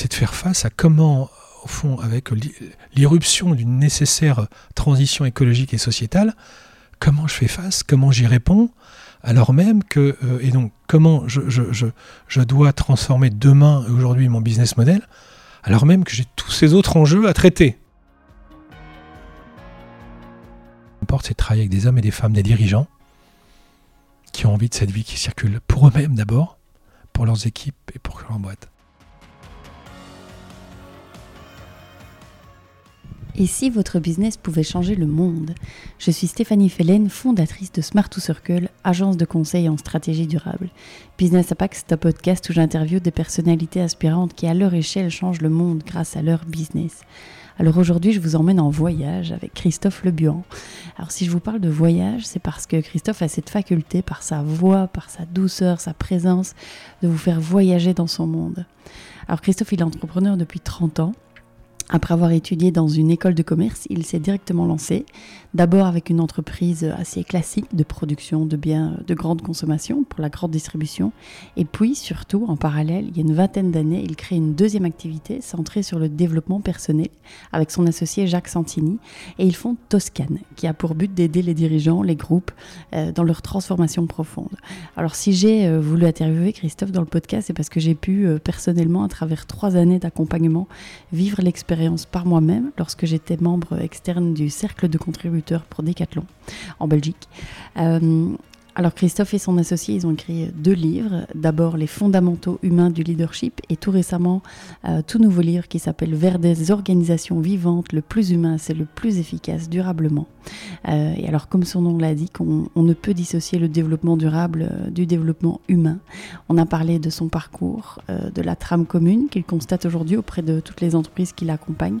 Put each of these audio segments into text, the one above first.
c'est de faire face à comment, au fond, avec l'irruption d'une nécessaire transition écologique et sociétale, comment je fais face, comment j'y réponds, alors même que, euh, et donc comment je, dois transformer demain et aujourd'hui mon business model, alors même que j'ai tous ces autres enjeux à traiter. L'important, c'est de travailler avec des hommes et des femmes, des dirigeants, qui ont envie de cette vie qui circule pour eux-mêmes d'abord, pour leurs équipes et pour leur boîte. Et si votre business pouvait changer le monde? Je suis Stéphanie Fellen, fondatrice de Smart to Circle, agence de conseil en stratégie durable. Business Impact, c'est un podcast où j'interviewe des personnalités aspirantes qui, à leur échelle, changent le monde grâce à leur business. Alors aujourd'hui, je vous emmène en voyage avec Christophe Lebuan. Alors si je vous parle de voyage, c'est parce que Christophe a cette faculté, par sa voix, par sa douceur, sa présence, de vous faire voyager dans son monde. Alors Christophe, il est entrepreneur depuis 30 ans. Après avoir étudié dans une école de commerce, il s'est directement lancé, d'abord avec une entreprise assez classique de production de biens de grande consommation pour la grande distribution, et puis surtout, en parallèle, il y a une vingtaine d'années, il crée une deuxième activité centrée sur le développement personnel avec son associé Jacques Santini, et ils font Toscane, qui a pour but d'aider les dirigeants, les groupes, euh, dans leur transformation profonde. Alors si j'ai euh, voulu interviewer Christophe dans le podcast, c'est parce que j'ai pu euh, personnellement, à travers trois années d'accompagnement, vivre l'expérience par moi-même lorsque j'étais membre externe du cercle de pour Decathlon en Belgique. Euh, alors Christophe et son associé, ils ont écrit deux livres. D'abord Les fondamentaux humains du leadership et tout récemment un tout nouveau livre qui s'appelle Vers des organisations vivantes, le plus humain, c'est le plus efficace durablement. Euh, et alors comme son nom l'indique, on, on, ne peut dissocier le développement durable euh, du développement humain. On a parlé de son parcours, euh, de la trame commune qu'il constate aujourd'hui auprès de toutes les entreprises qui l'accompagnent,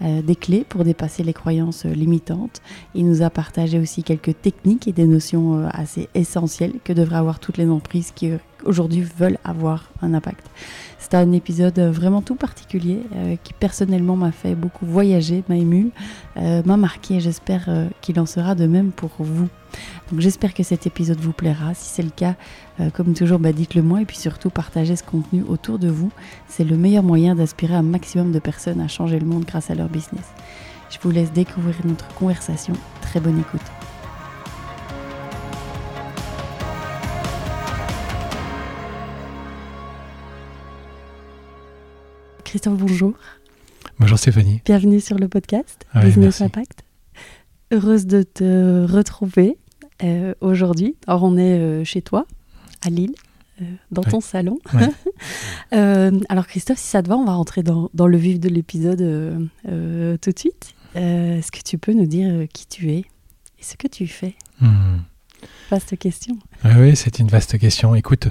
des clés pour dépasser les croyances limitantes. Il nous a partagé aussi quelques techniques et des notions assez essentiel que devraient avoir toutes les entreprises qui aujourd'hui veulent avoir un impact. C'est un épisode vraiment tout particulier euh, qui personnellement m'a fait beaucoup voyager, m'a ému, euh, m'a marqué et j'espère euh, qu'il en sera de même pour vous. Donc j'espère que cet épisode vous plaira. Si c'est le cas, comme toujours, bah, dites-le moi et puis surtout partagez ce contenu autour de vous. C'est le meilleur moyen d'aspirer un maximum de personnes à changer le monde grâce à leur business. Je vous laisse découvrir notre conversation. Très bonne écoute. Christophe, bonjour. Bonjour Stéphanie. Bienvenue sur le podcast Business Impact. Heureuse de te retrouver euh, aujourd'hui. Alors on est euh, chez toi, à Lille, euh, dans ton salon. alors Christophe, si ça te va, on va rentrer dans, le vif de l'épisode tout de suite. Est-ce que tu peux nous dire qui tu es et ce que tu fais? Hmm. Vaste question. oui, c'est une vaste question. Écoute,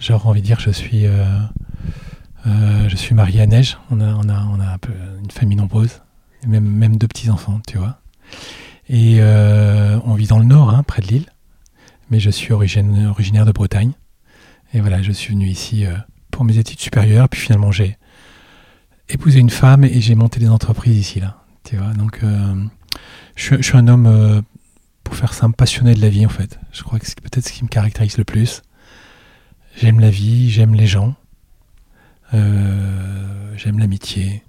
j'aurais envie de dire je suis euh, je suis marié à Neige. On a, on a, on a une famille nombreuse, même, même deux petits-enfants, tu vois. Et euh, on vit dans le nord, hein, près de Lille. Mais je suis originaire de Bretagne. Et voilà, je suis venu ici euh, pour mes études supérieures. Puis finalement, j'ai épousé une femme et j'ai monté des entreprises ici, là. Tu vois, donc je, je, suis un homme, pour faire simple, passionné de la vie, en fait. Je crois que c'est peut-être ce qui me caractérise le plus. J'aime la vie, j'aime les gens. Euh, j'aime l'amitié.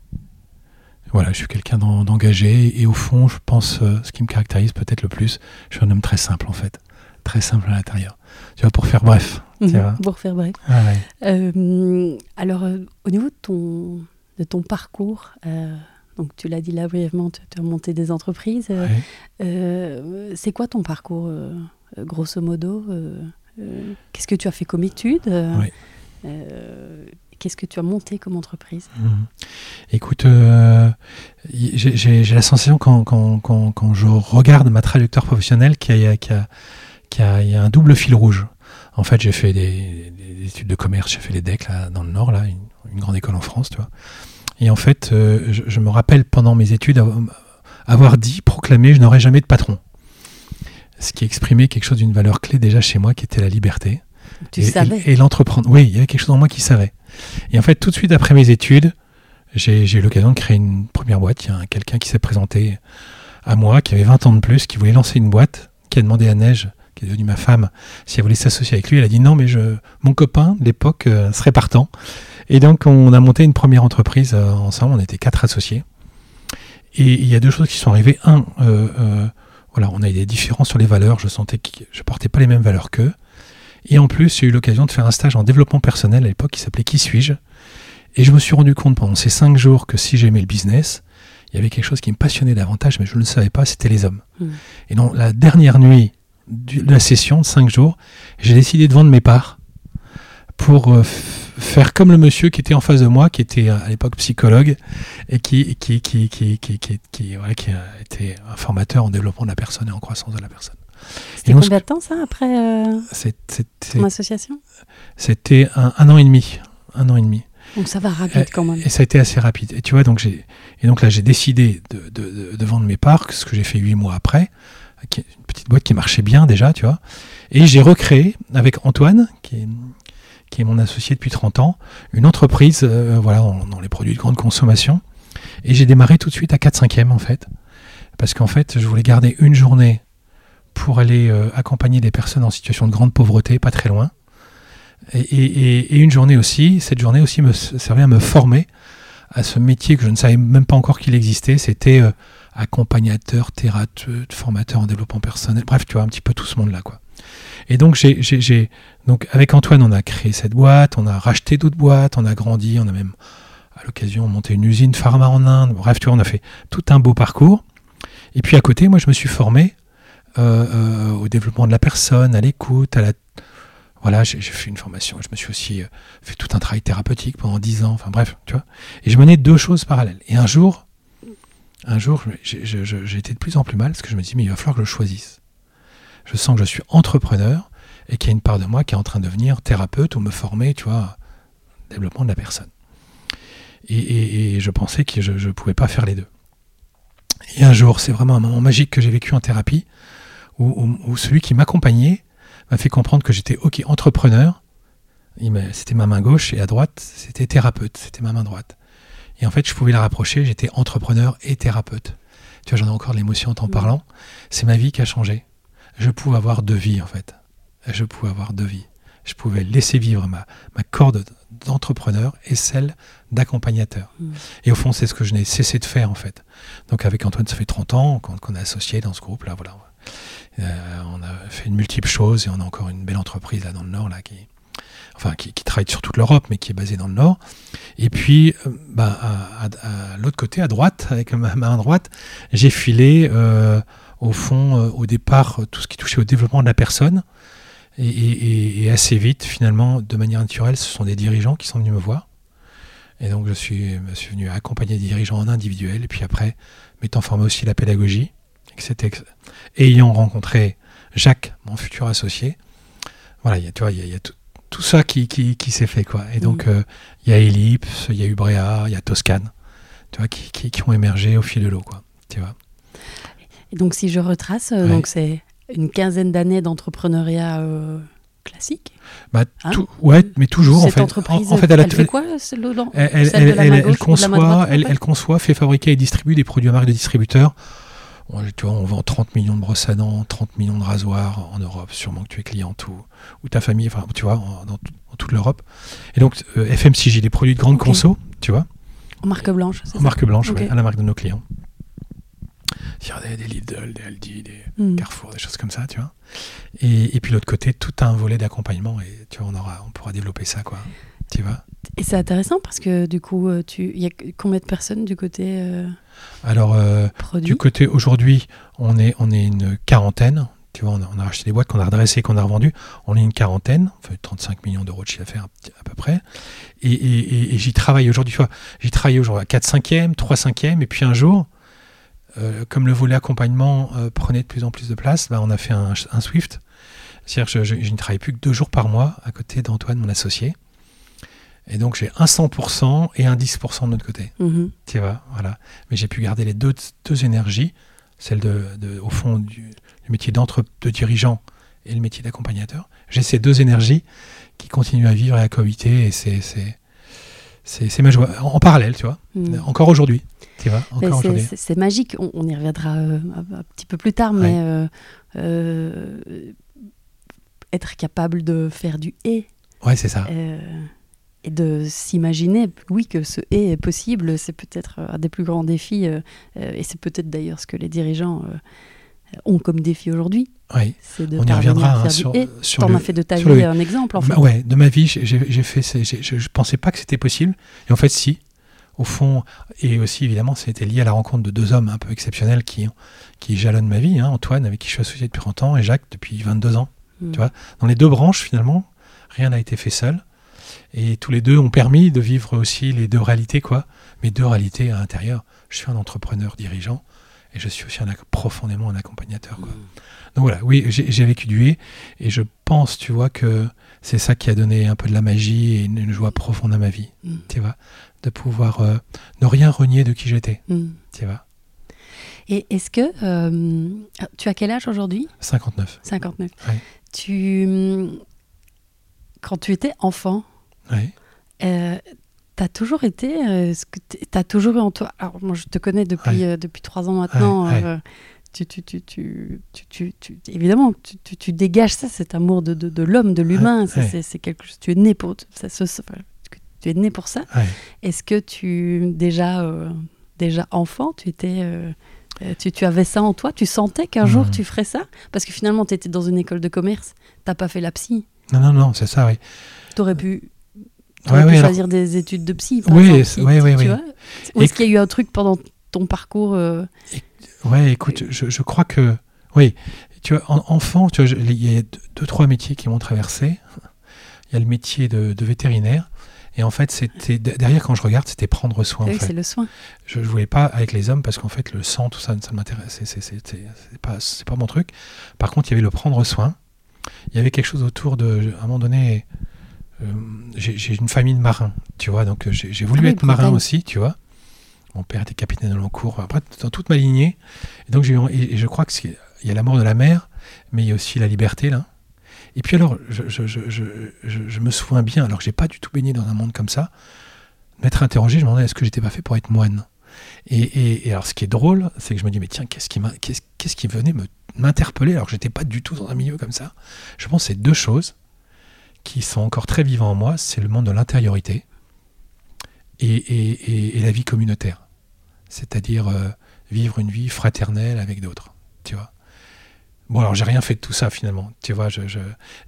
Voilà, je suis quelqu'un d'engagé et au fond, je pense, euh, ce qui me caractérise peut-être le plus, je suis un homme très simple en fait, très simple à l'intérieur. Tu vois, pour faire bref. Mhm, pour faire bref. Euh, alors, au niveau de ton, de ton parcours, donc tu l'as dit là brièvement, tu, as monté des entreprises. c'est quoi ton parcours, grosso modo Qu'est-ce que tu as fait comme études Qu'est-ce que tu as monté comme entreprise? Mhm. Écoute, euh, j'ai la sensation quand, quand, quand, quand, je regarde ma trajectoire professionnelle qu'il y, y, a un double fil rouge. En fait, j'ai fait des, des, études de commerce, j'ai fait les DEC là, dans le Nord, là, une, grande école en France, tu vois. Et en fait, euh, je, je, me rappelle pendant mes études avoir dit, proclamé, je n'aurai jamais de patron. Ce qui exprimait quelque chose d'une valeur clé déjà chez moi, qui était la liberté. Tu savais. Et, l'entreprendre. Oui, il y avait quelque chose en moi qui savait. Et en fait, tout de suite après mes études, j'ai eu l'occasion de créer une première boîte. Il y a quelqu'un qui s'est présenté à moi, qui avait 20 ans de plus, qui voulait lancer une boîte, qui a demandé à Neige, qui est devenue ma femme, si elle voulait s'associer avec lui. Elle a dit non, mais mon copain de l'époque euh, serait partant. Et donc, on a monté une première entreprise euh, ensemble. On était quatre associés. Et il y a deux choses qui sont arrivées. Un, euh, voilà, on a eu des différences sur les valeurs. Je sentais que je portais pas les mêmes valeurs qu'eux. Et en plus, j'ai eu l'occasion de faire un stage en développement personnel à l'époque qui s'appelait Qui suis-je? Et je me suis rendu compte pendant ces cinq jours que si j'aimais le business, il y avait quelque chose qui me passionnait davantage, mais je ne le savais pas, c'était les hommes. Mm. Et dans la dernière nuit de la session de cinq jours, j'ai décidé de vendre mes parts pour euh, faire comme le monsieur qui était en face de moi, qui était euh, à l'époque psychologue et qui, qui, qui, qui, qui, qui, qui- voilà, qui a été un formateur en développement de la personne et en croissance de la personne. C'était combien de temps ça après euh, ton association? C'était un, un an et demi. Un an et demi. Donc ça va rapide quand même. Et ça a été assez rapide. Et tu vois, donc j'ai et donc là j'ai décidé de, de- de- de vendre mes parts, ce que j'ai fait huit mois après, une petite boîte qui marchait bien déjà, tu vois. Et j'ai recréé avec Antoine, qui est, qui est mon associé depuis 30 ans, une entreprise, euh, voilà, dans, dans les produits de grande consommation. Et j'ai démarré tout de suite à 4 5 en fait, parce qu'en fait je voulais garder une journée pour aller euh, accompagner des personnes en situation de grande pauvreté, pas très loin. Et, une journée aussi, cette journée aussi me servait à me former à ce métier que je ne savais même pas encore qu'il existait. C'était euh, accompagnateur, thérapeute, formateur en développement personnel. Bref, tu vois, un petit peu tout ce monde-là, quoi. Et donc, j'ai- donc, avec Antoine, on a créé cette boîte, on a racheté d'autres boîtes, on a grandi, on a même, à l'occasion, monté une usine pharma en Inde. Bref, tu vois, on a fait tout un beau parcours. Et puis, à côté, moi, je me suis formé euh, euh, au développement de la personne, à l'écoute, à la voilà, j'ai fait une formation. Je me suis aussi euh, fait tout un travail thérapeutique pendant dix ans. Enfin bref, tu vois. Et je menais deux choses parallèles. Et un jour, un jour, j'ai- été de plus en plus mal parce que je me dis, mais il va falloir que je choisisse. Je sens que je suis entrepreneur et qu'il y a une part de moi qui est en train de devenir thérapeute ou me former, tu vois, au développement de la personne. Et je pensais que je ne pouvais pas faire les deux. Et un jour, c'est vraiment un moment magique que j'ai vécu en thérapie, où, où- où celui qui m'accompagnait m'a fait comprendre que j'étais ok entrepreneur. C'était ma main gauche et à droite, c'était thérapeute. C'était ma main droite. Et en fait, je pouvais la rapprocher. J'étais entrepreneur et thérapeute. Tu vois, j'en ai encore de l'émotion en t'en Mm. parlant. C'est ma vie qui a changé. Je pouvais avoir deux vies, en fait. Je pouvais avoir deux vies. Je pouvais laisser vivre ma, ma corde d'entrepreneur et celle d'accompagnateur. Mm. Et au fond, c'est ce que je n'ai cessé de faire, en fait. Donc, avec Antoine, ça fait 30 ans qu'on qu'on est associé dans ce groupe-là. Voilà. Euh, on a fait de multiples choses et on a encore une belle entreprise là dans le Nord là qui, enfin qui, travaille sur toute l'Europe mais qui est basée dans le Nord. Et puis euh, bah, à, l'autre côté, à droite, avec ma main droite, j'ai filé euh, au fond au départ tout ce qui touchait au développement de la personne. Et, assez vite, finalement, de manière naturelle, ce sont des dirigeants qui sont venus me voir. Et donc, je suis, me suis venu accompagner des dirigeants en individuel. Et puis après, m'étant formé aussi la pédagogie, et que c'était ex- ayant rencontré Jacques, mon futur associé, voilà, il y a, tu vois, il y a, il y a tout, tout ça qui, qui, qui s'est fait, quoi. Et donc, Mhm. euh, il y a Ellipse, il y a Ubrea, il y a Toscane, tu vois, qui, ont émergé au fil de l'eau, quoi. Tu vois. Et donc si je retrace, euh, Ouais. donc c'est une quinzaine d'années d'entrepreneuriat euh, classique. Bah, Hein tout, ouais, mais toujours, en Cette fait. entreprise, en, en fait, elle fait quoi Elle, elle- elle- conçoit, elle, conçoit, fait fabriquer et distribue des produits à marque de distributeur. On- tu vois, on vend 30 millions de brosses à dents, 30 millions de rasoirs en Europe, sûrement que tu es cliente ou, ou ta famille, enfin, tu vois, en- dans, tout- dans toute l'Europe. Et donc, euh, FMCG, des produits de grande Ok. conso, tu vois, En marque blanche, c'est en ça marque blanche, Ok. ouais, à la marque de nos clients. Des, des Lidl, des Aldi, des Mm. Carrefour, des choses comme ça, tu vois. Et, et puis l'autre côté, tout un volet d'accompagnement et tu vois, on, aura, on pourra développer ça, quoi. Tu vois Et c'est intéressant parce que du coup, euh, il y a combien de personnes du côté euh, Alors, euh, Du côté aujourd'hui, on est, on est une quarantaine. Tu vois, on a, on a racheté des boîtes qu'on a redressées, qu'on a revendues. On est une quarantaine, on fait 35 millions d'euros de chiffre d'affaires à peu près. Et, et- et- et j'y travaille aujourd'hui, j'y travaille aujourd'hui à 4 5e, 3 5e. Et puis un jour, euh, comme le volet accompagnement prenait de plus en plus de place, bah, on a fait un, un Swift. C'est-à-dire que je, je- je ne travaille plus que deux jours par mois à côté d'Antoine, mon associé. Et donc j'ai un 100% et un 10% de notre côté. Mhm. Tu vois, voilà. Mais j'ai pu garder les deux, deux énergies, celle de, de- au fond du, du métier d'entre de dirigeant et le métier d'accompagnateur. J'ai ces deux énergies qui continuent à vivre et à cohabiter et c'est c'est c'est c'est ma joie en, en parallèle, tu vois. Mm. Encore aujourd'hui, tu vois. Encore c'est- aujourd'hui. c'est c'est magique, on, on y reviendra euh, un, un petit peu plus tard, mais Ouais. euh, euh, être capable de faire du et Ouais, c'est ça. Euh, et de s'imaginer, oui, que ce et est possible, c'est peut-être un des plus grands défis, euh, euh, et c'est peut-être d'ailleurs ce que les dirigeants euh, ont comme défi aujourd'hui. Oui. De On y reviendra, hein, sur- et. sur T'en le- as fait de ta vie le- un exemple, en fait. Ouais, de ma vie, j'ai- fait, je, je pensais pas que c'était possible. Et en fait, si. Au fond, et aussi évidemment, c'était lié à la rencontre de deux hommes un peu exceptionnels qui, qui jalonnent ma vie. hein. Antoine, avec qui je suis associé depuis 30 ans, et Jacques, depuis 22 ans. Mm. Tu vois, dans les deux branches, finalement, rien n'a été fait seul. Et tous les deux ont permis de vivre aussi les deux réalités, quoi. Mais deux réalités à l'intérieur. Je suis un entrepreneur dirigeant et je suis aussi un, profondément un accompagnateur, quoi. Donc voilà, oui, j'ai vécu du et, et je pense, tu vois, que c'est ça qui a donné un peu de la magie et une, une joie profonde à ma vie, Mm. tu vois, de pouvoir euh, ne rien renier de qui j'étais, Mm. tu vois. Et est-ce que. euh, tu as quel âge aujourd'hui? 59, 59. Ouais. Tu. Quand tu étais enfant, Euh, T'as toujours été, euh, ce que t'es- t'as toujours eu en toi. Alors moi, je te connais depuis Ouais. euh, depuis trois ans maintenant. Ouais, ouais. tu, tu, tu, tu, tu, tu- tu- évidemment, tu, tu, tu dégages ça, cet amour de, de, de l'homme, de l'humain. c'est- quelque chose. Tu es né pour ça. se- enfin, tu es né pour ça. Est-ce que tu déjà déjà enfant, tu étais tu, tu avais ça en toi Tu sentais qu'un jour tu ferais ça? Parce que finalement, tu étais dans une école de commerce. T'as pas fait la psy. Non, non, non, c'est ça, oui. T'aurais pu, Ouais, pu ouais, alors- choisir des études de psy. Par Oui, exemple, oui, tu- oui, tu vois Ou est-ce qu'il y a eu un truc pendant ton parcours euh, Ouais, écoute, je, je crois que, oui, tu vois, en- enfant, tu vois, il y a deux, trois métiers qui m'ont traversé. Il y a le métier de, de vétérinaire. Et en fait, c'était derrière, quand je regarde, c'était prendre soin. oui, c'est le soin. Je ne voulais pas avec les hommes parce qu'en fait, le sang, tout ça, ça ne m'intéresse. C'est- pas, pas mon truc. Par contre, il y avait le prendre soin. Il y avait quelque chose autour de. À un moment donné, j'ai j'ai une famille de marins, tu vois, donc euh, j'ai voulu Ah être marin aussi, tu vois. Mon père était capitaine de l'encours, après, dans toute ma lignée. Et donc, et, et je crois qu'il y a la mort de la mer, mais il y a aussi la liberté, là. Et puis alors, je, je- je- je- je- je me souviens bien, alors que j'ai pas du tout baigné dans un monde comme ça, m'être interrogé, je me demandais est-ce que j'étais pas fait pour être moine? Et, et- et alors, ce qui est drôle, c'est que je me dis, mais tiens, qu'est-ce qui, qu'est-ce, qui venait me, m'interpeller alors que j'étais pas du tout dans un milieu comme ça? Je pense que c'est deux choses qui sont encore très vivantes en moi c'est le monde de l'intériorité et, et- et- et la vie communautaire. C'est-à-dire euh, vivre une vie fraternelle avec d'autres, tu vois. Bon, alors j'ai rien fait de tout ça finalement, tu vois, je, je-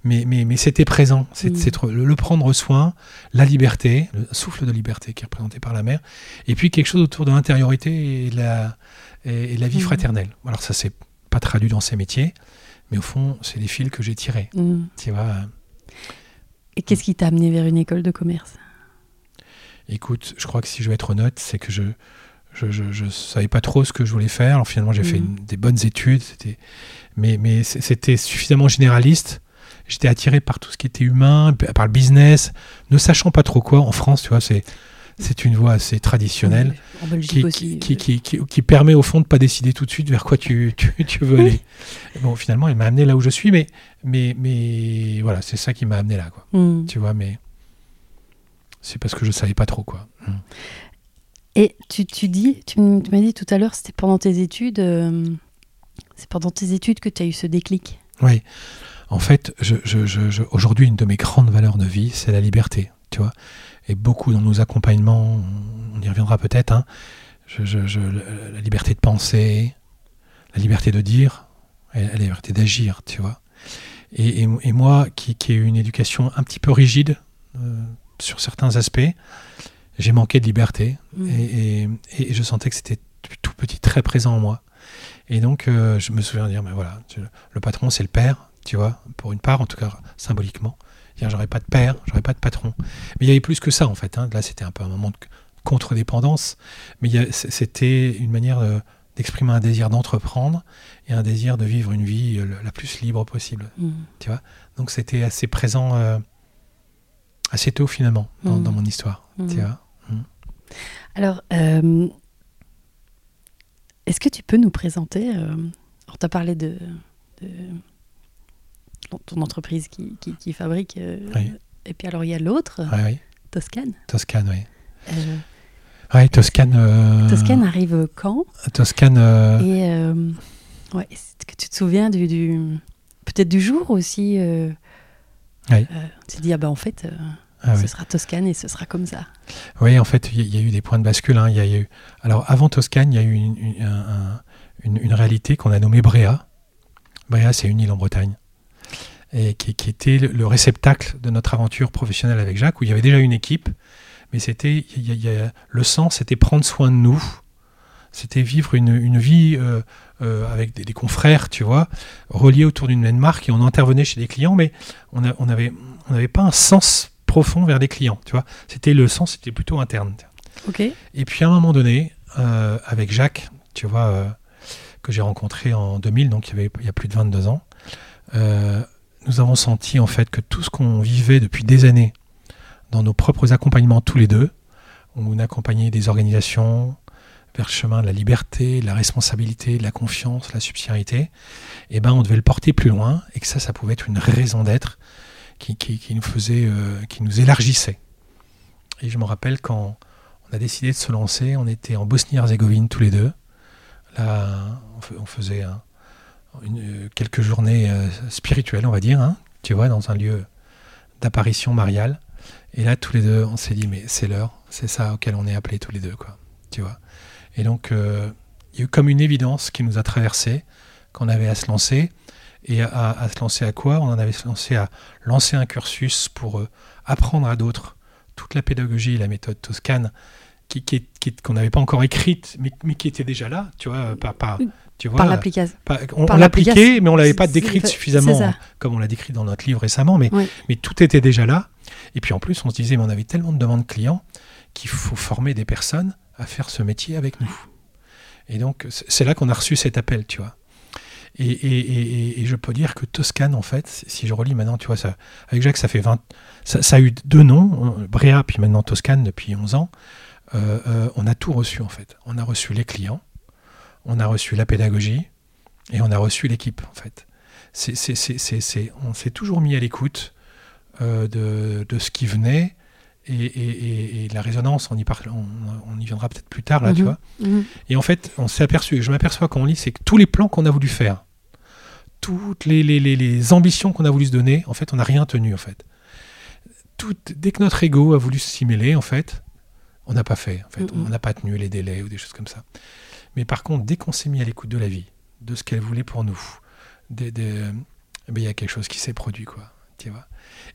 mais, mais, mais c'était présent, c'est, Mm. le, le prendre soin, la liberté, le souffle de liberté qui est représenté par la mer, et puis quelque chose autour de l'intériorité et la, et, et la vie Mm. fraternelle. Alors ça, c'est pas traduit dans ces métiers, mais au fond, c'est des fils que j'ai tirés, Mm. tu vois. Et qu'est-ce qui t'a amené vers une école de commerce? Écoute, je crois que si je veux être honnête, c'est que je je, je, je savais pas trop ce que je voulais faire. Alors finalement, j'ai fait Mhm. une- des bonnes études, c'était, mais, mais c'était suffisamment généraliste. J'étais attiré par tout ce qui était humain, par le business, ne sachant pas trop quoi. En France, tu vois, c'est, c'est une voie assez traditionnelle qui, aussi. qui, euh, qui, qui, qui permet au fond de pas décider tout de suite vers quoi tu, tu, tu veux aller. Bon, finalement, elle m'a amené là où je suis, mais, mais, mais voilà, c'est ça qui m'a amené là, quoi. mm. Tu vois, mais c'est parce que je savais pas trop, quoi. Mm. Et tu, tu dis, tu m'as dit tout à l'heure, c'était pendant tes études, euh, c'est pendant tes études que tu as eu ce déclic. Oui. En fait, je- je- je- aujourd'hui, une de mes grandes valeurs de vie, c'est la liberté, tu vois. Et beaucoup dans nos accompagnements, on, y reviendra peut-être, hein, je- je- je- la, liberté de penser, la liberté de dire, et la liberté d'agir, tu vois. Et, et- et moi, qui, qui ai eu une éducation un petit peu rigide euh, sur certains aspects, j'ai manqué de liberté. Mm. Et, je sentais que c'était tout petit, très présent en moi. Et donc, euh, je me souviens de dire, mais voilà, le patron, c'est le père, tu vois, pour une part, en tout cas symboliquement. J'aurais pas de père, j'aurais pas de patron. Mais il y avait plus que ça, en fait. hein. Là, c'était un peu un moment de contre-dépendance. Mais c'était une manière euh, d'exprimer un désir d'entreprendre et un désir de vivre une vie euh, la plus libre possible. Mm. Donc, c'était assez présent, euh, assez tôt, finalement, dans, dans mon histoire. Mhm. Tu vois? Alors, euh, est-ce que tu peux nous présenter euh, Alors, tu as parlé de, de ton- ton entreprise qui, qui- qui fabrique. euh, Oui. Et puis, alors, il y a l'autre, oui. Toscane. Toscane, oui. Euh, Ouais, Toscane. euh, Toscane arrive quand? Toscane. euh, Et euh, ouais, est-ce que tu te souviens du, du- peut-être du jour aussi euh, Oui. euh, Tu te dis ah ben en fait euh, Ah ce oui. sera Toscane et ce sera comme ça. Oui, en fait, il y, y a eu des points de bascule. hein. Y a eu... Alors, avant Toscane, il y a eu une, une- un- un- une- une réalité qu'on a nommée Bréa. Bréa, c'est une île en Bretagne. Et qui, qui était le- le réceptacle de notre aventure professionnelle avec Jacques, où il y avait déjà une équipe. Mais c'était. il y a- il y a- le sens, c'était prendre soin de nous. C'était vivre une, une vie euh, euh, avec des, des confrères, tu vois, reliés autour d'une même marque. Et on intervenait chez des clients, mais on a- on n'avait on n'avait pas un sens profond vers des clients, tu vois. C'était le sens, c'était plutôt interne. Ok. Et puis à un moment donné, euh, avec Jacques, tu vois, que j'ai rencontré en 2000, donc il y, avait, il y a plus de 22 ans, nous avons senti en fait que tout ce qu'on vivait depuis des années dans nos propres accompagnements tous les deux, où on accompagnait des organisations vers le chemin de la liberté, de la responsabilité, de la confiance, de la subsidiarité, et ben on devait le porter plus loin et que ça, ça pouvait être une raison d'être qui, nous faisait, euh, qui nous élargissait. Et je me rappelle quand on a décidé de se lancer. On était en Bosnie-Herzégovine tous les deux. Là, on faisait un- une- quelques journées euh, spirituelles, on va dire, hein, tu vois, dans un lieu d'apparition mariale. Et là, tous les deux, on s'est dit, mais c'est l'heure, c'est ça auquel on est appelés tous les deux, quoi, tu vois. Et donc, euh, il y a eu comme une évidence qui nous a traversé, qu'on avait à se lancer. Et à, se lancer à quoi? On en avait se lancer à lancer un cursus pour euh, apprendre à d'autres toute la pédagogie et la méthode toscane qui, qui, qui- qu'on n'avait pas encore écrite, mais, mais qui était déjà là, tu vois, pas, pas, tu vois, Par l'application. on, par on l'appliquait, mais on l'avait pas décrite suffisamment, comme on l'a décrit dans notre livre récemment, mais, Oui. mais tout était déjà là. Et puis en plus, on se disait, mais on avait tellement de demandes clients qu'il faut former des personnes à faire ce métier avec nous. Et donc, c'est là qu'on a reçu cet appel, tu vois. Et, et- et- et- et je peux dire que Toscane, en fait, si je relis maintenant, tu vois, ça, avec Jacques, ça fait 20. Ça, ça a eu deux noms, Bréa, puis maintenant Toscane depuis 11 ans. Euh, euh, on a tout reçu, en fait. On a reçu les clients, on a reçu la pédagogie, et on a reçu l'équipe, en fait. On s'est toujours mis à l'écoute euh, de, de ce qui venait, et, et- et- et la résonance, on y, parle, on, on y viendra peut-être plus tard, là, tu Mhm. vois. Mhm. Et en fait, on s'est aperçu, et je m'aperçois quand on lit, c'est que tous les plans qu'on a voulu faire, toutes les, les- les- les ambitions qu'on a voulu se donner, en fait, on n'a rien tenu, en fait. Tout, dès que notre ego a voulu s'y mêler, en fait, on n'a pas fait. En fait. On n'a pas tenu les délais ou des choses comme ça. Mais par contre, dès qu'on s'est mis à l'écoute de la vie, de ce qu'elle voulait pour nous, des- des- eh ben, il y a quelque chose qui s'est produit, quoi. Tu vois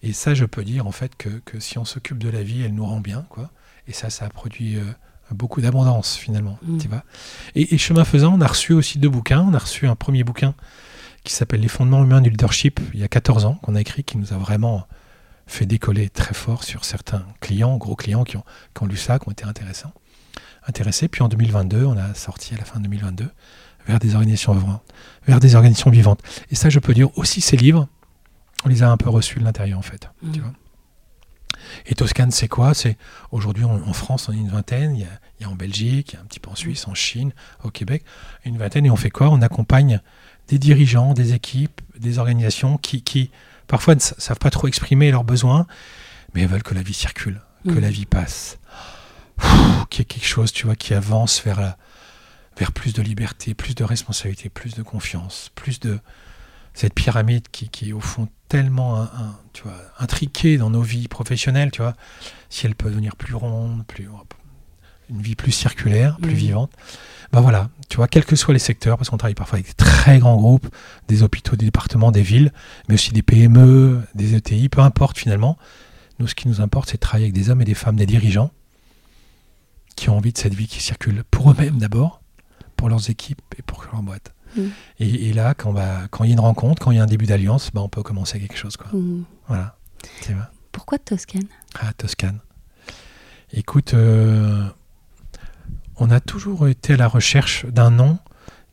et ça, je peux dire, en fait, que, que si on s'occupe de la vie, elle nous rend bien, quoi. Et ça, ça a produit euh, beaucoup d'abondance, finalement. Tu vois et, et chemin faisant, on a reçu aussi deux bouquins. On a reçu un premier bouquin qui s'appelle Les fondements humains du leadership, il y a 14 ans, qu'on a écrit, qui nous a vraiment fait décoller très fort sur certains clients, gros clients qui ont, qui ont lu ça, qui ont été intéressants, intéressés. Puis en 2022, on a sorti à la fin 2022 vers des organisations vivantes, vers des organisations vivantes. Et ça, je peux dire aussi ces livres, on les a un peu reçus de l'intérieur en fait. Tu vois et Toscane, c'est quoi? C'est aujourd'hui en, en France, on est une vingtaine. Il y, a, il y a en Belgique, il y a un petit peu en Suisse, en Chine, au Québec, une vingtaine. Et on fait quoi? On accompagne des dirigeants, des équipes, des organisations qui, qui parfois ne sa- savent pas trop exprimer leurs besoins, mais veulent que la vie circule, que Mhm. la vie passe, qu'il y ait quelque chose, tu vois, qui avance vers la, vers plus de liberté, plus de responsabilité, plus de confiance, plus de cette pyramide qui, qui est au fond tellement un- un- tu vois, intriquée dans nos vies professionnelles, tu vois, si elle peut devenir plus ronde, plus une vie plus circulaire, plus Mhm. vivante. Ben voilà, tu vois, quels que soient les secteurs, parce qu'on travaille parfois avec des très grands groupes, des hôpitaux, des départements, des villes, mais aussi des PME, des ETI, peu importe finalement. Nous, ce qui nous importe, c'est de travailler avec des hommes et des femmes, des dirigeants, qui ont envie de cette vie qui circule pour eux-mêmes d'abord, pour leurs équipes et pour leur boîte. Mhm. Et, et là, quand, bah, quand il y a une rencontre, quand il y a un début d'alliance, bah, on peut commencer quelque chose. Quoi. Mhm. Voilà. Pourquoi Toscane? Ah, Toscane. Écoute, euh, on a toujours été à la recherche d'un nom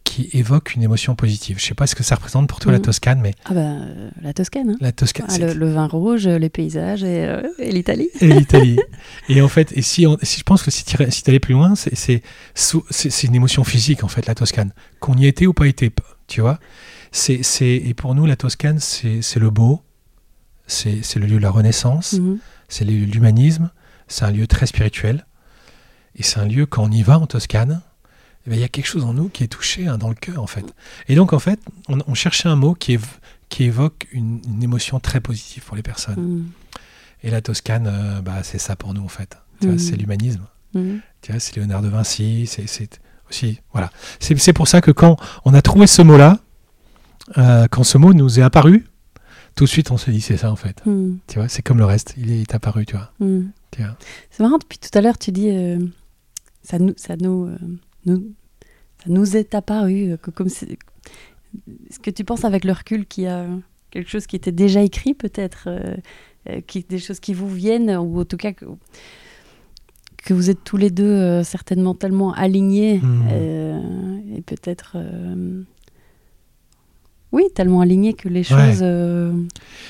qui évoque une émotion positive. Je sais pas ce que ça représente pour toi, la Mhm. Toscane, mais Ah ben, euh, la Toscane. hein. la Toscane, Ah, le, le vin rouge, les paysages et, euh, et l'Italie. et l'Italie. et en fait, et si, on- si je pense que si tu si allais plus loin, c'est- une émotion physique, en fait, la Toscane. Qu'on y était ou pas été, tu vois. C'est et pour nous, la Toscane, c'est le beau, c'est le lieu de la Renaissance, Mhm. c'est l'humanisme, c'est un lieu très spirituel. Et c'est un lieu, quand on y va en Toscane, eh ben, il y a quelque chose en nous qui est touché hein, dans le cœur, en fait. Et donc, en fait, on, on cherchait un mot qui, év- qui évoque une, une émotion très positive pour les personnes. Mhm. Et la Toscane, euh, bah, c'est ça pour nous en fait. Tu vois, Mhm. c'est l'humanisme. Tu vois, c'est Léonard de Vinci. C'est c'est aussi voilà. C'est c'est pour ça que quand on a trouvé ce mot-là, euh, quand ce mot nous est apparu, tout de suite on se dit c'est ça en fait. Tu vois, c'est comme le reste. Il est apparu, tu vois. Tu vois. C'est marrant, depuis tout à l'heure, tu dis euh, ça nous, ça nous, euh, nous- ça nous est apparu. euh, que comme Est-ce que tu penses avec le recul qu'il y a quelque chose qui était déjà écrit, peut-être euh, qui, Des choses qui vous viennent, ou en tout cas que, que vous êtes tous les deux euh, certainement tellement alignés, euh, et peut-être. Oui, tellement alignés que les Ouais. choses euh,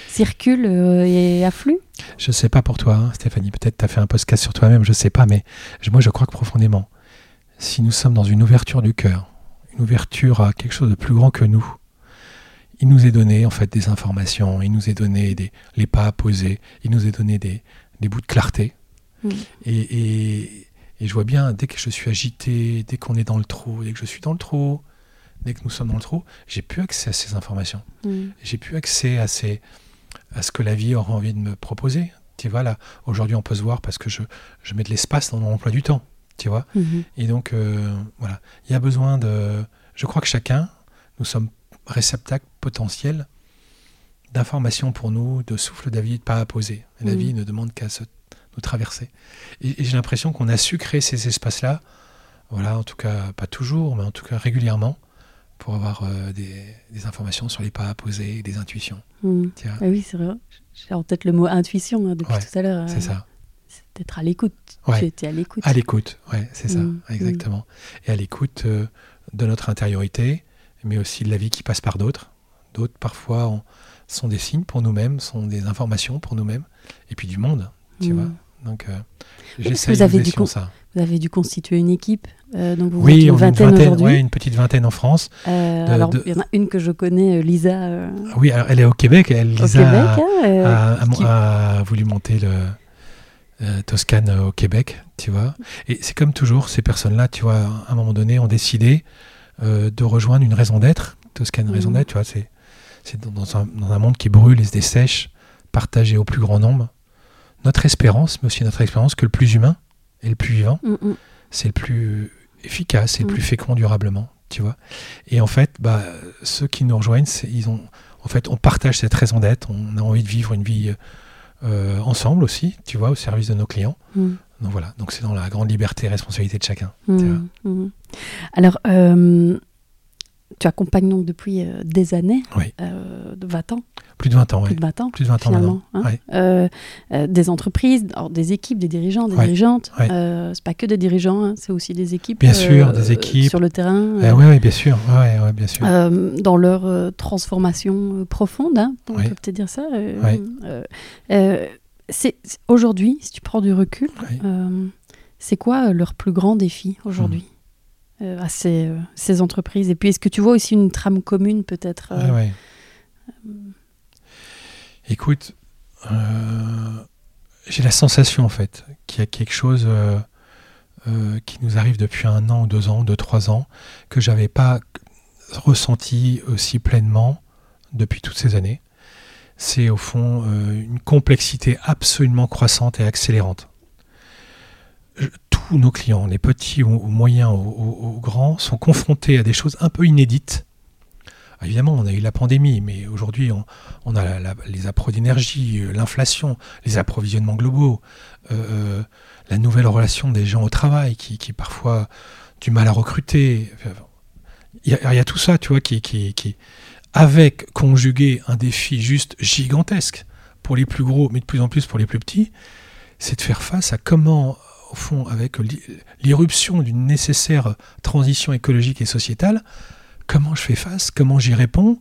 circulent euh, et affluent. Je sais pas pour toi, hein, Stéphanie. Peut-être tu as fait un podcast sur toi-même, je sais pas, mais je- moi je crois que profondément, si nous sommes dans une ouverture du cœur, une ouverture à quelque chose de plus grand que nous, il nous est donné en fait des informations, il nous est donné des, les pas à poser, il nous est donné des, des bouts de clarté. Et, et- et je vois bien, dès que je suis agité, dès qu'on est dans le trou, dès que je suis dans le trou, dès que nous sommes dans le trou, j'ai plus accès à ces informations Mhm. j'ai plus accès à, ces, à ce que la vie aura envie de me proposer. Tu vois, là, aujourd'hui, on peut se voir parce que je, je mets de l'espace dans mon emploi du temps. Tu vois Mhm. Et donc, euh, voilà. Il y a besoin de. Je crois que chacun, nous sommes réceptacles potentiels d'informations pour nous, de souffle de vie, de pas à poser. La Mhm. vie ne demande qu'à se, nous traverser. Et, et j'ai l'impression qu'on a su créer ces espaces-là, voilà, en tout cas, pas toujours, mais en tout cas régulièrement, pour avoir euh, des, des informations sur les pas à poser, des intuitions. Tu vois Ah oui, c'est vrai. J'ai en tête le mot intuition hein, depuis Ouais, tout à l'heure. C'est euh, ça. c'est d'être à l'écoute. Ouais. Tu étais à l'écoute. À l'écoute, ouais, c'est ça, Mm, exactement. Et à l'écoute euh, de notre intériorité, mais aussi de la vie qui passe par d'autres. D'autres, parfois, ont- sont des signes pour nous-mêmes, sont des informations pour nous-mêmes, et puis du monde, tu vois. Donc, euh, j'essaie que vous de avez coup- ça. Vous avez dû constituer une équipe. Euh, donc vous êtes Oui, une on est une vingtaine vingtaine, aujourd'hui. ouais, une petite vingtaine en France. Euh, de- alors, de- il y en a une que je connais, euh, Lisa, euh, Ah Oui, alors, elle est au Québec, elle, au Lisa, Québec. a- hein, a, a- qui- a voulu monter le Toscane au Québec, tu vois. Et c'est comme toujours, ces personnes-là, tu vois, à un moment donné, ont décidé de rejoindre une raison d'être. Toscane, Mhm. raison d'être, tu vois, c'est, c'est dans, dans un, dans un monde qui brûle et se dessèche, partagé au plus grand nombre. Notre espérance, mais aussi notre expérience que le plus humain et le plus vivant, Mm, mm. c'est le plus efficace et le Mm. plus fécond durablement, tu vois. Et en fait, bah, ceux qui nous rejoignent, ils ont, en fait, on partage cette raison d'être, on a envie de vivre une vie euh, ensemble aussi, tu vois, au service de nos clients. Mm. Donc voilà, donc c'est dans la grande liberté et responsabilité de chacun. Mm. Alors, euh, tu accompagnes donc depuis euh, des années, Oui. euh, de 20 ans, Plus de 20 ans, plus oui. de 20 ans, Plus de 20 ans finalement. hein. Ouais. Euh, euh, des entreprises, alors, des équipes, des dirigeants, des Ouais, dirigeantes. ouais. Euh, c'est pas que des dirigeants, hein, c'est aussi des équipes. Bien sûr, des équipes. Sur le terrain. Euh, ouais, bien sûr. Ouais, ouais, bien sûr. euh, dans leur euh, transformation euh, profonde, hein, on Oui. peut peut-être dire ça. euh, Oui. euh, euh, c'est aujourd'hui, si tu prends du recul, Oui. euh, c'est quoi euh, leur plus grand défi aujourd'hui euh, à ces, euh, ces entreprises? Et puis, est-ce que tu vois aussi une trame commune peut-être euh, Ouais, ouais. Écoute, euh, j'ai la sensation en fait qu'il y a quelque chose euh, euh, qui nous arrive depuis un an ou deux ans, deux, trois ans, que j'avais pas ressenti aussi pleinement depuis toutes ces années. C'est au fond une complexité absolument croissante et accélérante. Tous nos clients, les petits ou, ou moyens ou grands, sont confrontés à des choses un peu inédites. Évidemment, on a eu la pandémie, mais aujourd'hui, on, a les appros d'énergie, euh, l'inflation, les approvisionnements globaux, euh, euh, la nouvelle relation des gens au travail qui, qui parfois du mal à recruter. Il y, a- tout ça, tu vois, qui, avec conjugué un défi juste gigantesque pour les plus gros, mais de plus en plus pour les plus petits, c'est de faire face à comment, au fond, avec l'i- l'irruption d'une nécessaire transition écologique et sociétale, comment je fais face, comment j'y réponds,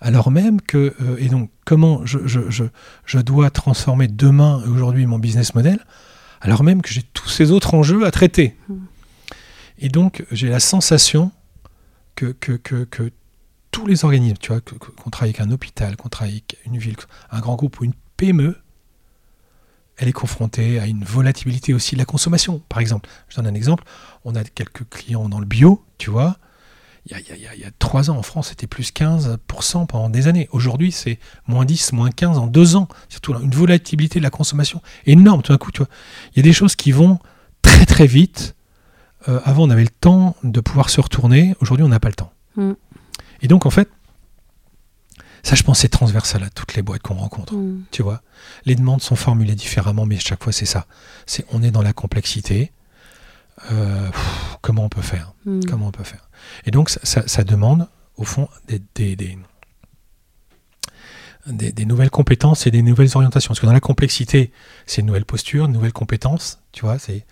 alors même que, euh, et donc comment je, je, je, je dois transformer demain et aujourd'hui mon business model, alors même que j'ai tous ces autres enjeux à traiter. Mm. Et donc j'ai la sensation que, que, que, que tous les organismes, tu vois, qu'on travaille avec un hôpital, qu'on travaille avec une ville, un grand groupe ou une PME, elle est confrontée à une volatilité aussi de la consommation. Par exemple, je donne un exemple, on a quelques clients dans le bio, tu vois, il y, a, y y trois ans en France, c'était plus 15% pendant des années. Aujourd'hui, c'est moins 10, moins 15 en deux ans. Surtout une volatilité de la consommation énorme tout d'un coup. Tu vois. Il y a des choses qui vont très très vite. Euh, avant, on avait le temps de pouvoir se retourner. Aujourd'hui, on n'a pas le temps. Mm. Et donc, en fait, ça, je pense, c'est transversal à toutes les boîtes qu'on rencontre. Mm. Tu vois, les demandes sont formulées différemment, mais chaque fois, c'est ça. C'est on est dans la complexité. Euh, pff, comment on peut faire? Mm. Comment on peut faire? Et donc, ça, ça- ça demande, au fond, des, des- des- des- des nouvelles compétences et des nouvelles orientations. Parce que dans la complexité, c'est une nouvelle posture, une nouvelle compétence. Tu vois, c'est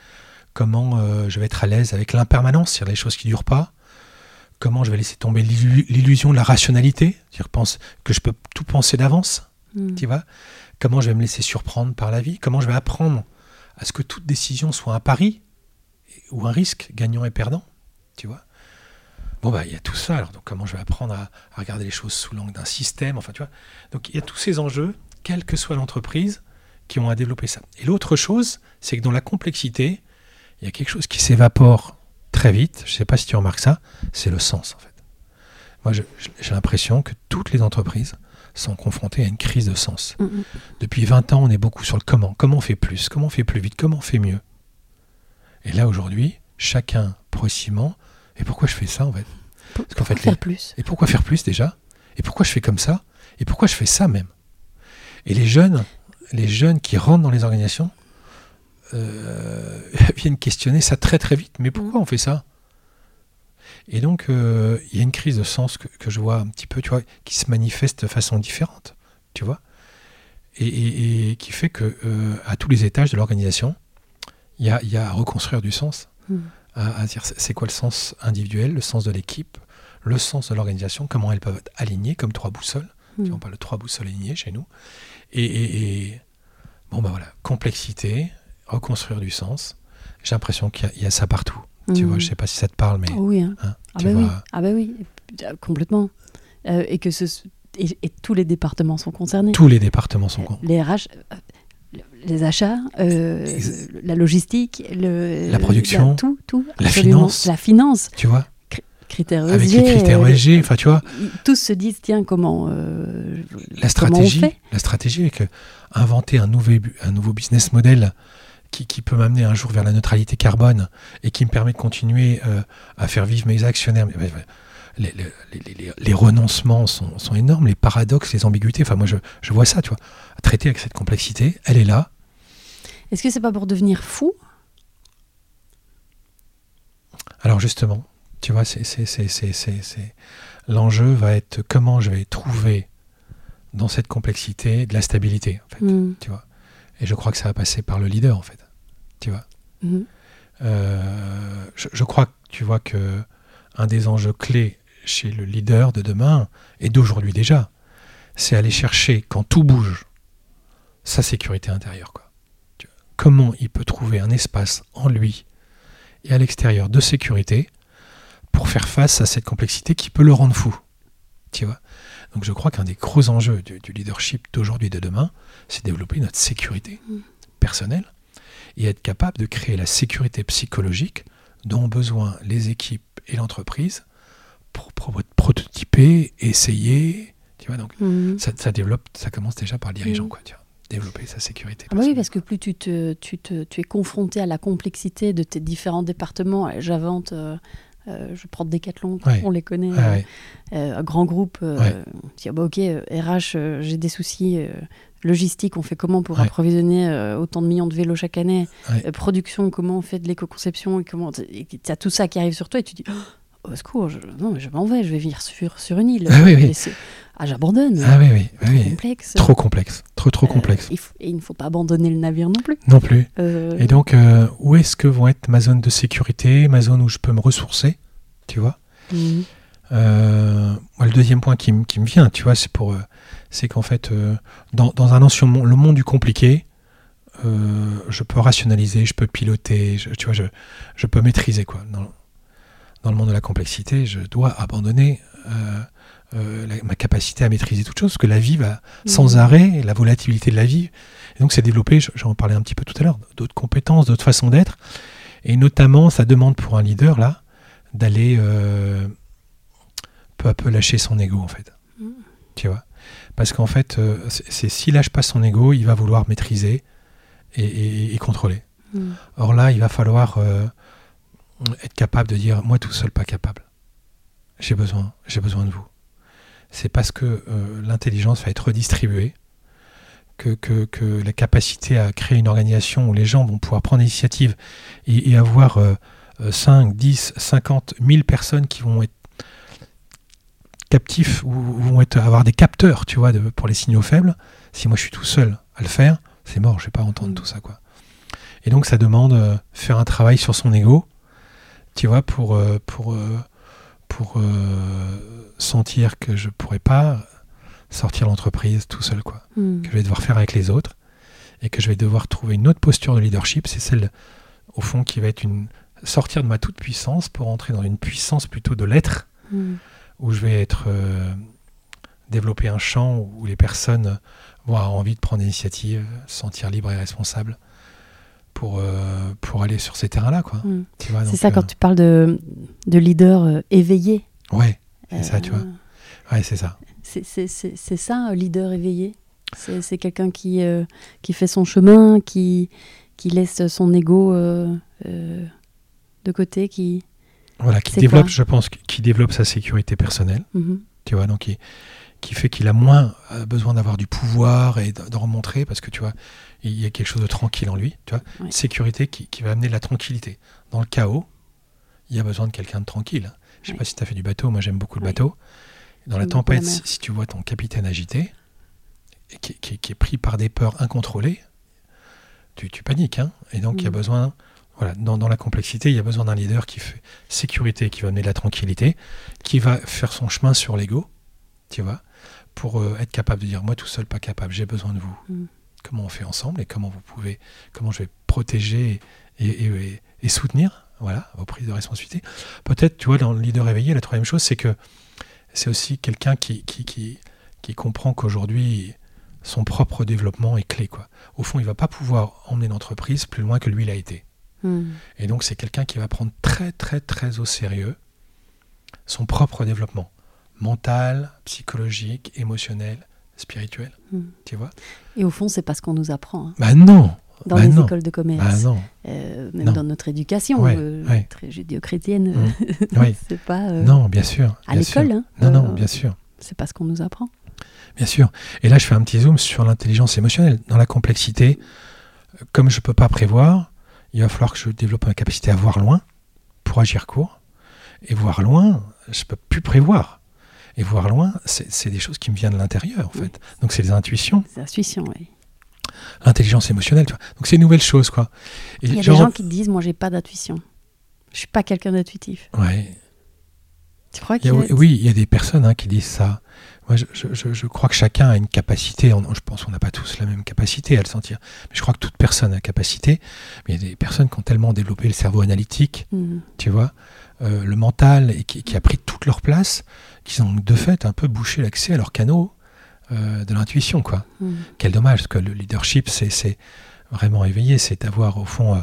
comment euh, je vais être à l'aise avec l'impermanence, c'est-à-dire les choses qui ne durent pas. Comment je vais laisser tomber l'illu- l'illusion de la rationalité, c'est-à-dire pense que je peux tout penser d'avance Mm. tu vois Comment je vais me laisser surprendre par la vie? Comment je vais apprendre à ce que toute décision soit un pari? Ou un risque gagnant et perdant Tu vois Bon, bah, il y a tout ça. Alors, donc, comment je vais apprendre à, à regarder les choses sous l'angle d'un système Enfin, tu vois Donc, il y a tous ces enjeux, quelle que soit l'entreprise, qui ont à développer ça. Et l'autre chose, c'est que dans la complexité, il y a quelque chose qui s'évapore très vite. Je ne sais pas si tu remarques ça, c'est le sens, en fait. Moi, j'ai l'impression que toutes les entreprises sont confrontées à une crise de sens. Mm, mm. Depuis 20 ans, on est beaucoup sur le comment. Comment on fait plus? Comment on fait plus vite? Comment on fait mieux? Et là, aujourd'hui, chacun progressivement. Et pourquoi je fais ça, en fait qu'en faire les- plus. Et pourquoi faire plus déjà Et pourquoi je fais comme ça Et pourquoi je fais ça même Et les jeunes, les jeunes qui rentrent dans les organisations euh, viennent questionner ça très très vite. Mais pourquoi on fait ça Et donc, euh, il y a une crise de sens que, que je vois un petit peu, tu vois, qui se manifeste de façon différente, tu vois, et, et- et qui fait que euh, à tous les étages de l'organisation, il y a, y a à reconstruire du sens Mm. à, à dire c'est quoi le sens individuel, le sens de l'équipe, le sens de l'organisation, comment elles peuvent être alignées comme trois boussoles. Tu vois, Mm. on parle de trois boussoles alignées chez nous. Et, et- et- bon, bah voilà, complexité, reconstruire du sens. J'ai l'impression qu'il y a- il y, a ça partout. Tu Mm. vois, je sais pas si ça te parle, mais Oh oui, hein. hein, Ah bah vois. oui, ah bah oui, Euh, complètement. Euh, et que ce et, et tous les départements sont concernés. Tous les départements sont cons. Les RH, euh, les achats, euh, la logistique, le, La production, tout, tout, la finance. la finance, Tu vois, critères avec les critères euh, ESG, enfin, tu vois, tous se disent tiens comment euh, la comment on stratégie, fait? la stratégie avec euh, inventer un nouveau, bu- un nouveau business model qui, qui peut m'amener un jour vers la neutralité carbone et qui me permet de continuer euh, à faire vivre mes actionnaires. Les, les- les- les- les renoncements sont, sont énormes, les paradoxes, les ambiguïtés. Enfin, moi, je, je vois ça, tu vois. Traiter avec cette complexité, elle est là. Est-ce que c'est pas pour devenir fou? Alors, justement, tu vois, c'est, c'est, c'est, c'est, c'est- c'est- l'enjeu va être comment je vais trouver dans cette complexité de la stabilité, en fait. Mm. Tu vois. Et je crois que ça va passer par le leader, en fait. Tu vois. Mhm. Euh, je, je crois que tu vois que un des enjeux clés chez le leader de demain et d'aujourd'hui déjà, c'est aller chercher quand tout bouge sa sécurité intérieure. Quoi. Comment il peut trouver un espace en lui et à l'extérieur de sécurité pour faire face à cette complexité qui peut le rendre fou. Tu vois. Donc je crois qu'un des gros enjeux du, du leadership d'aujourd'hui et de demain, c'est développer notre sécurité Mm. personnelle et être capable de créer la sécurité psychologique dont ont besoin les équipes et l'entreprise prototyper, essayer. Tu vois, donc Mhm. ça, ça développe, ça commence déjà par le dirigeant, Mm. quoi, tu vois. Développer sa sécurité. Ah bah oui, parce que plus tu, te, tu, te, tu es confronté à la complexité de tes différents départements, j'invente, euh, euh, je prends Decathlon, Ouais. on les connaît, ouais. euh, un grand groupe, euh, on dit, ah bah ok, euh, RH, euh, j'ai des soucis euh, logistiques, on fait comment pour approvisionner euh, autant de millions de vélos chaque année. Euh, Production, comment on fait de l'éco-conception, et comment tu as tout ça qui arrive sur toi et tu dis, oh, au secours, je, non je m'en vais, je vais vivre sur, sur une île. Ah oui, oui. Ah j'abandonne, Ah oui, oui, oui, oui. complexe. Trop complexe. Trop, trop Euh, complexe. il et il ne faut pas abandonner le navire non plus. Non plus. Euh, Et donc, euh, où est-ce que vont être ma zone de sécurité, ma zone où je peux me ressourcer, tu vois? Moi, le deuxième point qui, qui me vient, tu vois, c'est pour, c'est qu'en fait, dans, dans un ancien monde, le monde du compliqué, euh, je peux rationaliser, je peux piloter, je, tu vois, je, je peux maîtriser quoi. Dans, dans le monde de la complexité, je dois abandonner euh, euh, la- ma capacité à maîtriser toute chose, parce que la vie va sans Mhm. arrêt, la volatilité de la vie. Et donc, c'est développer, je- j'en parlais un petit peu tout à l'heure, d'autres compétences, d'autres façons d'être. Et notamment, ça demande pour un leader, là, d'aller euh, peu à peu lâcher son ego, en fait. Mm. Tu vois? Parce qu'en fait, c'est s'il lâche pas son ego, il va vouloir maîtriser et, et- et contrôler. Mm. Or là, il va falloir être capable de dire moi tout seul pas capable. J'ai besoin, j'ai besoin de vous. C'est parce que euh, l'intelligence va être redistribuée que, que, que la capacité à créer une organisation où les gens vont pouvoir prendre l'initiative et, avoir euh, euh, 5, 10, 50, 1000 personnes qui vont être captifs ou, vont être, avoir des capteurs, tu vois, pour les signaux faibles. Si moi je suis tout seul à le faire, c'est mort, je vais pas entendre tout ça, quoi. Et donc ça demande euh, faire un travail sur son ego, tu vois, pour, euh, pour, euh, pour euh, sentir que je pourrais pas sortir l'entreprise tout seul, quoi. Mm. Que je vais devoir faire avec les autres et que je vais devoir trouver une autre posture de leadership, c'est celle, au fond, qui va être une sortir de ma toute puissance pour entrer dans une puissance plutôt de l'être Mm. où je vais être euh, développer un champ où les personnes vont avoir envie de prendre l'initiative, se sentir libre et responsable pour, euh, pour aller sur ces terrains-là. quoi. Mm. C'est ça euh, quand tu parles de, de leader euh, éveillé. Ouais, C'est ça, tu vois. Euh, ouais, c'est ça. C'est ça, un leader éveillé. C'est quelqu'un qui, euh, qui fait son chemin, qui, qui laisse son ego euh, euh, de côté, qui... Voilà, qui développe, je pense, qui développe sa sécurité personnelle. Mhm. tu vois, donc qui, qui fait qu'il a moins euh, besoin d'avoir du pouvoir et de, de remontrer parce que tu vois, il y a quelque chose de tranquille en lui, tu vois, sécurité qui, qui va amener de la tranquillité. Dans le chaos, il y a besoin de quelqu'un de tranquille. Je sais Ouais. pas si tu as fait du bateau, moi j'aime beaucoup le bateau. Dans la tempête, si, si tu vois ton capitaine agité, et qui, qui- qui est pris par des peurs incontrôlées, tu, tu paniques. Hein et donc il y a Mm. besoin, voilà, dans, dans la complexité, il y a besoin d'un leader qui fait sécurité, qui va amener de la tranquillité, qui va faire son chemin sur l'ego, tu vois, pour euh, être capable de dire moi tout seul pas capable, j'ai besoin de vous. Mm. Comment on fait ensemble et comment vous pouvez, comment je vais protéger et, et- et- et soutenir, voilà, vos prises de responsabilité. Peut-être, tu vois, dans le leader éveillé, la troisième chose, c'est que c'est aussi quelqu'un qui, qui, qui, qui comprend qu'aujourd'hui son propre développement est clé, quoi. Au fond, il va pas pouvoir emmener l'entreprise plus loin que lui l'a été. Mm. Et donc, c'est quelqu'un qui va prendre très, très, très au sérieux son propre développement mental, psychologique, émotionnel, spirituel. Mm. Tu vois? Et au fond, c'est pas ce qu'on nous apprend. hein. Bah non Dans Bah les non. écoles de commerce, Bah non euh, même Non. dans notre éducation, Ouais, euh, ouais. très judéo-chrétienne, Mm. euh, Oui. c'est pas euh, Non, bien sûr. à l'école. hein. Non, non, bien sûr. C'est pas ce qu'on nous apprend. Bien sûr. Et là, je fais un petit zoom sur l'intelligence émotionnelle. Dans la complexité, comme je ne peux pas prévoir, il va falloir que je développe ma capacité à voir loin pour agir court. Et voir loin, je ne peux plus prévoir. Et voir loin, c'est des choses qui me viennent de l'intérieur, en fait. Donc, c'est des intuitions, C'est intuition, oui. l'intelligence émotionnelle. Tu vois. Donc, c'est une nouvelle chose, quoi. Et Il y a genre- des gens qui disent, moi, j'ai pas d'intuition. Je suis pas quelqu'un d'intuitif. Ouais. Tu crois y qu'il a- y a- oui, il y a des personnes hein, qui disent ça. Moi, je, je- je- je crois que chacun a une capacité. on- je pense qu'on n'a pas tous la même capacité à le sentir. Mais je crois que toute personne a une capacité. Mais il y a des personnes qui ont tellement développé le cerveau analytique, Mm. tu vois, euh, le mental, et qui, qui a pris toute leur place, qui ont de fait un peu bouché l'accès à leur canot euh, de l'intuition, quoi. Mm. Quel dommage, parce que le leadership, c'est vraiment éveillé, c'est avoir au fond euh,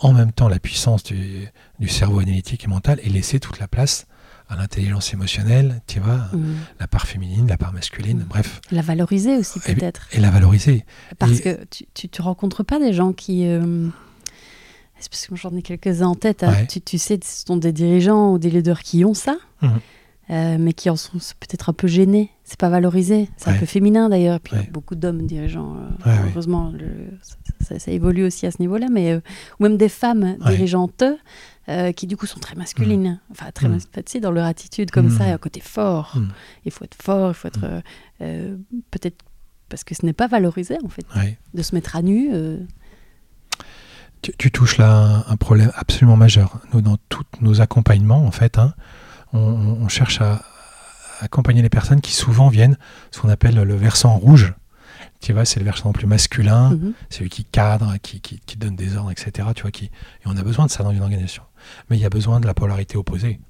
en même temps la puissance du, du cerveau analytique et mental et laisser toute la place à l'intelligence émotionnelle, tu vois, Mm. la part féminine, la part masculine, Mm. bref, La valoriser aussi, peut-être. et la valoriser. Parce Et- que tu, tu, tu rencontres pas des gens qui. euh, C'est parce que j'en ai quelques-uns en tête. hein. Ouais. Tu, tu sais, ce sont des dirigeants ou des leaders qui ont ça, Mhm. euh, mais qui en sont peut-être un peu gênés. C'est pas valorisé. C'est un peu féminin d'ailleurs. Puis il y a Ouais. beaucoup d'hommes dirigeants. euh, heureusement, le- ça, ça- ça évolue aussi à ce niveau-là. Mais euh, ou même des femmes dirigeantes qui du coup sont très masculines. Enfin, très Mhm. mas- tu sais, dans leur attitude comme Mhm. ça, il y a un côté fort. Mhm. Il faut être fort. Il faut être peut-être parce que ce n'est pas valorisé en fait de se mettre à nu. Tu, tu touches là un, un problème absolument majeur. Nous, dans tous nos accompagnements, en fait, hein, on, on cherche à, accompagner les personnes qui souvent viennent ce qu'on appelle le versant rouge. Tu vois, c'est le versant plus masculin, mhm. celui qui cadre, qui, qui, qui donne des ordres, etc. Tu vois, qui, et on a besoin de ça dans une organisation. Mais il y a besoin de la polarité opposée.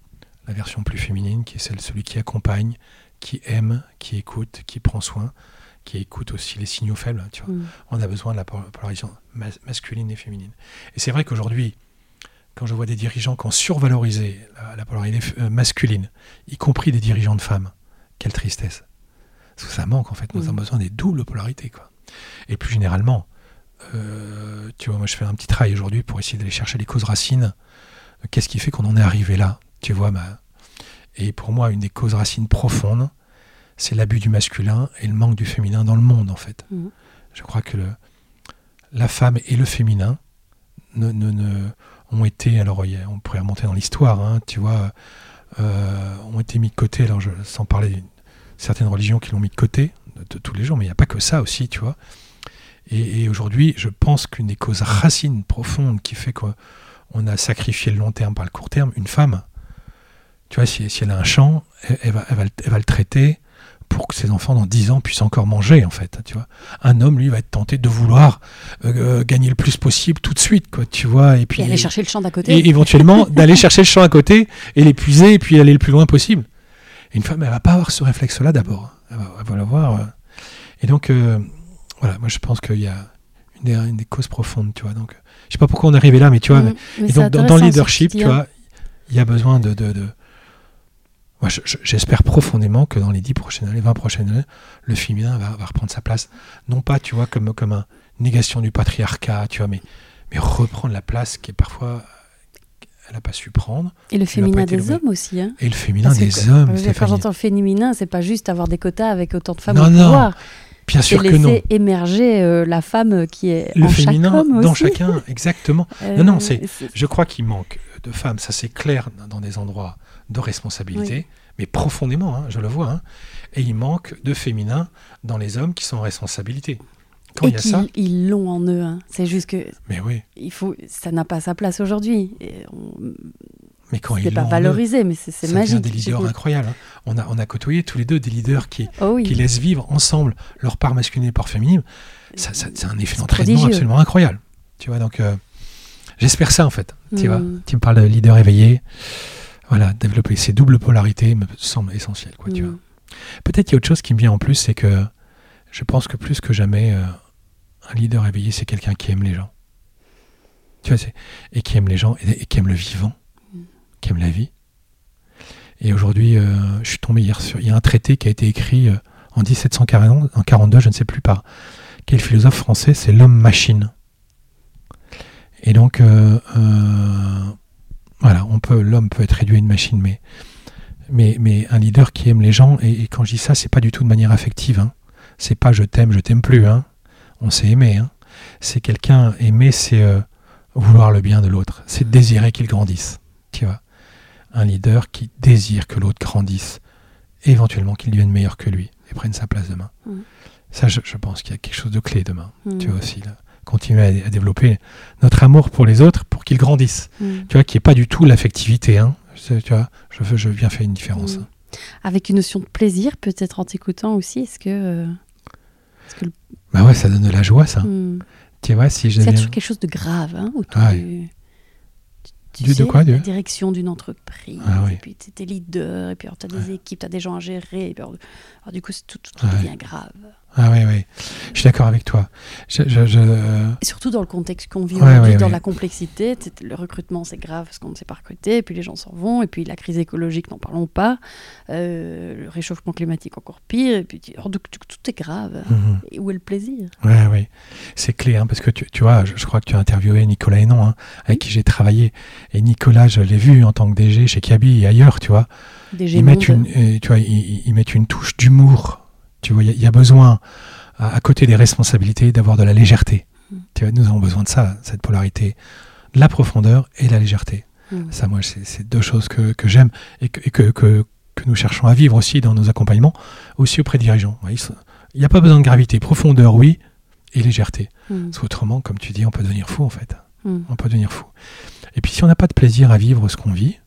La version plus féminine, qui est celle celui qui accompagne, qui aime, qui écoute, qui prend soin, qui écoute aussi les signaux faibles. Tu vois. Mhm. On a besoin de la pol- polarisation mas- masculine et féminine. Et c'est vrai qu'aujourd'hui, quand je vois des dirigeants qui ont survalorisé la, la polarité euh, masculine, y compris des dirigeants de femmes, quelle tristesse. Parce que ça manque en fait, nous avons besoin des doubles polarités. Quoi. Et plus généralement, euh, tu vois, moi je fais un petit travail aujourd'hui pour essayer d'aller chercher les causes racines. Qu'est-ce qui fait qu'on en est arrivé là? Tu vois, ma... Et pour moi, une des causes racines profondes, c'est l'abus du masculin et le manque du féminin dans le monde en fait. Mhm. Je crois que le, la femme et le féminin ne, ne- ne- ont été, alors on pourrait remonter dans l'histoire, hein, tu vois, euh, ont été mis de côté, alors je, sans parler d'une certaine religion qui l'ont mis de côté de, de tous les jours, mais il n'y a pas que ça aussi, tu vois. Et, et aujourd'hui, je pense qu'une des causes racines profondes qui fait qu'on a sacrifié le long terme par le court terme, une femme, tu vois, si, si elle a un champ, elle, elle va, elle va le- elle va le traiter pour que ses enfants dans 10 ans puissent encore manger, en fait, tu vois. Un homme, lui, va être tenté de vouloir euh, euh, gagner le plus possible tout de suite, quoi, tu vois. Et puis, Et aller chercher le champ d'à côté. et éventuellement d'aller chercher le champ à côté et l'épuiser et puis aller le plus loin possible. Et une femme, elle va pas avoir ce réflexe-là d'abord. Elle va, elle va l'avoir. euh. Et donc, euh, voilà, moi je pense qu'il y a une des, une des causes profondes, tu vois. Donc, je sais pas pourquoi on est arrivé là, mais tu vois. Mm. mais- Mais et donc, dans, le leadership, tu hein. vois, il y a besoin de. de, de- Moi, je- je- j'espère profondément que dans les 10 prochaines années, 20 prochaines années, le féminin va, va reprendre sa place. Non pas, tu vois, comme, comme une négation du patriarcat, tu vois, mais, mais reprendre la place qui est parfois. Elle n'a pas su prendre. Et le féminin des hommes aussi. Hein. Et le féminin Parce que des quand- hommes, Quand j'entends féminin, c'est pas juste avoir des quotas avec autant de femmes Non, au non, pouvoir. Bien sûr que non. émerger euh, la femme qui est Le en chaque féminin homme dans aussi. chacun, exactement. Euh, Non, non, c'est- c'est- Je crois qu'il manque de femmes, ça c'est clair dans des endroits de responsabilité, mais profondément, hein, je le vois. hein. Et il manque de féminin dans les hommes qui sont en responsabilité. Quand Et il y a ça, ils l'ont en eux. hein. C'est juste que mais oui, il faut, ça n'a pas sa place aujourd'hui. On- mais quand ils pas eux, valorisé, mais c'est c'est ça devient magique. des leaders incroyables. hein. On, a, on a côtoyé tous les deux des leaders qui, Oh oui. qui laissent vivre ensemble leur part masculine et part féminine. Ça, ça- c'est un effet d'entraînement absolument incroyable. Tu vois, donc euh, j'espère ça en fait. Tu vois, Mm. tu me parles de leader éveillé. Voilà, développer ces doubles polarités me semble essentiel. Quoi, tu Mm. vois. Peut-être qu'il y a autre chose qui me vient en plus, c'est que je pense que plus que jamais, euh, un leader éveillé, c'est quelqu'un qui aime les gens. Tu vois, c'est- et qui aime les gens et, et qui aime le vivant, Mm. qui aime la vie. Et aujourd'hui, euh, je suis tombé hier sur. Il y a un traité qui a été écrit euh, en 1740, en 42, je ne sais plus par quel philosophe français, c'est l'homme-machine. Et donc, euh, voilà, on peut, l'homme peut être réduit à une machine, mais, mais, mais un leader qui aime les gens, et, et quand je dis ça, c'est pas du tout de manière affective. Hein. C'est pas je t'aime, je t'aime plus. Hein. On s'est aimé. Hein. C'est quelqu'un aimer, c'est euh, vouloir le bien de l'autre. C'est désirer qu'il grandisse. Tu vois, un leader qui désire que l'autre grandisse, éventuellement qu'il devienne meilleur que lui et prenne sa place demain. Mm. Ça, je, je pense qu'il y a quelque chose de clé demain. Mm. Tu vois aussi là, continuer à, à développer notre amour pour les autres pour qu'ils grandissent Mm. tu vois, qui est pas du tout l'affectivité. Hein. Tu vois, je, veux- je viens faire une différence. Mm. Avec une notion de plaisir, peut-être en t'écoutant aussi. Est-ce que. euh, est-ce que le- Bah ouais, ça donne de la joie, ça. Mm. Tu vois, si je C'est quelque chose de grave hein, autour du. tu Du- de sais, quoi, du- La direction d'une entreprise. Ah oui. Et puis, tu es leader, et puis tu as des équipes, tu as des gens à gérer. Et puis, alors, du coup, c'est tout, tout, tout Ouais. devient grave. Ah ouais, ouais. Je suis d'accord avec toi. Je, je- je- Et surtout dans le contexte qu'on vit Ouais, aujourd'hui, ouais, dans ouais. la complexité. Le recrutement, c'est grave parce qu'on ne sait pas recruter, et puis les gens s'en vont, et puis la crise écologique, n'en parlons pas. Euh, le réchauffement climatique, encore pire. Et puis alors, donc, tout, tout est grave. mhm. Et où est le plaisir? Ouais, ouais. C'est clé, hein, parce que tu, tu vois, je, crois que tu as interviewé Nicolas Hénon, hein, avec qui j'ai travaillé. Et Nicolas, je l'ai vu en tant que DG chez Kaby et ailleurs, tu vois. Ils mettent, une, euh, tu vois, ils mettent une touche d'humour. Tu vois, il y a- il y, a besoin, à, à côté des responsabilités, d'avoir de la légèreté. Mm. Tu vois, nous avons besoin de ça, cette polarité. De la profondeur et la légèreté. Mm. Ça, moi, c'est deux choses que, que j'aime et, que, et que, que- que nous cherchons à vivre aussi dans nos accompagnements, aussi auprès des dirigeants. Il n'y a pas besoin de gravité. Profondeur, oui, et légèreté. Mm. Parce qu'autrement, comme tu dis, on peut devenir fou, en fait. Mm. On peut devenir fou. Et puis, si on n'a pas de plaisir à vivre ce qu'on vit,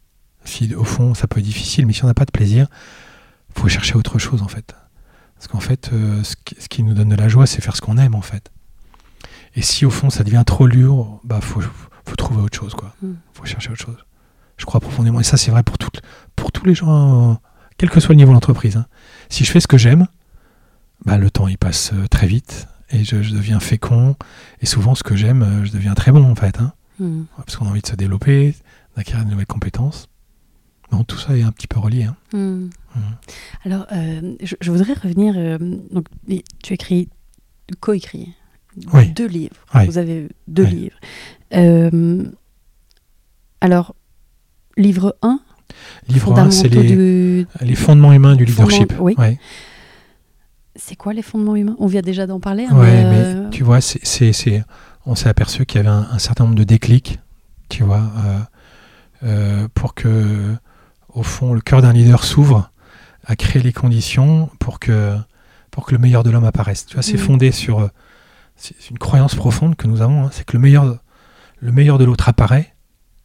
si au fond, ça peut être difficile, mais si on n'a pas de plaisir, il faut chercher autre chose, en fait. Parce qu'en fait, euh, ce, qui, ce qui nous donne de la joie, c'est faire ce qu'on aime, en fait. Et si au fond, ça devient trop lourd, bah, faut, faut trouver autre chose, quoi. Mm. faut chercher autre chose. Je crois profondément, et ça, c'est vrai pour, pour tous les gens, euh, quel que soit le niveau de l'entreprise. hein. Si je fais ce que j'aime, bah, le temps, il passe euh, très vite, et je, je deviens fécond, et souvent, ce que j'aime, euh, je deviens très bon, en fait. hein. Hmm. Parce qu'on a envie de se développer, d'acquérir de nouvelles compétences. Bon, tout ça est un petit peu relié. hein. Hmm. Mhm. Alors, euh, je, je voudrais revenir. euh, donc, tu écris, co-écrit Oui. deux livres. Vous avez deux livres. Euh, alors, livre 1, Livre 1, c'est les, du. les fondements humains du leadership. oui. Ouais. C'est quoi les fondements humains? On vient déjà d'en parler. hein, Ouais, mais, mais tu vois, c'est, on s'est aperçu qu'il y avait un, un certain nombre de déclics, tu vois, pour que, au fond, le cœur d'un leader s'ouvre à créer les conditions pour que, pour que le meilleur de l'homme apparaisse. Tu vois, c'est Mhm. fondé sur euh, c'est une croyance profonde que nous avons, hein, c'est que le meilleur, le meilleur de l'autre apparaît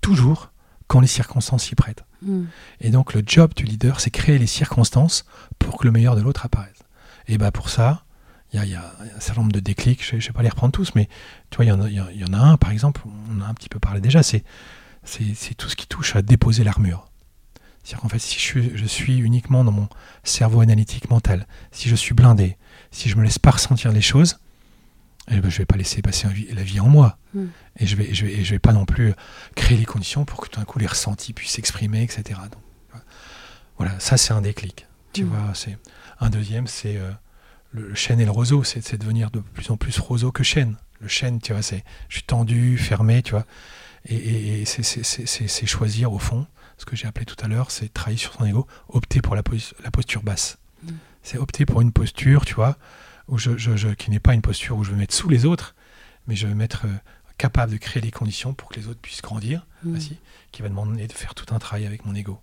toujours quand les circonstances s'y prêtent. hmm. Et donc le job du leader, c'est créer les circonstances pour que le meilleur de l'autre apparaisse. Et bah pour ça, il y a, il y a un certain nombre de déclics, je ne vais pas les reprendre tous, mais tu vois, il y, en a- il y en a- un, par exemple, on a un petit peu parlé déjà, c'est tout ce qui touche à déposer l'armure. C'est-à-dire qu'en fait, si je suis, je suis uniquement dans mon cerveau analytique mental, si je suis blindé, si je me laisse pas ressentir les choses, eh ben, je vais pas laisser passer la vie en moi. Mm. Et je vais, je vais, je vais pas non plus créer les conditions pour que tout d'un coup les ressentis puissent s'exprimer, etc. Donc, voilà, ça c'est un déclic. Tu Mm. vois, c'est un deuxième, c'est euh, le, le chêne et le roseau, c'est devenir de plus en plus roseau que chêne. Le chêne, tu vois, c'est je suis tendu, fermé, tu vois. Et, c'est choisir au fond, ce que j'ai appelé tout à l'heure, c'est travailler sur son ego, opter pour la, pos- la posture basse. Mm. C'est opter pour une posture, tu vois, où je, je- je- qui n'est pas une posture où je veux mettre sous les autres, mais je veux mettre euh, capable de créer les conditions pour que les autres puissent grandir, aussi, qui va demander de faire tout un travail avec mon ego.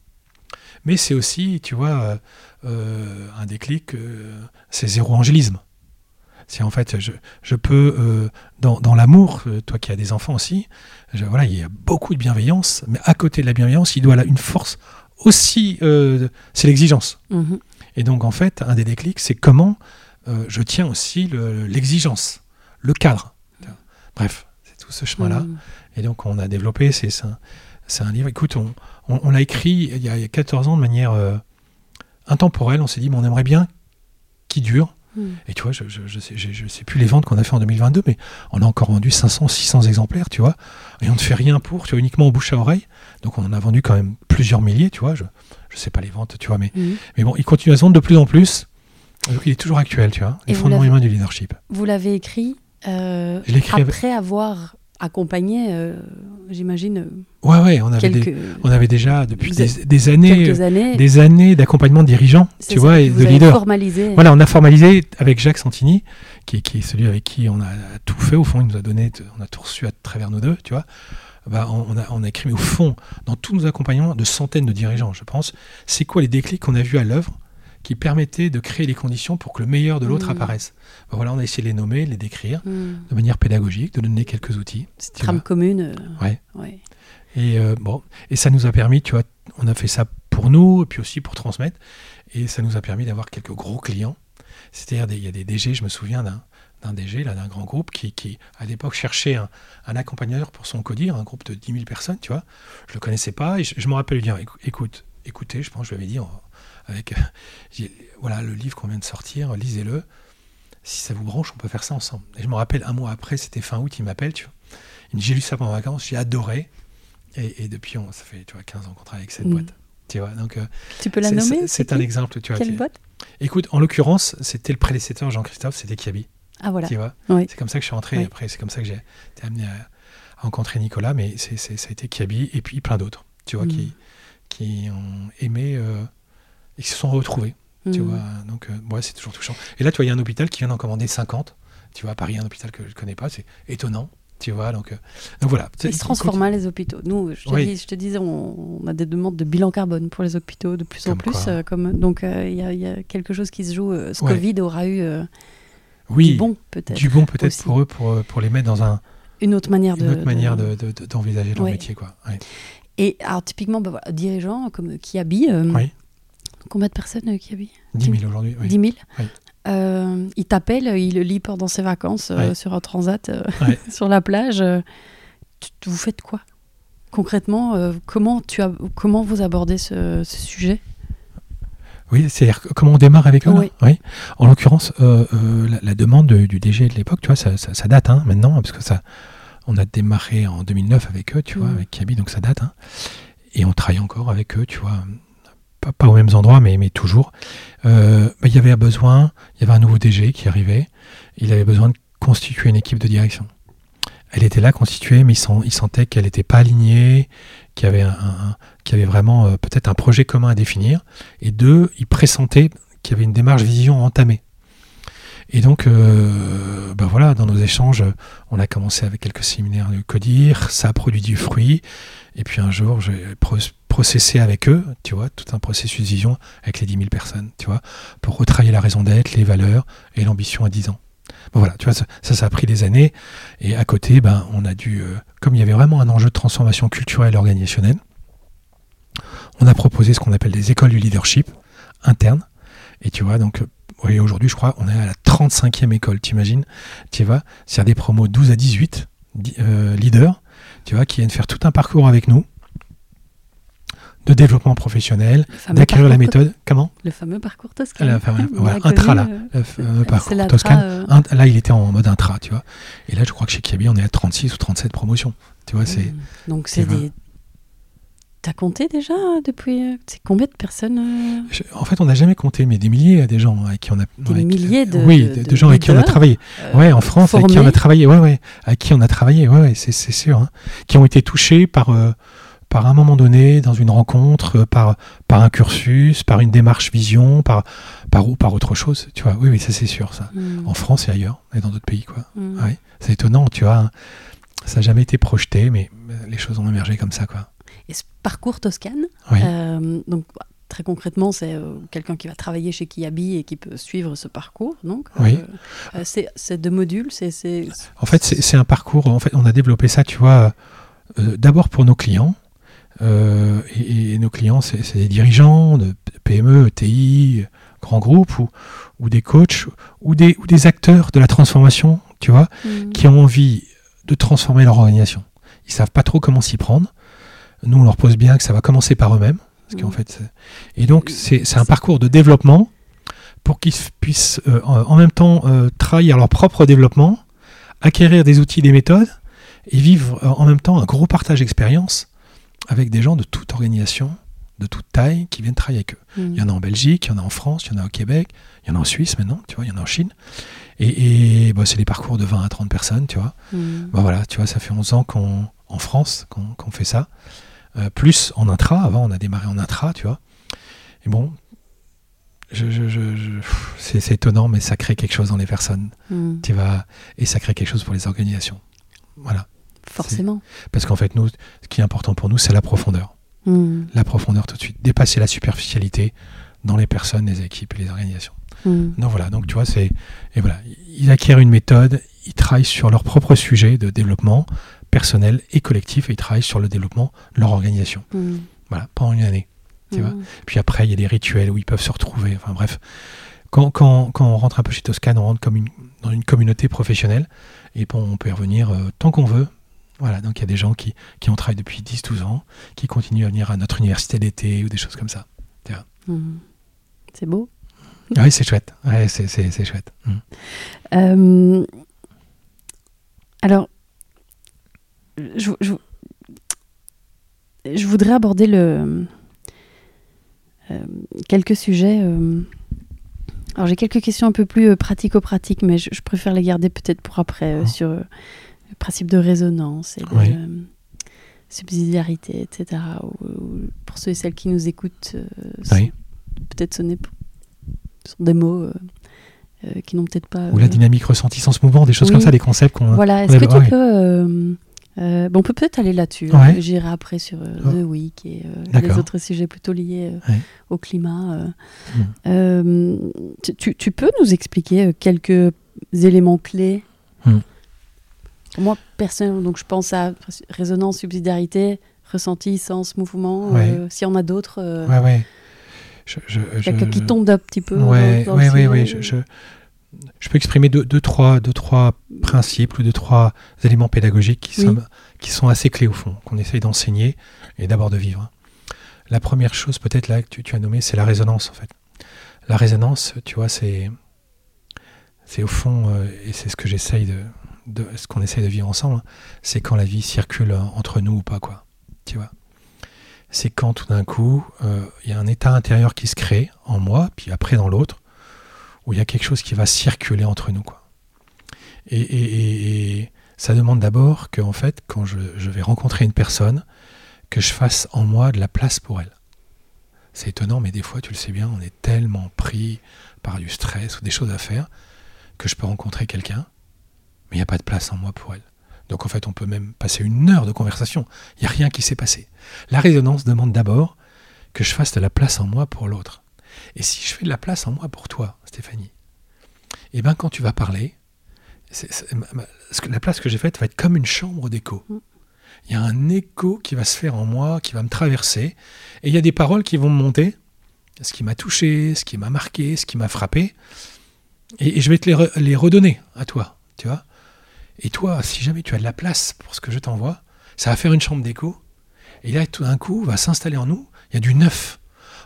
Mais c'est aussi, tu vois, euh, euh, un déclic, euh, c'est zéro angélisme. C'est en fait, je, je peux, euh, dans, dans l'amour, euh, toi qui as des enfants aussi, je- voilà, il y a beaucoup de bienveillance, mais à côté de la bienveillance, il doit là une force aussi, euh, c'est l'exigence. Mhm. Et donc, en fait, un des déclics, c'est comment euh, je tiens aussi le- l'exigence, le, cadre. Bref, c'est tout ce chemin-là. Mhm. Et donc, on a développé, c'est un, un livre. Écoute, on, on- on l'a écrit il y, a, il y a 14 ans de manière euh, intemporelle. On s'est dit, mais on aimerait bien qu'il dure. Et tu vois, je, je, je sais, je- je sais plus les ventes qu'on a fait en 2022, mais on a encore vendu 500, 600 exemplaires, tu vois. Et on ne fait rien pour, tu vois, uniquement bouche à oreille. Donc, on en a vendu quand même plusieurs milliers, tu vois. Je ne sais pas les ventes, tu vois, mais, mais bon, il continue à se vendre de plus en plus. Donc, il est toujours actuel, tu vois. Les fondements humains du leadership. Vous l'avez écrit euh, Je écrit avec- après avoir accompagné, euh, j'imagine, Ouais, ouais, on avait, quelques, des- on avait déjà depuis des, des années, des années d'accompagnement de dirigeants, tu ça, vois, et de leaders. formalisé. Voilà, on a formalisé avec Jacques Santini, qui est, qui est celui avec qui on a tout fait. Au fond, il nous a donné, on a tout reçu à travers nous deux, tu vois. Bah, on, on a, on a écrit, mais au fond, dans tous nos accompagnements de centaines de dirigeants, je pense, c'est quoi les déclics qu'on a vus à l'œuvre qui permettaient de créer les conditions pour que le meilleur de l'autre Mhm. apparaisse. Voilà, on a essayé de les nommer, de les décrire Mhm. de manière pédagogique, de donner quelques outils. Cette trame commune. euh, Ouais. ouais. Et euh, bon, et ça nous a permis, tu vois, on a fait ça pour nous, et puis aussi pour transmettre, et ça nous a permis d'avoir quelques gros clients. C'est-à-dire, il y a des DG, je me souviens d'un d'un DG, d'un grand groupe, qui, qui à l'époque cherchait un, un accompagnateur pour son codir, un groupe de 10 000 personnes, tu vois. Je le connaissais pas, et je, me rappelle lui dire, Écou- écoute, écoutez, je pense, que je lui avais dit, avec, euh, voilà, le livre qu'on vient de sortir, lisez-le. Si ça vous branche, on peut faire ça ensemble. Et je me rappelle, un mois après, c'était fin août, il m'appelle, tu vois. Il me dit, j'ai lu ça pendant vacances, j'ai adoré. Et, et depuis, on, ça fait tu vois, 15 ans qu'on travaille avec cette Mm. boîte. Tu vois, donc, euh, Tu peux la nommer c'est- un exemple. Tu vois, Quelle boîte? Écoute, en l'occurrence, c'était le prédécesseur Jean-Christophe, c'était Kiabi. Ah voilà. Tu vois, Oui. c'est comme ça que je suis entré. Oui. Après, c'est comme ça que j'ai été amené à, à rencontrer Nicolas, mais c'est, ça a été Kiabi et puis plein d'autres, tu vois, Mm. qui, qui ont aimé euh, et qui se sont retrouvés. Tu Mhm. vois, donc, euh, ouais, c'est toujours touchant. Et là, tu vois, il y a un hôpital qui vient d'en commander 50. Tu vois, à Paris, un hôpital que je ne connais pas, c'est étonnant. Tu vois, donc, euh, donc voilà. Ils se transforment, hein, les hôpitaux. Nous, je te, Oui. dis- je te disais, on, on a des demandes de bilan carbone pour les hôpitaux de plus en plus. euh, comme, donc, euh, il y, a- il y a quelque chose qui se joue. ce Ouais. Covid aura eu Oui, du bon, peut-être. du bon peut-être aussi. pour eux, pour, pour les mettre dans un, Une autre manière une de. autre manière de- de- de- d'envisager leur Ouais. métier. Quoi. Ouais. Et alors, typiquement, bah, voilà, dirigeants comme qui habillent. euh, Oui. Combien de personnes euh, qui habillent 10 000 aujourd'hui. oui. 10 000 Oui. Euh, il t'appelle, il le lit pendant ses vacances euh, sur un transat euh, Ouais. sur la plage. euh, tu- vous faites quoi Concrètement, euh, comment, tu as, comment vous abordez ce, ce sujet? Oui, c'est-à-dire comment on démarre avec eux là Oui. Oui. En l'occurrence, euh, euh, la, la demande de- du DG de l'époque, tu vois, ça, ça- ça date hein, maintenant, parce que ça, On a démarré en 2009 avec eux, tu vois, Mhm. avec Kiabi, donc ça date. hein. Et on travaille encore avec eux, tu vois. Pas, aux mêmes endroits, mais, toujours. Euh, il y avait un besoin, il y avait un nouveau DG qui arrivait. Il avait besoin de constituer une équipe de direction. Elle était là constituée, mais il, sent- il sentait qu'elle n'était pas alignée, qu'il y avait, un, un- qu'il y avait vraiment euh, peut-être un projet commun à définir. Et deux, il pressentait qu'il y avait une démarche vision entamée. Et donc, ben voilà, dans nos échanges, on a commencé avec quelques séminaires de CODIR, ça a produit du fruit. Et puis un jour, j'ai pro- processé avec eux, tu vois, tout un processus de vision avec les 10 000 personnes, tu vois, pour retravailler la raison d'être, les valeurs et l'ambition à 10 ans. Bon voilà, tu vois, ça, ça, a pris des années. Et à côté, ben, on a dû, euh, comme il y avait vraiment un enjeu de transformation culturelle et organisationnelle, on a proposé ce qu'on appelle des écoles du leadership interne. Et tu vois, donc, oui, aujourd'hui, je crois, on est à la 35e école, t'imagines Tu vois, c'est des promos 12 à 18 di- euh, leaders, tu vois, qui viennent faire tout un parcours avec nous de développement professionnel, d'acquérir la méthode. Comment? Le fameux parcours Toscan. La fameux- On voilà, l'a intra, là. Le fameux parcours c'est la Toscan. tra, euh, Un- là, il était en mode intra, tu vois. Et là, je crois que chez Kiabi, on est à 36 ou 37 promotions. Tu vois, c'est. Mm. Donc c'est des. T'as compté déjà euh, depuis. euh, C'est combien de personnes euh, Je- En fait, on n'a jamais compté, mais des milliers des gens avec qui on a. Des avec- milliers de- Oui, de- de, de gens avec qui on a travaillé. euh, Ouais, en France, avec qui on a travaillé. Ouais, ouais. Avec qui on a travaillé. Ouais, ouais, c'est c'est sûr. hein. Qui ont été touchés par. euh, par un moment donné, dans une rencontre, par, par un cursus, par une démarche vision, par, par, ou par autre chose. Tu vois, oui, oui, ça c'est sûr, ça. mm, En France et ailleurs, et dans d'autres pays, quoi. mm. Ouais, c'est étonnant, tu vois. hein. Ça n'a jamais été projeté, mais les choses ont émergé comme ça, quoi. Et ce parcours Toscane, Oui. euh, donc très concrètement, c'est euh, quelqu'un qui va travailler chez Kiabi et qui peut suivre ce parcours. Donc, Oui. euh, c'est deux modules. C'est En fait, c'est un parcours. En fait, on a développé ça, tu vois, euh, d'abord pour nos clients. et, et nos clients, c'est des dirigeants de PME, ETI, grands groupes, ou, ou des coachs, ou des, ou des acteurs de la transformation, tu vois, Mm. qui ont envie de transformer leur organisation. Ils savent pas trop comment s'y prendre. Nous, on leur pose bien que ça va commencer par eux-mêmes. Parce qu'en Mm. fait, c'est- et donc, c'est un parcours de développement pour qu'ils puissent euh, en même temps euh, travailler à leur propre développement, acquérir des outils, des méthodes, et vivre euh, en même temps un gros partage d'expérience avec des gens de toute organisation, de toute taille, qui viennent travailler avec eux. Mm. Il y en a en Belgique, il y en a en France, il y en a au Québec, il y en a en Suisse maintenant, tu vois, il y en a en Chine. Et, et, bah, c'est des parcours de 20 à 30 personnes, tu vois. Mm. Bah voilà, tu vois, ça fait 11 ans qu'on, en France qu'on, qu'on fait ça. Euh, plus en intra, avant on a démarré en intra, tu vois. Et bon, je, je- je- je- pff, c'est, c'est étonnant, mais ça crée quelque chose dans les personnes. Mm. Tu vas, et ça crée quelque chose pour les organisations. Voilà. Forcément. Parce qu'en fait, nous, ce qui est important pour nous, c'est la profondeur. Mm. La profondeur tout de suite. Dépasser la superficialité dans les personnes, les équipes et les organisations. Mm. Donc voilà, donc tu vois, c'est. Et voilà, ils acquièrent une méthode, ils travaillent sur leur propre sujet de développement personnel et collectif et ils travaillent sur le développement de leur organisation. Mm. Voilà, pendant une année. Tu vois. Mm. Puis après, il y a des rituels où ils peuvent se retrouver. Enfin bref, quand, quand, quand on rentre un peu chez Toscane, on rentre comme une, dans une communauté professionnelle et bon, on peut y revenir euh, tant qu'on veut. Voilà, donc il y a des gens qui, qui ont travaillé depuis 10-12 ans, qui continuent à venir à notre université d'été ou des choses comme ça. Mm. C'est beau. Oui, c'est chouette. Ouais, c'est, chouette. Mm. Euh, alors, je, je- je voudrais aborder le, euh, quelques sujets. euh, alors, j'ai quelques questions un peu plus euh, pratico-pratiques, mais je, je préfère les garder peut-être pour après Oh. sur le principe de résonance et de Oui. subsidiarité, etc. Ou- ou pour ceux et celles qui nous écoutent, Oui. peut-être ce n'est- sont des mots euh, euh, qui n'ont peut-être pas. Ou la dynamique ressentie sans ce mouvement, des choses Oui. comme ça, des concepts qu'on. voilà, est-ce que tu ouais. peux. Euh, bon, on peut peut-être aller là-dessus. Ouais. hein. J'irai après sur euh, Oh. The Week et euh, les autres sujets plutôt liés euh, Ouais. au climat. Mm. Tu- peux nous expliquer quelques éléments clés? Mm. Moi, personnellement, donc je pense à résonance, subsidiarité, ressenti, sens, mouvement. Ouais. S'il y en a d'autres. Je, je, je- qui tombe un petit peu. dans- Ouais, dans Je, peux exprimer deux, deux, trois, deux, trois principes ou deux, trois éléments pédagogiques qui, Oui. sont, qui sont assez clés au fond, qu'on essaye d'enseigner et d'abord de vivre. La première chose, peut-être là, que tu, tu as nommé, c'est la résonance, en fait. La résonance, tu vois, c'est, c'est au fond, euh, et c'est ce que j'essaye de, de ce qu'on essaie de vivre ensemble, hein, c'est quand la vie circule entre nous ou pas, quoi. Tu vois C'est quand tout d'un coup, euh, il y a un état intérieur qui se crée en moi, puis après dans l'autre, où il y a quelque chose qui va circuler entre nous. Et, ça demande d'abord que, en fait, quand je, je vais rencontrer une personne, que je fasse en moi de la place pour elle. C'est étonnant, mais des fois, tu le sais bien, on est tellement pris par du stress ou des choses à faire que je peux rencontrer quelqu'un, mais il n'y a pas de place en moi pour elle. Donc en fait, on peut même passer une heure de conversation. Il n'y a rien qui s'est passé. La résonance demande d'abord que je fasse de la place en moi pour l'autre. Et si je fais de la place en moi pour toi, Stéphanie, eh bien quand tu vas parler, la place que j'ai faite va être comme une chambre d'écho. Mm il y a un écho qui va se faire en moi, qui va me traverser, et il y a des paroles qui vont me monter, ce qui m'a touché, ce qui m'a marqué, ce qui m'a frappé, et, je vais te les, redonner à toi, tu vois. Et toi, si jamais tu as de la place pour ce que je t'envoie, ça va faire une chambre d'écho, et là, tout d'un coup, va s'installer en nous, il y a du neuf.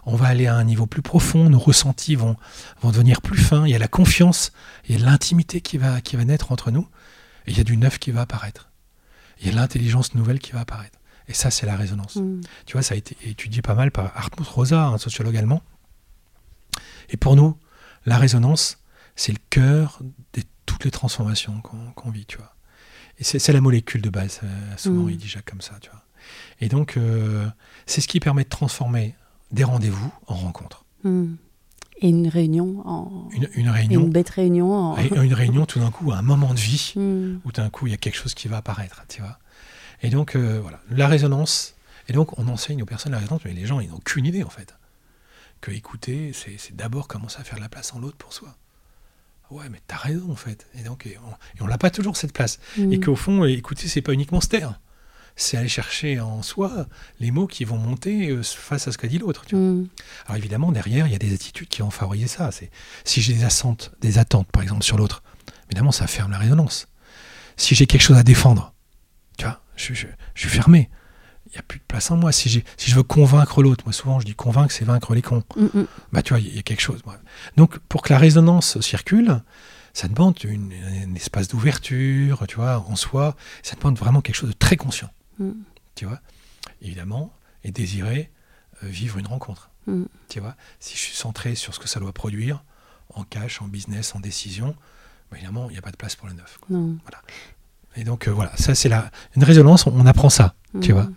On va aller à un niveau plus profond, nos ressentis vont, vont devenir plus fins, il y a la confiance, il y a l'intimité qui va, qui va naître entre nous, et il y a du neuf qui va apparaître il y a l'intelligence nouvelle qui va apparaître. Et ça, c'est la résonance. Mm. Tu vois, ça a été étudié pas mal par Hartmut Rosa, un sociologue allemand. Et pour nous, la résonance, c'est le cœur de toutes les transformations qu'on vit, tu vois. Et c'est la molécule de base, euh, souvent mm. il dit Jacques comme ça, tu vois. Et donc, euh, c'est ce qui permet de transformer des rendez-vous en rencontres. Mm. Et une réunion en. Une, réunion. Une bête réunion en. Une réunion tout d'un coup, un moment de vie, hmm. où tout d'un coup il y a quelque chose qui va apparaître, tu vois. Et donc, euh, voilà, la résonance. Et donc, on enseigne aux personnes la résonance, mais les gens, ils n'ont aucune idée, en fait. Que écouter, c'est d'abord commencer à faire de la place en l'autre pour soi. Ouais, mais t'as raison, en fait. Et donc, et on n'a pas toujours cette place. Et hmm. qu'au fond, écouter, c'est pas uniquement se taire c'est aller chercher en soi les mots qui vont monter euh, face à ce qu'a dit l'autre. Mm. Alors évidemment, derrière, il y a des attitudes qui vont favoriser ça. C'est si j'ai des attentes, des attentes, par exemple, sur l'autre, évidemment, ça ferme la résonance. Si j'ai quelque chose à défendre, tu vois, je, suis fermé. Il n'y a plus de place en moi. Si, si je veux convaincre l'autre, moi souvent je dis convaincre, c'est vaincre les cons. Mm, mm. Bah tu vois, il y, a quelque chose. Donc pour que la résonance circule, ça demande une, un espace d'ouverture, tu vois, en soi. Ça demande vraiment quelque chose de très conscient. Mm. Tu vois Évidemment, et désirer euh, vivre une rencontre. Mm. Tu vois Si je suis centré sur ce que ça doit produire, en cash, en business, en décision, bah, évidemment, il n'y a pas de place pour le neuf. Voilà. Et donc, euh, voilà, ça, c'est la, une résonance, on, apprend ça, tu mm. vois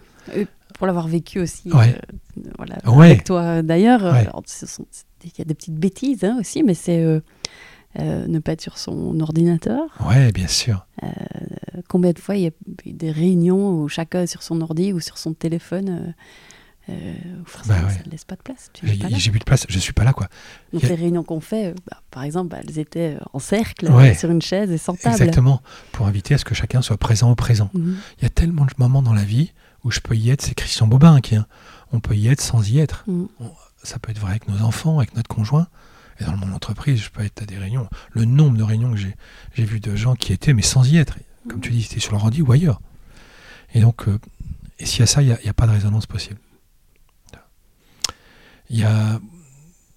pour l'avoir vécu aussi euh, voilà, avec toi d'ailleurs. Il y a des petites bêtises hein, aussi, mais c'est euh, ne pas être sur son ordinateur. Ouais, bien sûr. Euh, combien de fois il y a des réunions où chacun sur son ordi ou sur son téléphone euh, bah ça ne laisse pas de place. J'ai plus de place, je suis pas là quoi. Donc les réunions qu'on fait, bah, par exemple, bah, elles étaient en cercle, sur une chaise et sans table. Exactement, pour inviter à ce que chacun soit présent au présent. Mhm. Il y a tellement de moments dans la vie où je peux y être, c'est Christian Bobin qui, hein, on peut y être sans y être. Mhm. ça peut être vrai avec nos enfants, avec notre conjoint. Et dans mon entreprise, je peux être à des réunions. Le nombre de réunions que j'ai, j'ai vu de gens qui étaient, mais sans y être. Comme tu dis, c'était sur le rendu ou ailleurs. Et donc, euh, et s'il y a ça, il n'y a, pas de résonance possible. Il y a,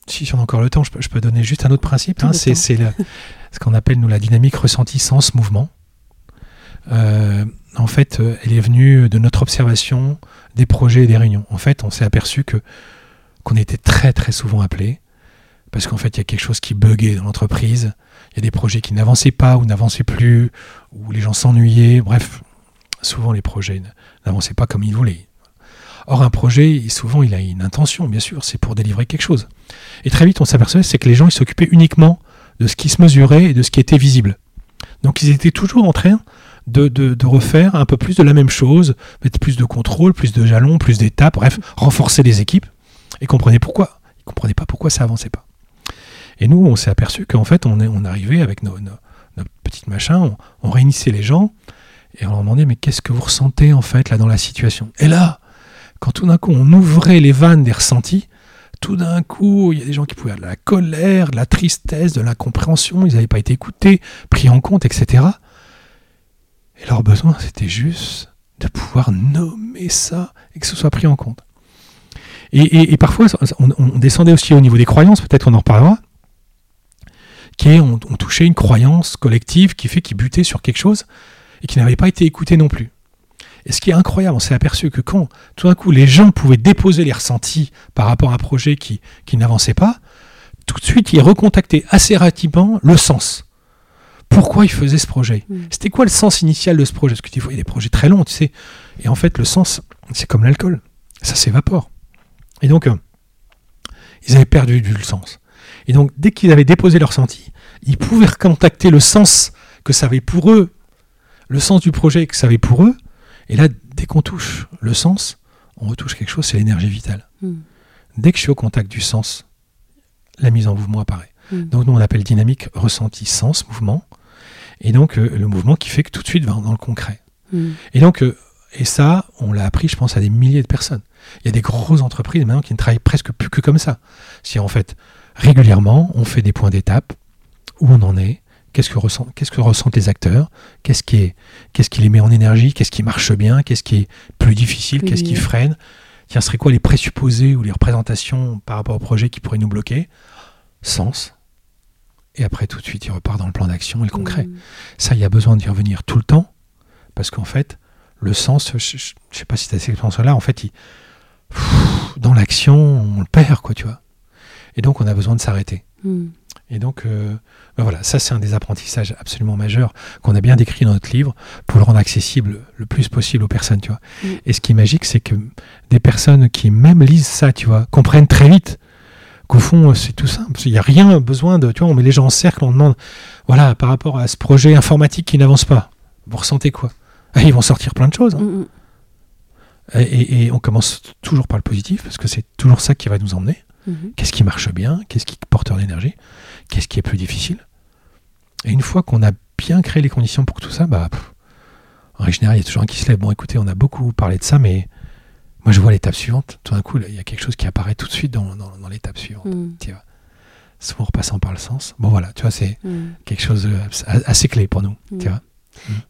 si on a encore le temps, je peux, donner juste un autre principe. Hein, c'est, ce qu'on appelle, nous, la dynamique ressentie sans mouvement. Euh, en fait, euh, elle est venue de notre observation des projets et des réunions. En fait, on s'est aperçu que qu'on était très très souvent appelés parce qu'en fait, il y a quelque chose qui buguait dans l'entreprise. Il y a des projets qui n'avançaient pas ou n'avançaient plus, ou les gens s'ennuyaient. Bref, souvent les projets n'avançaient pas comme ils voulaient. Or, un projet, souvent, il a une intention, bien sûr, c'est pour délivrer quelque chose. Et très vite, on s'apercevait, c'est que les gens, ils s'occupaient uniquement de ce qui se mesurait et de ce qui était visible. Donc, ils étaient toujours en train de, de refaire un peu plus de la même chose, mettre plus de contrôle, plus de jalons, plus d'étapes, bref, renforcer les équipes. Et comprenaient pourquoi. Ils ne comprenaient pas pourquoi ça avançait pas. Et nous, on s'est aperçu qu'en fait, on, on arrivait avec nos, nos, petites machins, on, réunissait les gens et on leur demandait mais qu'est-ce que vous ressentez en fait là dans la situation? Et là, quand tout d'un coup on ouvrait les vannes des ressentis, tout d'un coup il y a des gens qui pouvaient avoir de la colère, de la tristesse, de l'incompréhension, ils n'avaient pas été écoutés, pris en compte, etc. Et leur besoin, c'était juste de pouvoir nommer ça et que ce soit pris en compte. Et, parfois, on, on, descendait aussi au niveau des croyances, peut-être qu'on en reparlera qui est, ont, touché une croyance collective qui fait qu'ils butaient sur quelque chose et qui n'avait pas été écoutés non plus. Et ce qui est incroyable, on s'est aperçu que quand tout d'un coup les gens pouvaient déposer les ressentis par rapport à un projet qui, qui n'avançait pas, tout de suite ils recontactaient assez rapidement le sens. Pourquoi ils faisaient ce projet? Mm. C'était quoi le sens initial de ce projet? Parce que tu vois, il y a des projets très longs, tu sais. Et en fait, le sens, c'est comme l'alcool. Ça s'évapore. Et donc, euh, ils avaient perdu du sens. Et donc, dès qu'ils avaient déposé leur ressenti, ils pouvaient recontacter le sens que ça avait pour eux, le sens du projet que ça avait pour eux. Et là, dès qu'on touche le sens, on retouche quelque chose, c'est l'énergie vitale. Hmm. Dès que je suis au contact du sens, la mise en mouvement apparaît. Hmm. Donc, nous, on appelle dynamique ressenti, sens, mouvement. Et donc, euh, le mouvement qui fait que tout de suite va dans le concret. Hmm. Et donc, euh, et ça, on l'a appris, je pense, à des milliers de personnes. Il y a des grosses entreprises maintenant qui ne travaillent presque plus que comme ça. Si en fait, régulièrement, on fait des points d'étape, où on en est, qu'est-ce que, ressent, qu'est-ce que ressentent les acteurs, qu'est-ce qui, est, qu'est-ce qui les met en énergie, qu'est-ce qui marche bien, qu'est-ce qui est plus difficile, qu'est-ce qui freine, tiens, serait quoi les présupposés ou les représentations par rapport au projet qui pourraient nous bloquer, sens, et après tout de suite il repart dans le plan d'action et le concret. Mmh. Ça, il y a besoin d'y revenir tout le temps, parce qu'en fait, le sens, je, ne sais pas si tu as cette expérience-là, en fait, il, dans l'action, on le perd, quoi, tu vois. Et donc, on a besoin de s'arrêter. Hmm. Et donc, euh, ben voilà, ça, c'est un des apprentissages absolument majeurs qu'on a bien décrit dans notre livre pour le rendre accessible le plus possible aux personnes, tu vois. Hmm. Et ce qui est magique, c'est que des personnes qui même lisent ça, tu vois, comprennent très vite qu'au fond, c'est tout simple. Il n'y a rien besoin de, tu vois, on met les gens en cercle, on demande, voilà, par rapport à ce projet informatique qui n'avance pas, vous ressentez quoi? Ils vont sortir plein de choses. Hein. Mm, mm. Et, on commence toujours par le positif, parce que c'est toujours ça qui va nous emmener. Mm-hmm. Qu'est-ce qui marche bien Qu'est-ce qui est porteur d'énergie Qu'est-ce qui est plus difficile Et une fois qu'on a bien créé les conditions pour tout ça, bah, en général, il y a toujours un qui se lève. Bon, écoutez, on a beaucoup parlé de ça, mais moi, je vois l'étape suivante. Tout d'un coup, il y a quelque chose qui apparaît tout de suite dans, l'étape suivante. Mm. Tu vois souvent en repassant par le sens. Bon voilà, tu vois, c'est quelque chose euh, assez clé pour nous. Tu vois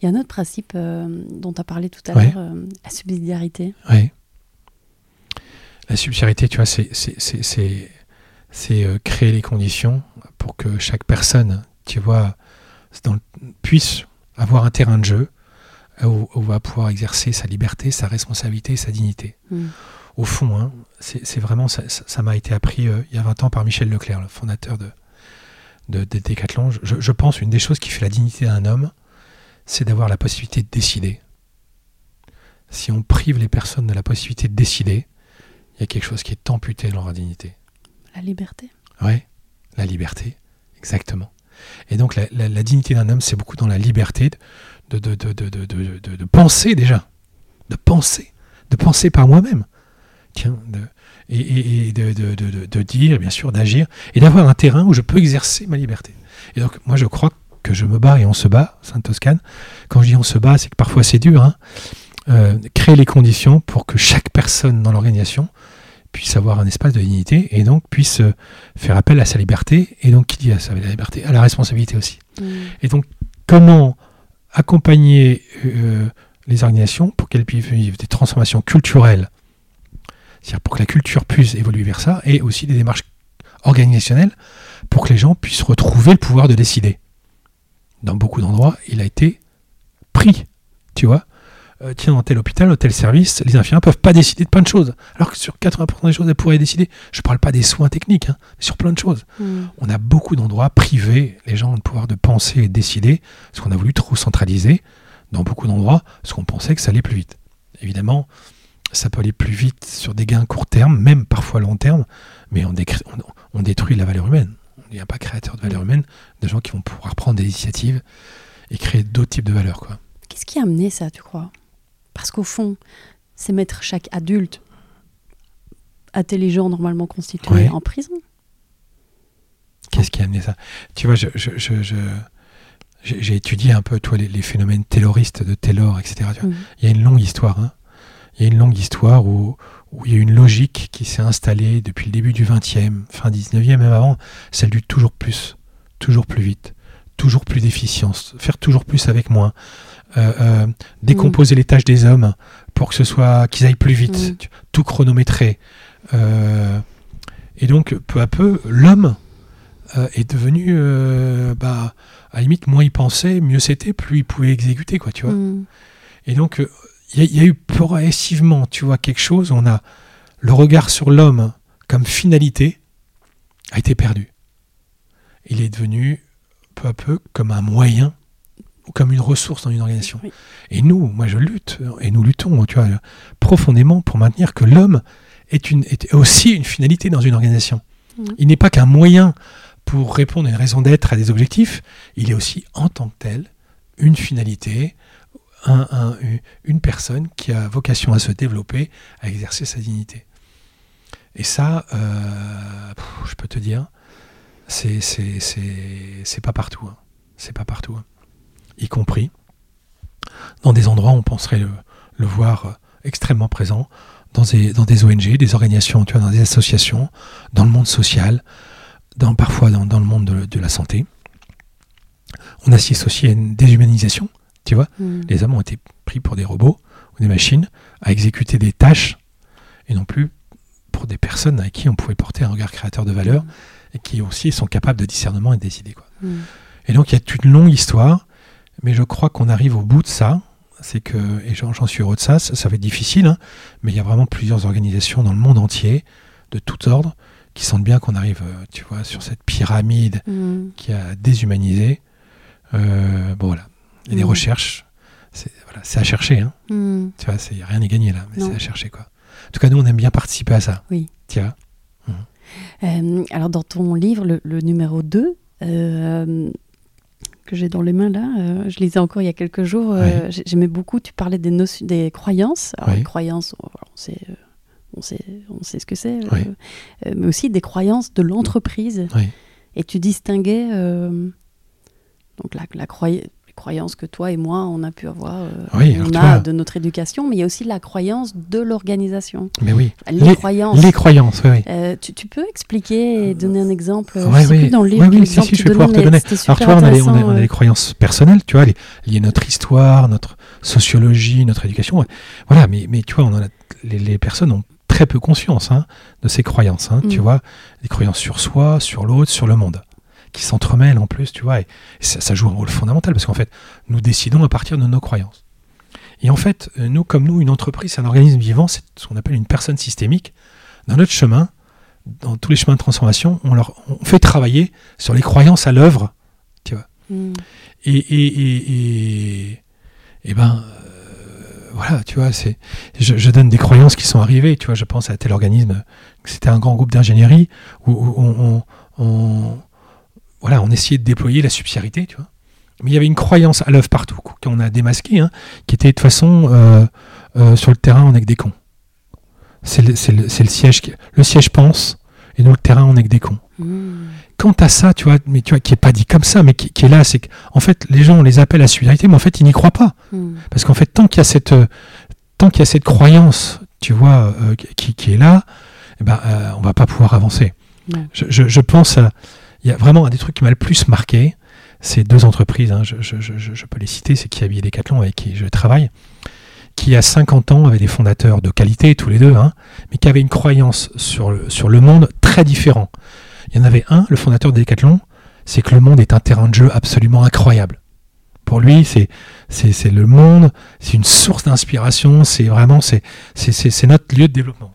il y a un autre principe euh, dont tu as parlé tout à l'heure, euh, la subsidiarité. Oui. La subsidiarité, tu vois, c'est euh, créer les conditions pour que chaque personne, tu vois, dans, puisse avoir un terrain de jeu où, où, va pouvoir exercer sa liberté, sa responsabilité, sa dignité. Hmm. Au fond, hein, c'est vraiment, ça m'a été appris il y a 20 ans par Michel Leclerc, le fondateur de, de, de Decathlon. Je, je, pense une des choses qui fait la dignité d'un homme, c'est d'avoir la possibilité de décider. Si on prive les personnes de la possibilité de décider, il y a quelque chose qui est amputé dans leur dignité. La liberté. Oui, la liberté, exactement. Et donc la, dignité d'un homme, c'est beaucoup dans la liberté de, de, de, de, penser déjà, de penser, de penser par moi-même. Tiens, et, et, de, dire, bien sûr, d'agir, et d'avoir un terrain où je peux exercer ma liberté. Et donc moi je crois que je me bats et on se bat, Sainte-Toscane. Quand je dis on se bat, c'est que parfois c'est dur. Hein. Euh, créer les conditions pour que chaque personne dans l'organisation puisse avoir un espace de dignité et donc puisse euh, faire appel à sa liberté et donc qui dit à sa liberté à la responsabilité aussi. Mmh. Et donc comment accompagner euh, les organisations pour qu'elles puissent vivre des transformations culturelles, c'est-à-dire pour que la culture puisse évoluer vers ça et aussi des démarches organisationnelles pour que les gens puissent retrouver le pouvoir de décider? Dans beaucoup d'endroits, il a été pris. Tu vois? Euh, Tiens, dans tel hôpital, dans tel service, les infirmiers ne peuvent pas décider de plein de choses. Alors que sur 80% des choses, elles pourraient décider. Je ne parle pas des soins techniques, hein, mais sur plein de choses. Hmm. On a beaucoup d'endroits privés, les gens ont le pouvoir de penser et de décider, parce qu'on a voulu trop centraliser dans beaucoup d'endroits, parce qu'on pensait que ça allait plus vite. Évidemment, ça peut aller plus vite sur des gains court terme, même parfois long terme, mais on, on détruit la valeur humaine il n'y a pas créateur de valeur humaine, des gens qui vont pouvoir prendre des initiatives et créer d'autres types de valeurs. Quoi. Qu'est-ce qui a amené ça, tu crois? Parce qu'au fond, c'est mettre chaque adulte intelligent, normalement constitué, en prison. Qu'est-ce qui a amené ça? Tu vois, je, j'ai étudié un peu toi, les, phénomènes tayloristes de Taylor, etc. Mmh. Il y a une longue histoire. Hein. Il y a une longue histoire où, où il y a une logique qui s'est installée depuis le début du 20e, fin 19e, même avant, celle du toujours plus, toujours plus vite, toujours plus d'efficience, faire toujours plus avec moins, euh, euh, décomposer mm. les tâches des hommes pour que ce soit qu'ils aillent plus vite, mm. tout chronométrer. Euh, et donc, peu à peu, l'homme est devenu, bah, à la limite, moins il pensait, mieux c'était, plus il pouvait exécuter, quoi, tu vois. Mm. Et donc, il y, y a eu progressivement, tu vois, quelque chose, on a le regard sur l'homme comme finalité a été perdu. Il est devenu peu à peu comme un moyen comme une ressource dans une organisation. Oui. Et nous, moi je lutte, et nous luttons, tu vois, profondément pour maintenir que l'homme est, une, est aussi une finalité dans une organisation. Il n'est pas qu'un moyen pour répondre à une raison d'être, à des objectifs, il est aussi en tant que tel une finalité, un- un- une personne qui a vocation à se développer, à exercer sa dignité. Et ça, euh, je peux te dire, c'est pas partout. hein. C'est pas partout. hein. Y compris dans des endroits où on penserait le, le voir euh, extrêmement présent, dans des, dans des ONG, des organisations, tu vois, dans des associations, dans le monde social, dans, parfois dans, dans le monde de, de la santé. On assiste aussi à une déshumanisation, tu vois. Mm. Les hommes ont été pris pour des robots ou des machines à exécuter des tâches et non plus pour des personnes à qui on pouvait porter un regard créateur de valeur et qui aussi sont capables de discernement et de décider. Quoi. Mm. Et donc il y a toute une longue histoire, mais je crois qu'on arrive au bout de ça. C'est que, et j'en suis heureux de ça, ça, ça va être difficile, hein, mais il y a vraiment plusieurs organisations dans le monde entier, de tout ordre, qui sentent bien qu'on arrive, euh, tu vois, sur cette pyramide Mm. qui a déshumanisé. Euh, bon voilà, il y a des Mhm. recherches, c'est voilà, à chercher, hein. Mm. tu vois, c'est rien n'est gagné là, mais c'est à chercher quoi. En tout cas, nous on aime bien participer à ça. Oui. Tu vois Euh, alors, dans ton livre, le, le numéro 2, euh, que j'ai dans les mains là, euh, je lisais encore il y a quelques jours, euh, j'ai- j'aimais beaucoup, tu parlais des, notions, des croyances. Alors, Oui. les croyances, on, on sait, euh, on, sait, on sait ce que c'est, Oui. euh, mais aussi des croyances de l'entreprise. Et tu distinguais donc la, la croy- les croyances que toi et moi, on a pu avoir, euh, Oui, on a de notre éducation, mais il y a aussi la croyance de l'organisation. Mais oui. Les, Les- croyances. Les croyances, oui, oui. Euh, tu, tu peux expliquer et donner un exemple Ouais, Je sais oui. plus dans le livre oui, quel si, si, tu je vais donnais, pouvoir te donner. Alors vois, on a, les, on, a, intéressant, on a euh. les croyances personnelles, tu vois, liées à notre histoire, notre sociologie, notre éducation. ouais. Voilà, mais, mais tu vois, on en a, les, les personnes ont très peu conscience hein, de ces croyances. hein, Tu Mm. vois, des croyances sur soi, sur l'autre, sur le monde, qui s'entremêlent en plus, tu vois. Et ça, ça joue un rôle fondamental parce qu'en fait, nous décidons à partir de nos croyances. Et en fait, euh, nous, comme nous, une entreprise, c'est un organisme vivant, c'est ce qu'on appelle une personne systémique. Dans notre chemin, dans tous les chemins de transformation, on, leur, on fait travailler sur les croyances à l'œuvre. Mm. Et, et, et, et, et ben, euh, voilà, tu vois, c'est, je, je donne des croyances qui sont arrivées. Tu vois, je pense à tel organisme, c'était un grand groupe d'ingénierie où, où on, on, on- voilà, on essayait de déployer la subsidiarité, tu vois. Mais il y avait une croyance à l'œuvre partout, qu'on a démasquée, hein, qui était de toute façon euh, euh, sur le terrain, on est que des cons. C'est le, le- siège, qui- le siège pense, et nous le terrain, on est que des cons Mm. quant à ça, tu vois, mais tu vois, qui est pas dit comme ça, mais qui, qui est là, c'est qu'en fait, les gens, on les appelle à la solidarité, mais en fait, ils n'y croient pas. Mm. Parce qu'en fait, tant qu'il y a cette, tant qu'il y a cette croyance, tu vois, euh, qui, qui est là, eh ben, on va pas pouvoir avancer. Je, je- je pense, à- il y a vraiment un des trucs qui m'a le plus marqué, c'est deux entreprises, hein, je, peux les citer, c'est Kiabi et Decathlon avec qui je travaille, qui à 50 ans avaient des fondateurs de qualité, tous les deux, hein, mais qui avaient une croyance sur le, sur le monde très différent. Il y en avait un, le fondateur de Decathlon, c'est que le monde est un terrain de jeu absolument incroyable. Pour lui, c'est c'est le monde, c'est une source d'inspiration, c'est vraiment c'est c'est notre lieu de développement.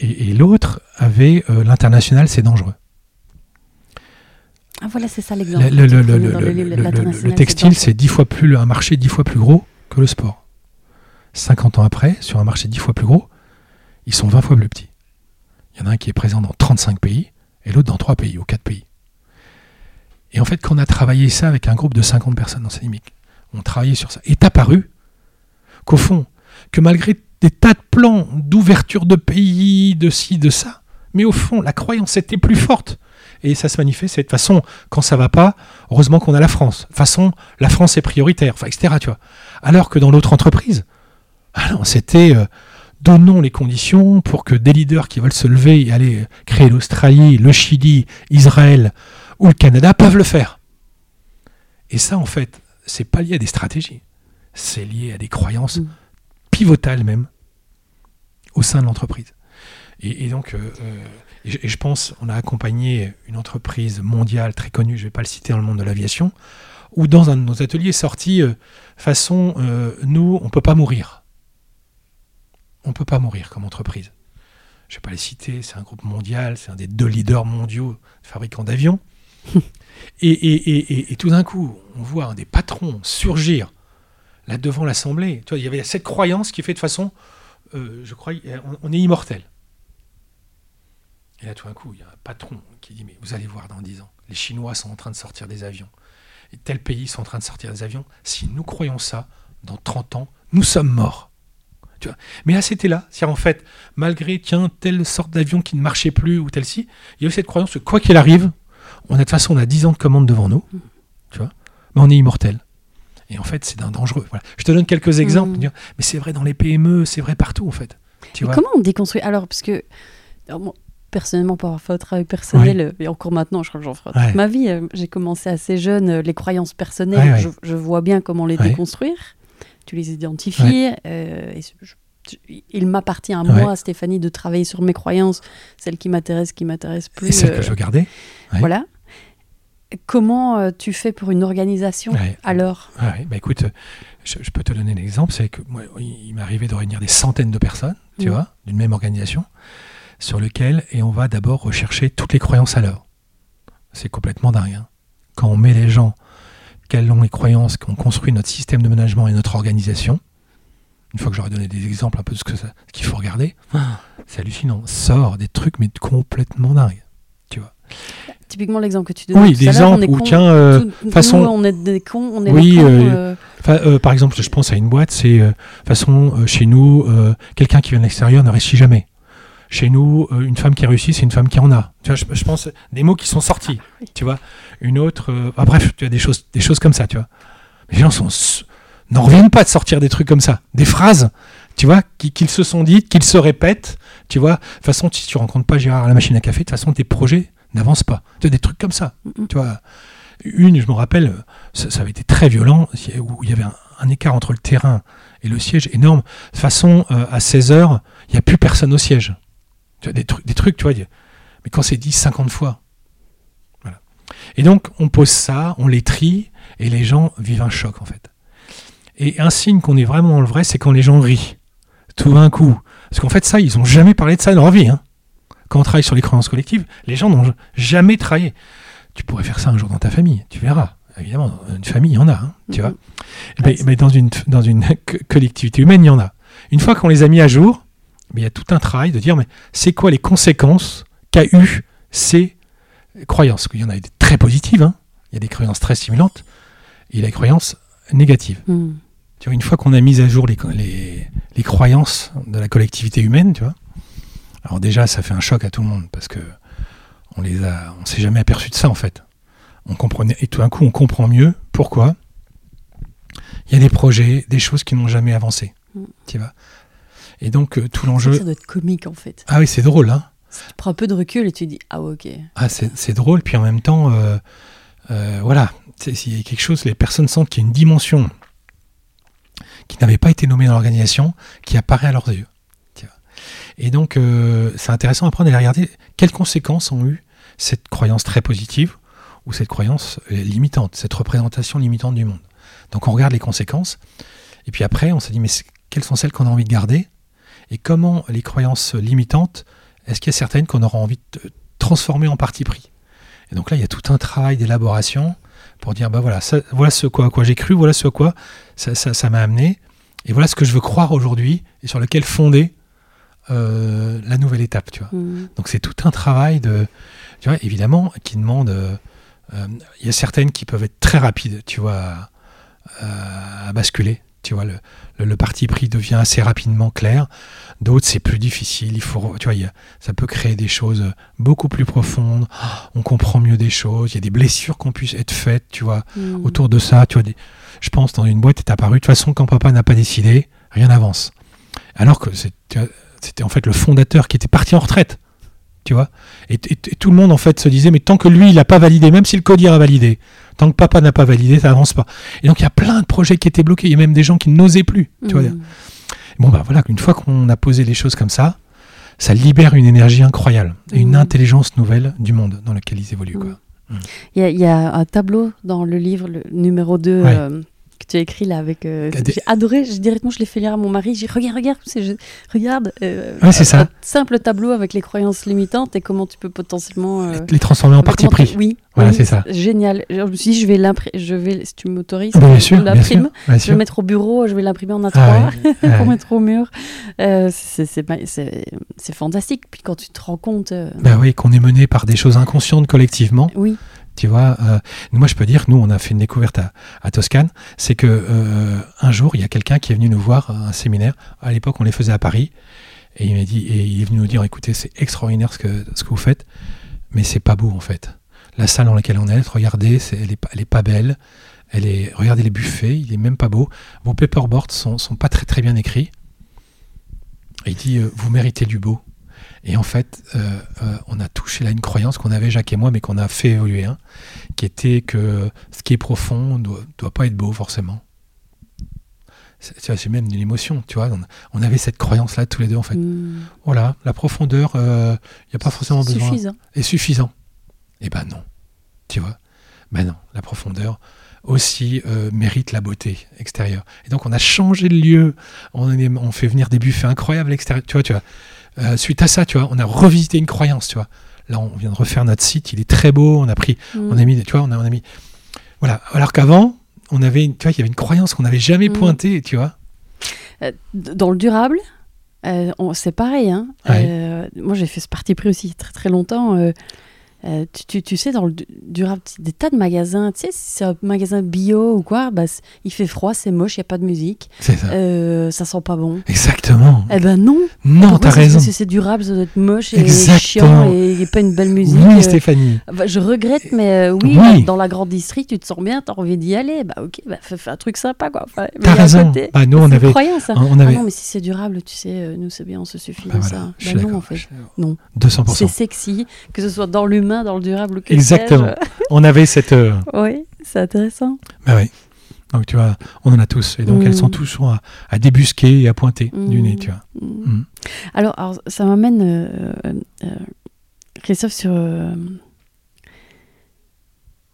Et, et l'autre avait euh, l'international, c'est dangereux. Ah voilà, c'est ça l'exemple. Le, textile, c'est dix fois plus un marché dix fois plus gros que le sport. 50 ans après, sur un marché dix fois plus gros, ils sont 20 fois plus petits. Il y en a un qui est présent dans 35 pays et l'autre dans 3 pays ou 4 pays. Et en fait, quand on a travaillé ça avec un groupe de 50 personnes dans Cédimic, on travaillait sur ça. Et est apparu qu'au fond, que malgré des tas de plans d'ouverture de pays, de ci, de ça, mais au fond, la croyance était plus forte. Et ça se manifeste de toute façon, quand ça va pas, heureusement qu'on a la France. De toute façon, la France est prioritaire, enfin, etc. Tu vois. Alors que dans l'autre entreprise, ah c'était euh, donnons les conditions pour que des leaders qui veulent se lever et aller créer l'Australie, le Chili, Israël ou le Canada peuvent le faire. Et ça, en fait, c'est pas lié à des stratégies. C'est lié à des croyances Mm. pivotales même au sein de l'entreprise. Et, et donc, euh, euh, Et je, et je pense, on a accompagné une entreprise mondiale très connue, je ne vais pas le citer dans le monde de l'aviation, où dans un de nos ateliers est sorti euh, façon, euh, nous, on ne peut pas mourir. On ne peut pas mourir comme entreprise. Je ne vais pas les citer, c'est un groupe mondial, c'est un des deux leaders mondiaux fabricants d'avions. et, et- et- et- et tout d'un coup, on voit un des patrons surgir là devant l'Assemblée. Tu vois, il y avait cette croyance qui fait de façon, euh, je crois, on, on est immortel. Et là, tout d'un coup, il y a un patron qui dit, mais vous allez voir dans 10 ans, les Chinois sont en train de sortir des avions. Et tels pays sont en train de sortir des avions. Si nous croyons ça, dans 30 ans, nous sommes morts. Tu vois mais là, c'était là. C'est-à-dire, en fait, malgré, tiens, telle sorte d'avion qui ne marchait plus ou telle-ci, il y a eu cette croyance que quoi qu'il arrive, on a de toute façon, on a 10 ans de commande devant nous. Tu vois Mais on est immortel. Et en fait, c'est d'un dangereux. Voilà. Je te donne quelques exemples. Dire, Mais c'est vrai dans les PME, c'est vrai partout, en fait. Tu Mais vois comment on déconstruit? Alors, parce que, alors, personnellement, par rapport au travail personnel, et encore maintenant, je crois que j'en ferai toute ma vie, euh, j'ai commencé assez jeune, euh, les croyances personnelles, Ouais. Je, je vois bien comment les déconstruire. Tu les identifies. euh, et je- je- il m'appartient à moi, Stéphanie, de travailler sur mes croyances, celles qui m'intéressent, qui m'intéressent plus. Et celle euh, que je veux garder. ouais. Voilà. Comment euh, tu fais pour une organisation Ouais. alors? Ah bah écoute, je, je peux te donner un exemple, c'est que moi, il m'est arrivé de réunir des centaines de personnes, tu Mhm. vois, d'une même organisation, sur lequel, et on va d'abord rechercher toutes les croyances à l'heure. C'est complètement dingue. hein. Quand on met les gens, quelles sont les croyances, qu'on construit notre système de management et notre organisation, une fois que j'aurai donné des exemples un peu de ce que ça- ce qu'il faut regarder, c'est hallucinant. Sort des trucs, mais complètement dingues. Tu vois. Typiquement l'exemple que tu donnes. Oui, l'exemple est où, tiens, euh, tout- façon- nous, on est des cons, on est Oui, cons, euh, euh, euh, par exemple, je pense à une boîte, c'est euh, façon euh, chez nous, euh, quelqu'un qui vient de l'extérieur ne réussit jamais. Chez nous, euh, une femme qui réussit, c'est une femme qui en a. Tu vois, je, je pense des mots qui sont sortis. oui. Tu vois, une autre. euh, ah, bref, tu as des choses, des choses comme ça. Tu vois, les gens sont n'en reviennent pas de sortir des trucs comme ça, des phrases. Tu vois, qui- qu'ils se sont dites, qu'ils se répètent. Tu vois, de toute façon, si tu rencontres pas Gérard à la machine à café, de toute façon, tes projets n'avancent pas. Tu as des trucs comme ça. Tu vois, une, je me rappelle, ça, ça avait été très violent, où il y avait un, un écart entre le terrain et le siège énorme. De façon, euh, à 16h, il n'y a plus personne au siège. Tu vois, des, trucs, des trucs, tu vois. Mais quand c'est dit 50 fois. Voilà. Et donc, on pose ça, on les trie, et les gens vivent un choc, en fait. Et un signe qu'on est vraiment dans le vrai, c'est quand les gens rient. Tout d'un coup. Parce qu'en fait, ça, ils n'ont jamais parlé de ça dans leur vie. hein. Quand on travaille sur les croyances collectives, les gens n'ont jamais travaillé. Tu pourrais faire ça un jour dans ta famille, tu verras. Évidemment, une famille, il y en a, hein, tu vois. Mhm. Eh ben- ben, dans une, dans une co- collectivité humaine, il y en a. Une fois qu'on les a mis à jour, mais il y a tout un travail de dire, mais c'est quoi les conséquences qu'a eu ces croyances? Il y en a des très positives, hein. il y a des croyances très stimulantes, et il y a des croyances négatives. hmm. Tu vois, une fois qu'on a mis à jour les, les, les croyances de la collectivité humaine, tu vois, alors déjà, ça fait un choc à tout le monde parce que on les a, on s'est jamais aperçu de ça en fait. On comprenait et tout d'un coup, on comprend mieux pourquoi. Il y a des projets, des choses qui n'ont jamais avancé, Mm. tu vois? Et donc euh, tout Ça l'enjeu. doit être comique en fait. Ah oui, c'est drôle, hein. Tu prends un peu de recul et tu dis ah ok. Ah, c'est drôle, puis en même temps, euh, euh, voilà, s'il y a quelque chose, les personnes sentent qu'il y a une dimension qui n'avait pas été nommée dans l'organisation, qui apparaît à leurs yeux. Et donc, euh, c'est intéressant après d'aller regarder quelles conséquences ont eu cette croyance très positive ou cette croyance limitante, cette représentation limitante du monde. Donc, on regarde les conséquences, et puis après, on se dit, mais quelles sont celles qu'on a envie de garder Et comment les croyances limitantes, est-ce qu'il y a certaines qu'on aura envie de transformer en parti pris? Et donc là, il y a tout un travail d'élaboration pour dire, bah voilà, ça- voilà ce quoi, à quoi j'ai cru, voilà ce à quoi ça ça- ça m'a amené, et voilà ce que je veux croire aujourd'hui, et sur lequel fonder euh, la nouvelle étape, tu vois. Hmm. Donc c'est tout un travail de, tu vois, évidemment, qui demande. euh, euh, Il y a certaines qui peuvent être très rapides, tu vois, à basculer. Tu vois, le, le, le parti pris devient assez rapidement clair. D'autres, c'est plus difficile. Il faut, tu vois, a- ça peut créer des choses beaucoup plus profondes. On comprend mieux des choses. Il y a des blessures qui ont pu être faites, tu vois, Hmm. autour de ça. Tu vois, des- je pense dans une boîte est apparu. De toute façon, quand papa n'a pas décidé, rien n'avance. Alors que c'était en fait le fondateur qui était parti en retraite. Tu vois et, et- et tout le monde en fait se disait mais tant que lui il n'a pas validé, même si le codir a validé, tant que papa n'a pas validé, ça avance pas. Et donc il y a plein de projets qui étaient bloqués. Il y a même des gens qui n'osaient plus. Tu vois Hmm. Bon, bah voilà, une fois qu'on a posé les choses comme ça, ça libère une énergie incroyable et une Mhm. intelligence nouvelle du monde dans lequel ils évoluent. Quoi. Il y, a- il y a un tableau dans le livre, le numéro 2, Ouais. euh, que tu as écrit là avec. euh, Des- J'ai adoré, directement je l'ai fait lire à mon mari. J'ai dit Regarde, regarde, regarde. euh, Ouais, c'est ça. Un simple tableau avec les croyances limitantes et comment tu peux potentiellement. euh, Les transformer en parti tu- pris. Oui. Voilà, oui, c'est ça. Génial. Je me suis dit, je vais l'imprimer. Je vais, si tu m'autorises, Ah bien je sûr, bien l'imprime. Je vais le mettre au bureau, je vais l'imprimer en A3 Ah ouais, pour ouais. mettre au mur. Euh, c'est- fantastique. Puis quand tu te rends compte. Bah oui, qu'on est mené par des choses inconscientes collectivement. oui. Tu vois, euh, moi je peux dire nous on a fait une découverte à, Toscane, c'est que euh, un jour il y a quelqu'un qui est venu nous voir à un séminaire. À l'époque on les faisait à Paris et il m'a dit et il est venu nous dire écoutez c'est extraordinaire ce que ce que vous faites, mais c'est pas beau en fait. La salle dans laquelle on est, regardez, elle est pas elle est pas belle. Elle est regardez les buffets, il est même pas beau. Vos paperboards sont sont pas très très bien écrits. Et il dit euh, vous méritez du beau. Et en fait, euh, euh, on a touché là une croyance qu'on avait Jacques et moi, mais qu'on a fait évoluer, hein, qui était que ce qui est profond doit, doit pas être beau forcément. C'est, tu vois, c'est même une émotion, tu vois. On, on avait cette croyance-là tous les deux en fait. Hmm. Voilà, la profondeur, il n'y a pas forcément besoin. Suffisant. Est suffisant. Eh ben non, tu vois. Ben non, la profondeur aussi euh, mérite la beauté extérieure. Et donc on a changé de lieu, on, est- on fait venir des buffets incroyables à l'extérieur, tu vois, tu vois. Euh, suite à ça, tu vois, on a revisité une croyance, tu vois. Là, on vient de refaire notre site, il est très beau, on a pris, Hmm. on a mis, tu vois, on a, on a mis, voilà. Alors qu'avant, on avait, une- tu vois, il y avait une croyance qu'on n'avait jamais Mm. pointée, tu vois. Euh, dans le durable, euh, c'est pareil. Hein. Ouais. Euh, moi, j'ai fait ce parti pris aussi très très longtemps. euh, euh, tu, tu- tu sais, dans le du- durable, des tas de magasins, tu sais, si c'est un magasin bio ou quoi, bah, il fait froid, c'est moche, il n'y a pas de musique, C'est ça. euh, ça sent pas bon. Exactement. Eh ben non, non, t'as c'est parce raison. que c'est durable, ça doit être moche et Exactement. chiant et, et pas une belle musique. Oui, euh, Stéphanie. bah, je regrette, mais euh, oui, Oui. dans la grande district, tu te sens bien, t'as envie d'y aller. Bah ok, bah, fais, fais un truc sympa quoi. Enfin, T'as raison. côté- Bah, nous, on avait, croyant, ça. on Ah non, mais si c'est durable, tu sais, nous c'est bien, on se suffit Bah de voilà, ça. je suis Bah non, en fait. Non. 200%. C'est sexy, que ce soit dans l'humain, dans le durable ou que Exactement. On avait cette. euh. Oui, c'est intéressant. Bah oui. Donc tu vois, on en a tous. Et donc Mm. elles sont toujours à, à débusquer et à pointer du Mm. nez, tu vois. Mm. Mm. Alors, alors, ça m'amène, euh, euh, Christophe, sur euh,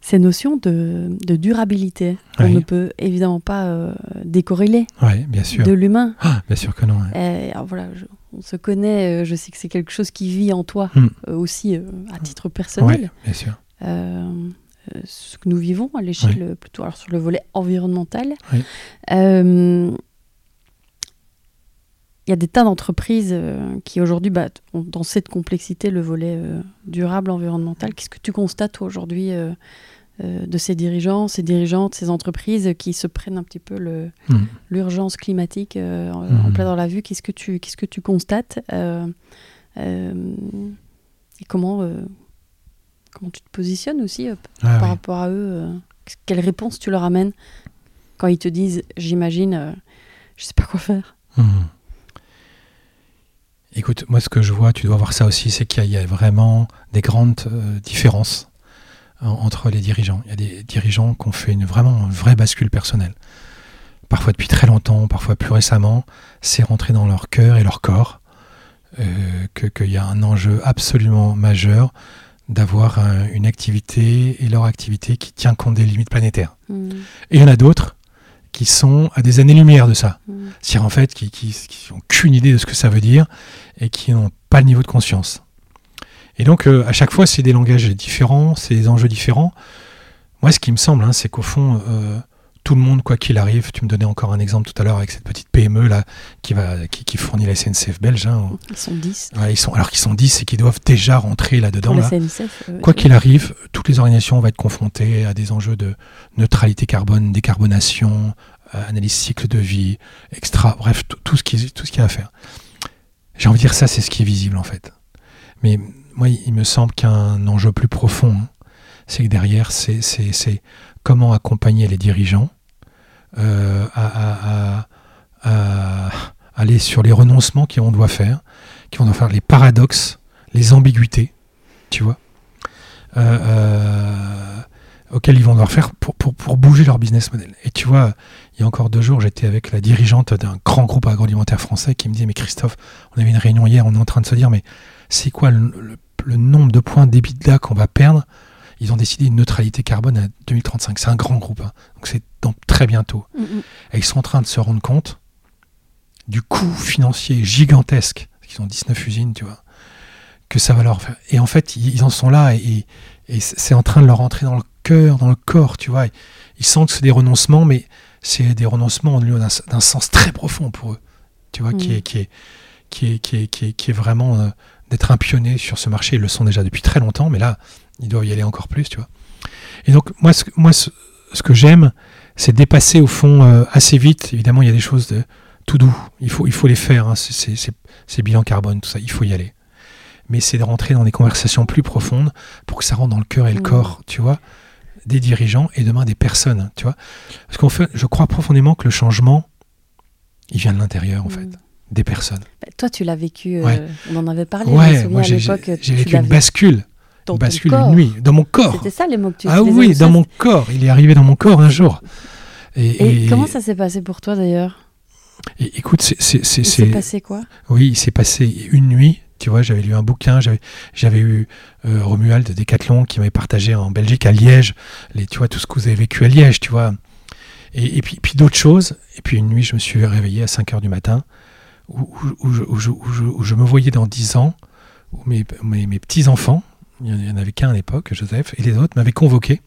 ces notions de, de durabilité. On ne peut évidemment pas décorréler Ouais, bien sûr. de l'humain. Ah, bien sûr que non. Et, alors voilà, je- on se connaît, euh, je sais que c'est quelque chose qui vit en toi Mm. euh, aussi euh, à titre personnel. Ouais, bien sûr. Ce que nous vivons à l'échelle plutôt alors sur le volet environnemental. Il y a des tas d'entreprises euh, qui aujourd'hui bah, ont dans cette complexité le volet euh, durable environnemental. Qu'est-ce que tu constates aujourd'hui euh, de ces dirigeants, ces dirigeantes, ces entreprises qui se prennent un petit peu Mm. l'urgence climatique euh, en- en plein dans la vue Qu'est-ce que tu, qu'est-ce que tu constates euh, euh, Et comment, euh, comment tu te positionnes aussi euh, Ah, par rapport à eux euh, Quelle réponse tu leur amènes quand ils te disent, j'imagine, euh, je sais pas quoi faire? Mhm. Écoute, moi ce que je vois, tu dois voir ça aussi, c'est qu'il y, a- il y a vraiment des grandes euh, différences en- entre les dirigeants. Il y a des dirigeants qui ont fait une, vraiment une vraie bascule personnelle. Parfois depuis très longtemps, parfois plus récemment, c'est rentré dans leur cœur et leur corps euh, que- qu'il y a un enjeu absolument majeur d'avoir un- une activité et leur activité qui tient compte des limites planétaires. Mm, Et il y en a d'autres qui sont à des années-lumière de ça. mm, C'est-à-dire en fait qui, qui, qui ont qu'une idée de ce que ça veut dire et qui n'ont pas le niveau de conscience. Et donc euh, à chaque fois c'est des langages différents, c'est des enjeux différents. Moi ce qui me semble, hein, c'est qu'au fond euh, tout le monde quoi qu'il arrive, tu me donnais encore un exemple tout à l'heure avec cette petite PME là qui va qui, qui fournit la SNCF belge. hein. Ils sont 10. Ouais, ils sont alors qu'ils sont 10 et qui doivent déjà rentrer là-dedans. Là. Euh, Quoi qu'il arrive, toutes les organisations vont être confrontées à des enjeux de neutralité carbone, décarbonation, analyse cycle de vie, extra, bref, tout, tout ce qui, tout ce qu'il y a à faire. J'ai envie de dire ça, c'est ce qui est visible en fait. Mais moi, il me semble qu'un enjeu plus profond, hein, c'est que derrière, c'est, comment accompagner les dirigeants euh, à, aller sur les renoncements qu'on doit faire, qu'on doit faire les paradoxes, les ambiguïtés, tu vois. Euh, euh, auxquels ils vont devoir faire pour, bouger leur business model. Et tu vois, il y a encore deux jours, j'étais avec la dirigeante d'un grand groupe agroalimentaire français qui me disait, mais Christophe, on avait une réunion hier, on est en train de se dire, mais c'est quoi le, le- le nombre de points d'EBITDA qu'on va perdre? Ils ont décidé une neutralité carbone à 2035. C'est un grand groupe, hein. donc c'est très bientôt. Mm, mm. Et ils sont en train de se rendre compte du coût financier gigantesque, parce qu'ils ont 19 usines, tu vois, que ça va leur faire. Et en fait, ils ils en sont là et, et c'est en train de leur rentrer dans le cœur, dans le corps, tu vois. Ils sentent que c'est des renoncements, mais c'est des renoncements au lieu d'un sens très profond pour eux, tu vois, qui, Mm. est, qui, est, qui, est, qui, est, qui, est, qui est vraiment euh, d'être un pionnier sur ce marché. Ils le sont déjà depuis très longtemps, mais là, ils doivent y aller encore plus, tu vois. Et donc, moi, ce, que- moi, ce, ce que j'aime, c'est dépasser au fond euh, assez vite. Évidemment, il y a des choses de tout doux. Il faut, il faut les faire. hein. C'est- C'est c'est- c'est bilan carbone, tout ça. Il faut y aller. Mais c'est de rentrer dans des conversations plus profondes pour que ça rentre dans le cœur et le Mm. corps, tu vois, des dirigeants et demain des personnes, tu vois. Parce qu'en fait, je crois profondément que le changement, il vient de l'intérieur, en Mm. fait, des personnes. Bah, toi, tu l'as vécu, euh, on en avait parlé, Ouais, moi à j'ai vécu une bascule, dans une bascule une nuit, dans mon corps. C'était ça les mots que tu Ah oui, ou dans mon corps. Il est arrivé dans mon corps un jour. Et, Et, et- comment ça s'est passé pour toi d'ailleurs? Et écoute, c'est, Il s'est passé quoi? Oui, il s'est passé une nuit. Tu vois, j'avais lu un bouquin, j'avais, j'avais eu euh, Romuald de Decathlon qui m'avait partagé en Belgique à Liège, les, tu vois, tout ce que vous avez vécu à Liège, tu vois. Et, et puis, puis d'autres choses. Et puis une nuit, je me suis réveillé à 5 heures du matin, où, je, où je- où je- où je me voyais dans 10 ans, où mes, mes, mes petits-enfants, il n'y en avait qu'un à l'époque, Joseph, et les autres m'avaient convoqué,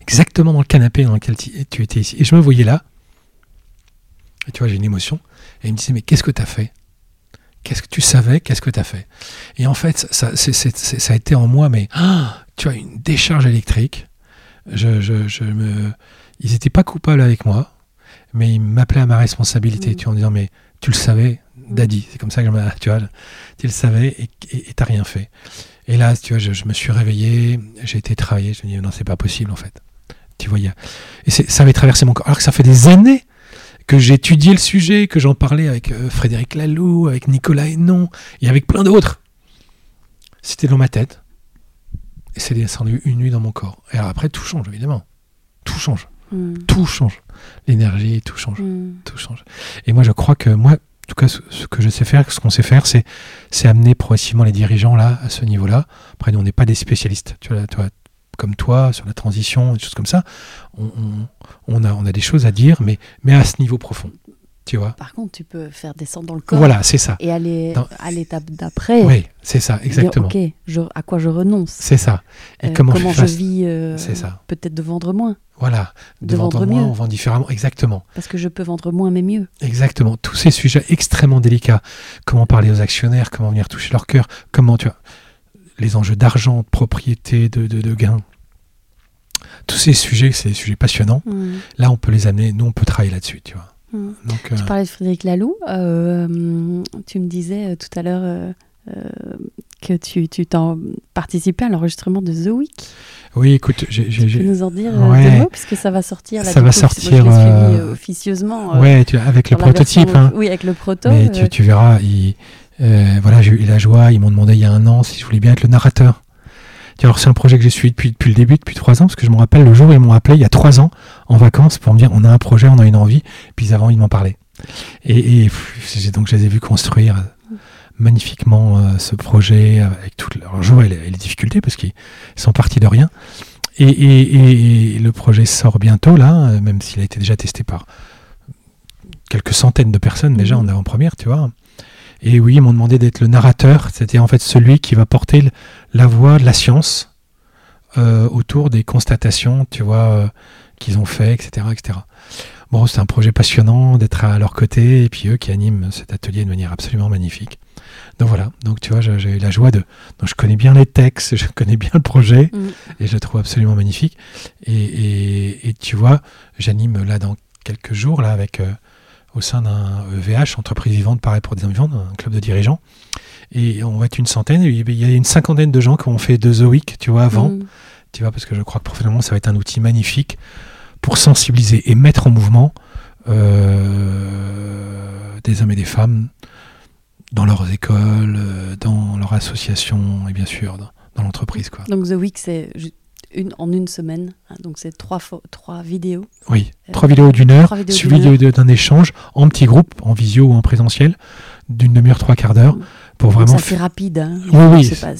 exactement dans le canapé dans lequel tu tu étais ici. Et je me voyais là, et tu vois, j'ai une émotion, et il me disait, mais qu'est-ce que tu as fait? Qu'est-ce que tu savais? Qu'est-ce que tu as fait? Et en fait, ça, ça a été en moi, mais ah, tu vois, une décharge électrique. Je, je, je me... Ils n'étaés pas coupables avec moi, mais ils m'appelaient à ma responsabilité, Mm. tu vois, en disant, mais tu le savais, Daddy, c'est comme ça que je. Tu vois, tu le savais et t'as rien fait. Et là, tu vois, je, me suis réveillé, j'ai été travailler, je me dis, non, c'est pas possible, en fait. Tu vois, y a- Et ça avait traversé mon corps. Alors que ça fait des années que j'étudiais le sujet, que j'en parlais avec euh, Frédéric Laloux, avec Nicolas Hénon, et avec plein d'autres. C'était dans ma tête. Et c'est descendu une nuit dans mon corps. Et alors après, tout change, évidemment. Tout change. Mm. Tout change. L'énergie, tout change. Mm. Tout change. Et moi, je crois que moi, en tout cas, ce, ce que je sais faire, ce qu'on sait faire, c'est, c'est amener progressivement les dirigeants là, à ce niveau-là. Après, nous, on n'est pas des spécialistes. Tu vois, toi, comme toi, sur la transition, des choses comme ça. On, on- on a, on a des choses à dire, mais, mais à ce niveau profond. Tu vois Par contre, tu peux faire descendre dans le corps Voilà, c'est ça. et aller Dans- à l'étape d'après. Oui, c'est ça, dire, exactement. ok, je- à quoi je renonce? C'est ça. Et Euh, comment, comment je vis euh, C'est ça. Peut-être de vendre moins, Voilà. de De vendre vendre moins, mieux. on vend différemment. Exactement. parce que je peux vendre moins mais mieux. Exactement. Tous ces sujets extrêmement délicats. Comment parler aux actionnaires, comment venir toucher leur cœur, comment, tu vois, les enjeux d'argent, de propriété, de, de, de gain. Tous ces sujets, c'est des sujets passionnants. Mm. Là, on peut les amener, nous, on peut travailler là-dessus, tu vois. Donc, euh, Tu parlais de Frédéric Laloux. euh, tu me disais euh, tout à l'heure euh, euh, que tu, tu t'en participais à l'enregistrement de The Week. oui, écoute, j'ai, j'ai- Tu peux nous en dire euh, Ouais. deux mots puisque ça va sortir. Là, Ça va coup, sortir, Moi, je l'ai suivi euh, euh, officieusement. euh, ouais, tu, avec le prototype, version- hein. Oui, avec le proto. Mais euh, tu, tu verras, il- euh, voilà, j'ai eu la joie. Ils m'ont demandé il y a un an si je voulais bien être le narrateur. Alors c'est un projet que j'ai suivi depuis, depuis le début, depuis trois ans, parce que je me rappelle le jour où ils m'ont appelé il y a trois ans en vacances pour me dire on a un projet, on a une envie, puis ils avaient envie de m'en parler. Et, et pff, j'ai- donc je les ai vus construire euh, magnifiquement euh, ce projet avec toutes leurs joies et les, difficultés, parce qu'ils sont partis de rien. Et, et- et le projet sort bientôt là, euh, même s'il a été déjà testé par quelques centaines de personnes déjà Mhm. en avant-première, tu vois. Et oui, ils m'ont demandé d'être le narrateur, c'était en fait celui qui va porter la voix de la science euh, autour des constatations, tu vois, euh, qu'ils ont fait, etc., etc. Bon, c'est un projet passionnant d'être à leur côté, et puis eux qui animent cet atelier de manière absolument magnifique. Donc voilà, donc tu vois, j'ai eu la joie de... Donc je connais bien les textes, je connais bien le projet, mm. et je le trouve absolument magnifique. Et, et- et tu vois, j'anime là dans quelques jours, là, avec, euh, au sein d'un EVH, Entreprise Vivante, pareil pour des hommes vivants, un club de dirigeants. Et on va être une centaine, il y a une cinquantaine de gens qui ont fait deux The Week, tu vois, avant, Mm. Tu vois, parce que je crois que professionnellement, ça va être un outil magnifique pour sensibiliser et mettre en mouvement euh, des hommes et des femmes dans leurs écoles, euh, dans leurs associations, et bien sûr, dans, dans l'entreprise, quoi. Donc The Week, c'est une, en une semaine. hein, donc c'est trois, trois vidéos. Oui, Euh, trois vidéos d'une heure, suivies d'un échange en petits groupes, en visio ou en présentiel, d'une demi-heure, trois quarts d'heure, pour Donc vraiment. ça c'est rapide. hein. Oui, oui, pas-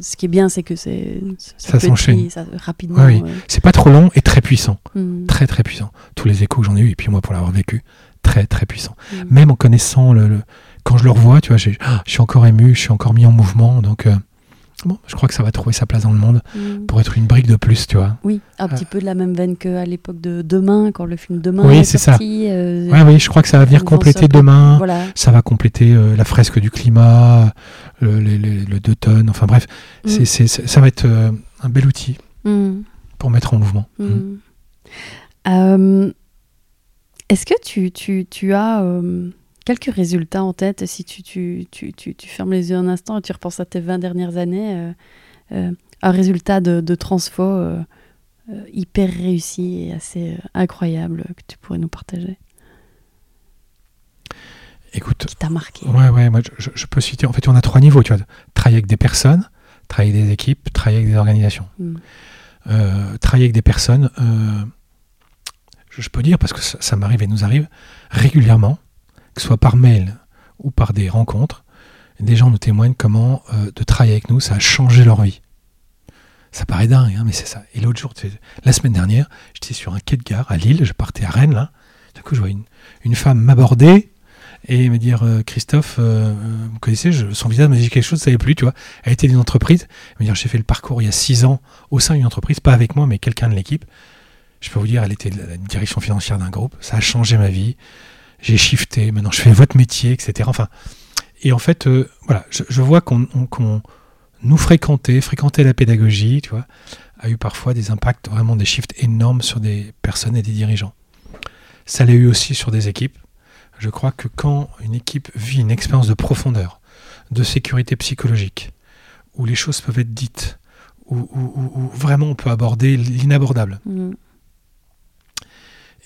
ce qui est bien, c'est que c'est Ça s'enchaîne. ça- rapidement. Oui, oui. ouais. C'est pas trop long et très puissant. Mm. Très, très puissant. Tous les échos que j'en ai eu, et puis moi pour l'avoir vécu, très, très puissant. Mm. Même en connaissant le. le- Quand je le revois, tu vois, ah, je suis encore ému, je suis encore mis en mouvement. Donc, euh, bon, je crois que ça va trouver sa place dans le monde Mm. pour être une brique de plus, tu vois. Oui, un Ah. petit peu de la même veine qu'à l'époque de Demain, quand le film Demain Oui, est c'est ça. sorti. euh, Ouais, oui, je crois que ça va venir compléter demain. Voilà. Ça va compléter euh, la fresque du climat, le, le, le- le deux tonnes. Enfin bref, Mm. c'est- c'est- ça va être euh, un bel outil Mm. pour mettre en mouvement. Mm. Mm. Euh, Est-ce que tu, tu, tu as euh, quelques résultats en tête? Si tu, tu, tu, fermes les yeux un instant et tu repenses à tes 20 dernières années euh, Un résultat de, de transfo hyper réussi et assez incroyable que tu pourrais nous partager? Écoute, Qui t'a marqué ouais, ouais, moi je, peux citer. En fait, on a trois niveaux, tu vois. Travailler avec des personnes, travailler avec des équipes, travailler avec des organisations. Mm. Euh, travailler avec des personnes, euh, je, je peux dire, parce que ça, ça m'arrive et nous arrive régulièrement, que ce soit par mail ou par des rencontres, des gens nous témoignent comment euh, de travailler avec nous, ça a changé leur vie. Ça paraît dingue, hein, mais c'est ça. Et l'autre jour, la semaine dernière, j'étais sur un quai de gare à Lille, je partais à Rennes, là. Du coup, je vois une, une femme m'aborder et me dire euh, Christophe, euh, euh, vous connaissez, je- son visage me dit quelque chose, ça savait plus, tu vois. Elle était d'une entreprise, me dire j'ai fait le parcours il y a six ans au sein d'une entreprise, pas avec moi, mais quelqu'un de l'équipe. Je peux vous dire, elle était la direction financière d'un groupe, ça a changé ma vie. J'ai shifté, maintenant je fais votre métier, etc. Enfin, et en fait, voilà, je, je vois qu'on on- qu'on nous fréquenter, fréquenter la pédagogie, tu vois, a eu parfois des impacts, vraiment des shifts énormes sur des personnes et des dirigeants. Ça l'a eu aussi sur des équipes. Je crois que quand une équipe vit une expérience de profondeur, de sécurité psychologique, où les choses peuvent être dites, où, où- où- où vraiment on peut aborder l'inabordable, Mm.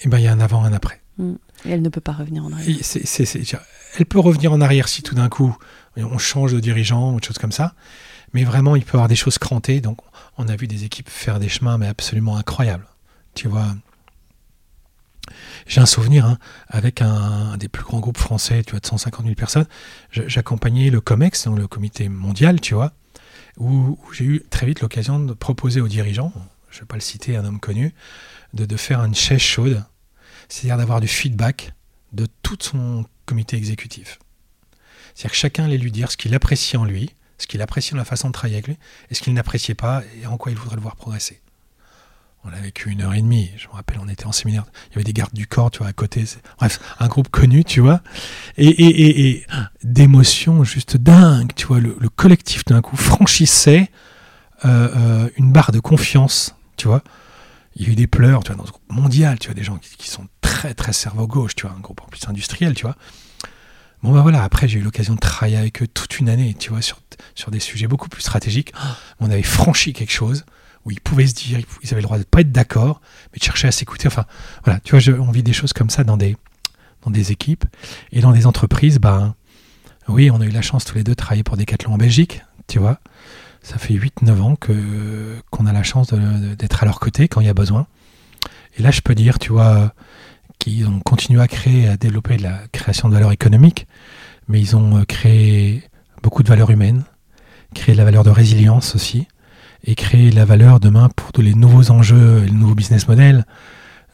et ben il y a un avant, un après. Et elle ne peut pas revenir en arrière. Elle peut revenir en arrière si tout d'un coup on change de dirigeant ou de choses comme ça, mais vraiment il peut y avoir des choses crantées. Donc on a vu des équipes faire des chemins mais absolument incroyables. Tu vois, j'ai un souvenir hein, avec un, des plus grands groupes français, tu vois, de 150 000 personnes. J'accompagnais le COMEX, donc le comité mondial, tu vois, où, où j'ai eu très vite l'occasion de proposer aux dirigeants, je ne vais pas le citer, un homme connu, de, de faire une chaise chaude, c'est-à-dire d'avoir du feedback de tout son comité exécutif. C'est-à-dire que chacun allait lui dire ce qu'il appréciait en lui, ce qu'il appréciait dans la façon de travailler avec lui, et ce qu'il n'appréciait pas, et en quoi il voudrait le voir progresser. On a vécu une heure et demie, je me rappelle, on était en séminaire, il y avait des gardes du corps, tu vois, à côté, bref, un groupe connu, tu vois, et, et, et, d'émotions juste dingues, tu vois, le, le collectif d'un coup franchissait euh, euh, une barre de confiance, tu vois, il y a eu des pleurs, tu vois, dans ce groupe mondial, tu vois, des gens qui, qui sont très, très cerveau gauche, tu vois, un groupe en plus industriel, tu vois. Bon, ben voilà, après, j'ai eu l'occasion de travailler avec eux toute une année, tu vois, sur, sur des sujets beaucoup plus stratégiques. On avait franchi quelque chose où ils pouvaient se dire, ils avaient le droit de pas être d'accord, mais de chercher à s'écouter. Enfin, voilà, tu vois, on vit des choses comme ça dans des, équipes et dans des entreprises. Ben, oui, on a eu la chance tous les deux de travailler pour Decathlon en Belgique, tu vois. Ça fait 8-9 ans que, qu'on a la chance d'être à leur côté quand il y a besoin. Et là, je peux dire, tu vois, qu'ils ont continué à créer, à développer la création de valeur économique, mais ils ont euh, créé beaucoup de valeurs humaines, créé de la valeur de résilience aussi, et créé de la valeur demain pour tous les nouveaux enjeux, les nouveaux business models,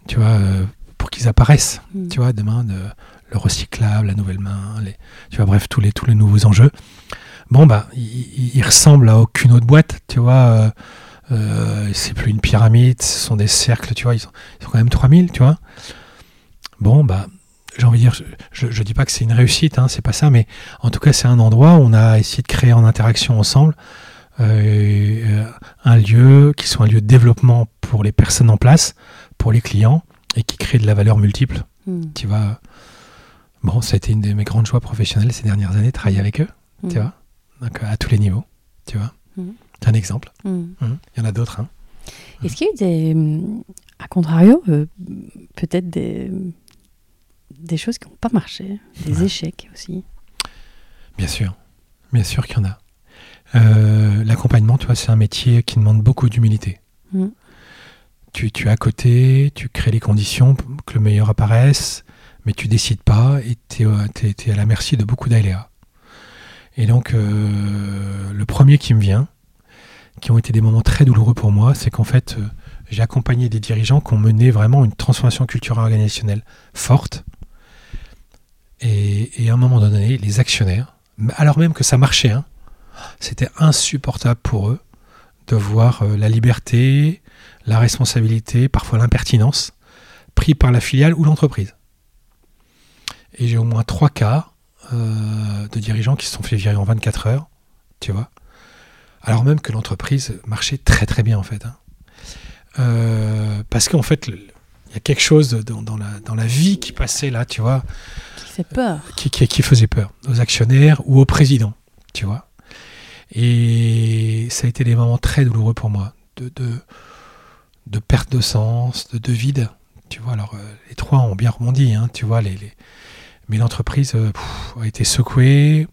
tu vois, euh, pour qu'ils apparaissent, Mm. tu vois, demain, de, le recyclable, la nouvelle main, les, tu vois, bref, tous les, tous les nouveaux enjeux. Bon, bah, ils il ressemblent à aucune autre boîte, tu vois. euh, euh, c'est plus une pyramide, ce sont des cercles, tu vois, ils sont, ils sont quand même 3000, tu vois. Bon, bah, j'ai envie de dire, je ne dis pas que c'est une réussite, hein, c'est pas ça, mais en tout cas, c'est un endroit où on a essayé de créer en interaction ensemble euh, un lieu qui soit un lieu de développement pour les personnes en place, pour les clients, et qui crée de la valeur multiple. Mm. Tu vois, bon, ça a été une de mes grandes joies professionnelles ces dernières années, travailler avec eux, tu vois, donc à tous les niveaux, tu vois. Mm. C'est un exemple. Il y en a d'autres. Hein. Est-ce qu'il y a eu des. À contrario, euh, peut-être des. Des choses qui n'ont pas marché, des Ouais. échecs aussi? Bien sûr, bien sûr qu'il y en a. Euh, L'accompagnement, tu vois, c'est un métier qui demande beaucoup d'humilité. Mm. Tu, tu es à côté, tu crées les conditions pour que le meilleur apparaisse, mais tu décides pas et tu es, à la merci de beaucoup d'aléas. Et donc, euh, le premier qui me vient, qui ont été des moments très douloureux pour moi, c'est qu'en fait, euh, j'ai accompagné des dirigeants qui ont mené vraiment une transformation culturelle organisationnelle forte. Et, et à un moment donné, les actionnaires, alors même que ça marchait, hein, c'était insupportable pour eux de voir euh, la liberté, la responsabilité, parfois l'impertinence, pris par la filiale ou l'entreprise. Et j'ai au moins trois cas euh, de dirigeants qui se sont fait virer en 24 heures, tu vois, alors même que l'entreprise marchait très très bien en fait. Hein. Euh, parce qu'en fait, il y a quelque chose dans, la, dans la vie qui passait là, tu vois. Qui fait peur. Qui, qui, faisait peur aux actionnaires ou au président, tu vois. Et ça a été des moments très douloureux pour moi, de, de, perte de sens, de, de, vide. Tu vois, alors euh, les trois ont bien rebondi, hein, tu vois, mais l'entreprise euh, a été secouée,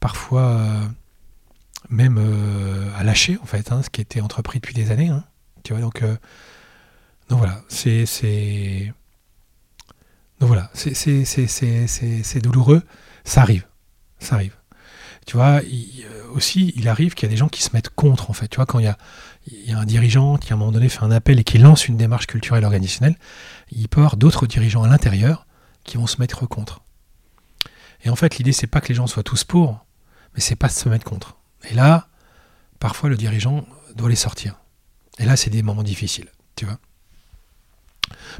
parfois euh, même à lâcher, en fait, hein, ce qui était entrepris depuis des années. Hein, tu vois, donc, donc voilà, c'est. Donc voilà, c'est douloureux, ça arrive, ça arrive tu vois, euh, aussi, il arrive qu'il y a des gens qui se mettent contre, en fait. Tu vois, quand il y a, il y a un dirigeant qui, à un moment donné, fait un appel et qui lance une démarche culturelle organisationnelle, il peut y avoir d'autres dirigeants à l'intérieur qui vont se mettre contre. Et en fait, l'idée, c'est pas que les gens soient tous pour, mais c'est pas de se mettre contre. Et là, parfois, le dirigeant doit les sortir. Et là, c'est des moments difficiles, tu vois.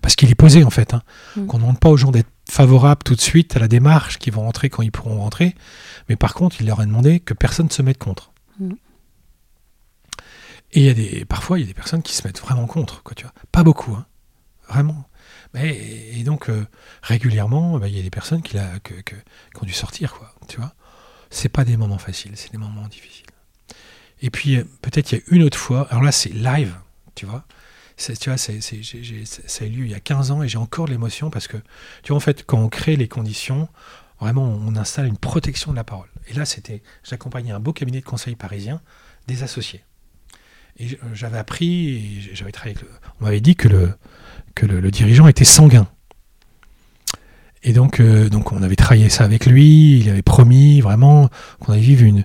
Parce qu'il est posé, en fait. Hein. Mm. Qu'on ne demande pas aux gens d'être favorables tout de suite à la démarche, qui vont rentrer quand ils pourront rentrer, mais par contre, il leur a demandé que personne ne se mette contre. Mm. Et il y a des, parfois, il y a des personnes qui se mettent vraiment contre, quoi, tu vois. Pas beaucoup, hein. vraiment. Mais, et donc, euh, régulièrement, bah, il y a des personnes qui, la, que, qui, ont dû sortir, quoi, tu vois. C'est pas des moments faciles, c'est des moments difficiles. Et puis, euh, peut-être il y a une autre fois, alors là, c'est live, tu vois. Tu vois, ça a eu lieu il y a 15 ans et j'ai encore l'émotion parce que, tu vois, en fait, quand on crée les conditions, Vraiment, on installe une protection de la parole. Et là, c'était, j'accompagnais un beau cabinet de conseil parisien, des associés. Et euh, j'avais appris, j'avais travaillé on m'avait dit que le, que le, dirigeant était sanguin. Et donc, euh, donc, on avait travaillé ça avec lui, il avait promis vraiment qu'on allait vivre une,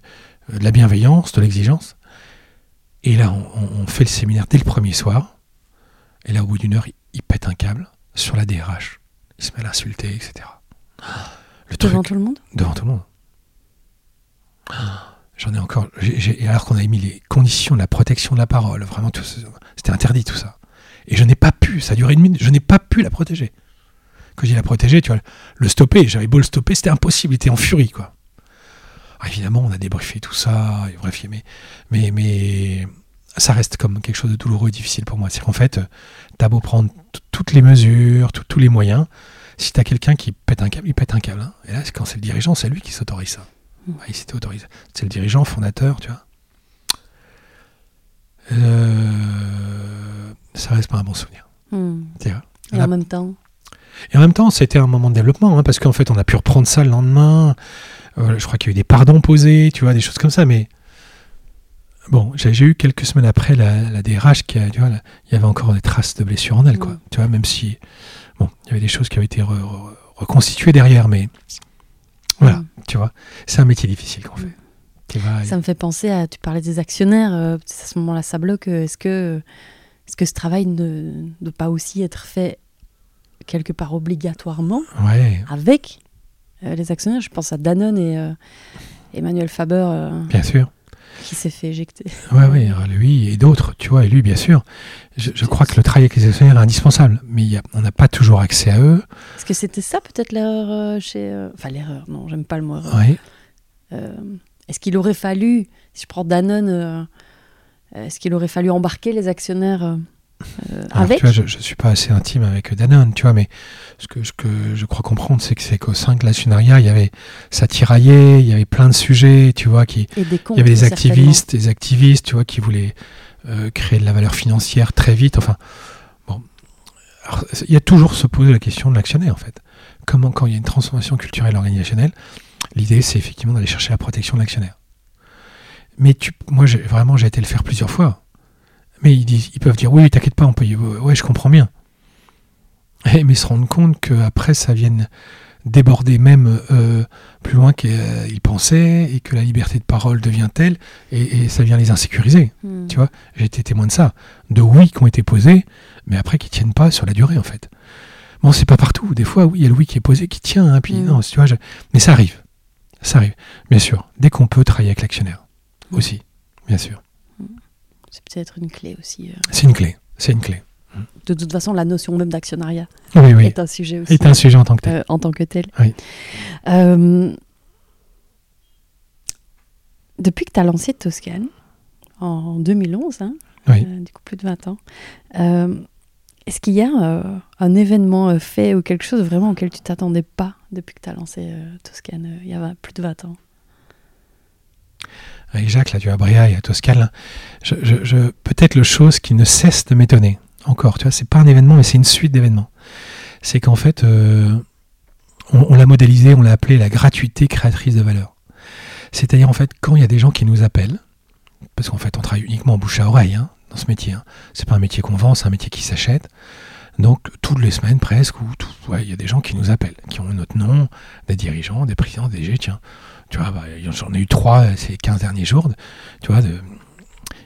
de la bienveillance, de l'exigence. Et là, on, fait le séminaire dès le premier soir. Et là, au bout d'une heure, il, il, pète un câble sur la DRH. Il se met à l'insulter, etc devant tout le monde? Devant tout le monde. J'en ai encore. alors qu'on avait mis les conditions de la protection de la parole, vraiment tout C'était interdit tout ça. Et je n'ai pas pu, ça a duré une minute, je n'ai pas pu la protéger. Quand je dis la protéger, tu vois, le stopper, j'avais beau le stopper, c'était impossible, il était en furie, quoi. évidemment, on a débriefé tout ça, et bref, mais, mais, mais ça reste comme quelque chose de douloureux et difficile pour moi. C'est qu'en fait, t'as beau prendre toutes les mesures, tous les moyens, si tu as quelqu'un qui pète un câble, il pète un câble. Hein. Et là, quand c'est le dirigeant, c'est lui qui s'autorise ça. Mm. il s'était autorisé. C'est le dirigeant, fondateur, tu vois. Euh, ça reste pas un bon souvenir. Mm. Et en même temps Et en même temps, c'était un moment de développement, hein, parce qu'en fait, on a pu reprendre ça le lendemain. Euh, je crois qu'il y a eu des pardons posés, tu vois, des choses comme ça, mais bon, j'ai eu quelques semaines après la, DRH qui a, tu vois, il y avait encore des traces de blessures en elle, quoi. Mm. Tu vois, même si Bon, il y avait des choses qui avaient été reconstituées derrière, mais voilà, mm. tu vois, c'est un métier difficile qu'on fait. Ça me fait penser à, tu parlais des actionnaires, euh, à ce moment-là ça bloque, euh, est-ce que, est -ce que ce travail ne doit pas aussi être fait quelque part obligatoirement avec euh, les actionnaires? Je pense à Danone et Emmanuel Faber. Bien sûr qui s'est fait éjecter. Oui, oui, lui et d'autres, tu vois, et lui, bien sûr. Je, crois que le travail avec les actionnaires est indispensable, mais on n'a pas toujours accès à eux. Est-ce que c'était ça, peut-être, l'erreur euh, chez. Euh, enfin, l'erreur, non, j'aime pas le mot erreur. Oui. Euh, est-ce qu'il aurait fallu, si je prends Danone, est-ce qu'il aurait fallu embarquer les actionnaires euh, tu vois, je ne suis pas assez intime avec Danone, tu vois, mais ce que, ce que je crois comprendre, c'est que c'est qu'au sein de l'actionnariat, il y avait, ça tiraillait, il y avait plein de sujets, tu vois, qui, il y avait des activistes, des activistes, tu vois, qui voulaient euh, créer de la valeur financière très vite. Enfin, bon, il y a toujours se poser la question de l'actionnaire, en fait. Comment, quand il y a une transformation culturelle organisationnelle, l'idée, c'est effectivement d'aller chercher la protection de l'actionnaire. Mais tu, moi, vraiment, j'ai été le faire plusieurs fois Mais ils, disent, ils peuvent dire oui, t'inquiète pas, on peut y... Ouais, je comprends bien. Et, mais se rendre compte qu'après, ça vienne déborder même euh, plus loin qu'ils pensaient et que la liberté de parole devient telle et, ça vient les insécuriser. Hmm. Tu vois, j'ai été témoin de ça. De oui qui ont été posés, mais après qui tiennent pas sur la durée en fait. Bon, c'est pas partout. Des fois, oui, il y a le oui qui est posé qui tient. Hein, puis Mm. non, tu vois, je- mais ça arrive. Ça arrive. Bien sûr. Dès qu'on peut travailler avec l'actionnaire. Mm. Aussi. Bien sûr. C'est peut-être une clé aussi. euh. C'est une clé. C'est une clé. De toute façon, la notion même d'actionnariat Oui, oui. est un sujet aussi. Est un sujet en tant que tel. euh, en tant que tel. Oui. Euh, depuis que tu as lancé Toscane, en 2011, hein, euh, du coup plus de 20 ans, est-ce qu'il y a un événement fait ou quelque chose vraiment auquel tu t'attendais pas depuis que tu as lancé Toscane il y a 20 plus de 20 ans? Avec Jacques, là, vois, Bria et à Toscane, là, je, peut-être le chose qui ne cesse de m'étonner. Encore, tu vois, c'est pas un événement, mais c'est une suite d'événements. C'est qu'en fait, euh, on, l'a modélisé, on l'a appelé la gratuité créatrice de valeur. C'est-à-dire, en fait, quand il y a des gens qui nous appellent, parce qu'en fait, on travaille uniquement en bouche à oreille hein, dans ce métier. Hein. C'est pas un métier qu'on vend, c'est un métier qui s'achète. Donc, toutes les semaines presque, il y a des gens qui nous appellent, qui ont notre nom, des dirigeants, des présidents, des G, tiens. Tu vois, bah, j'en ai eu trois ces 15 derniers jours. Tu vois, de-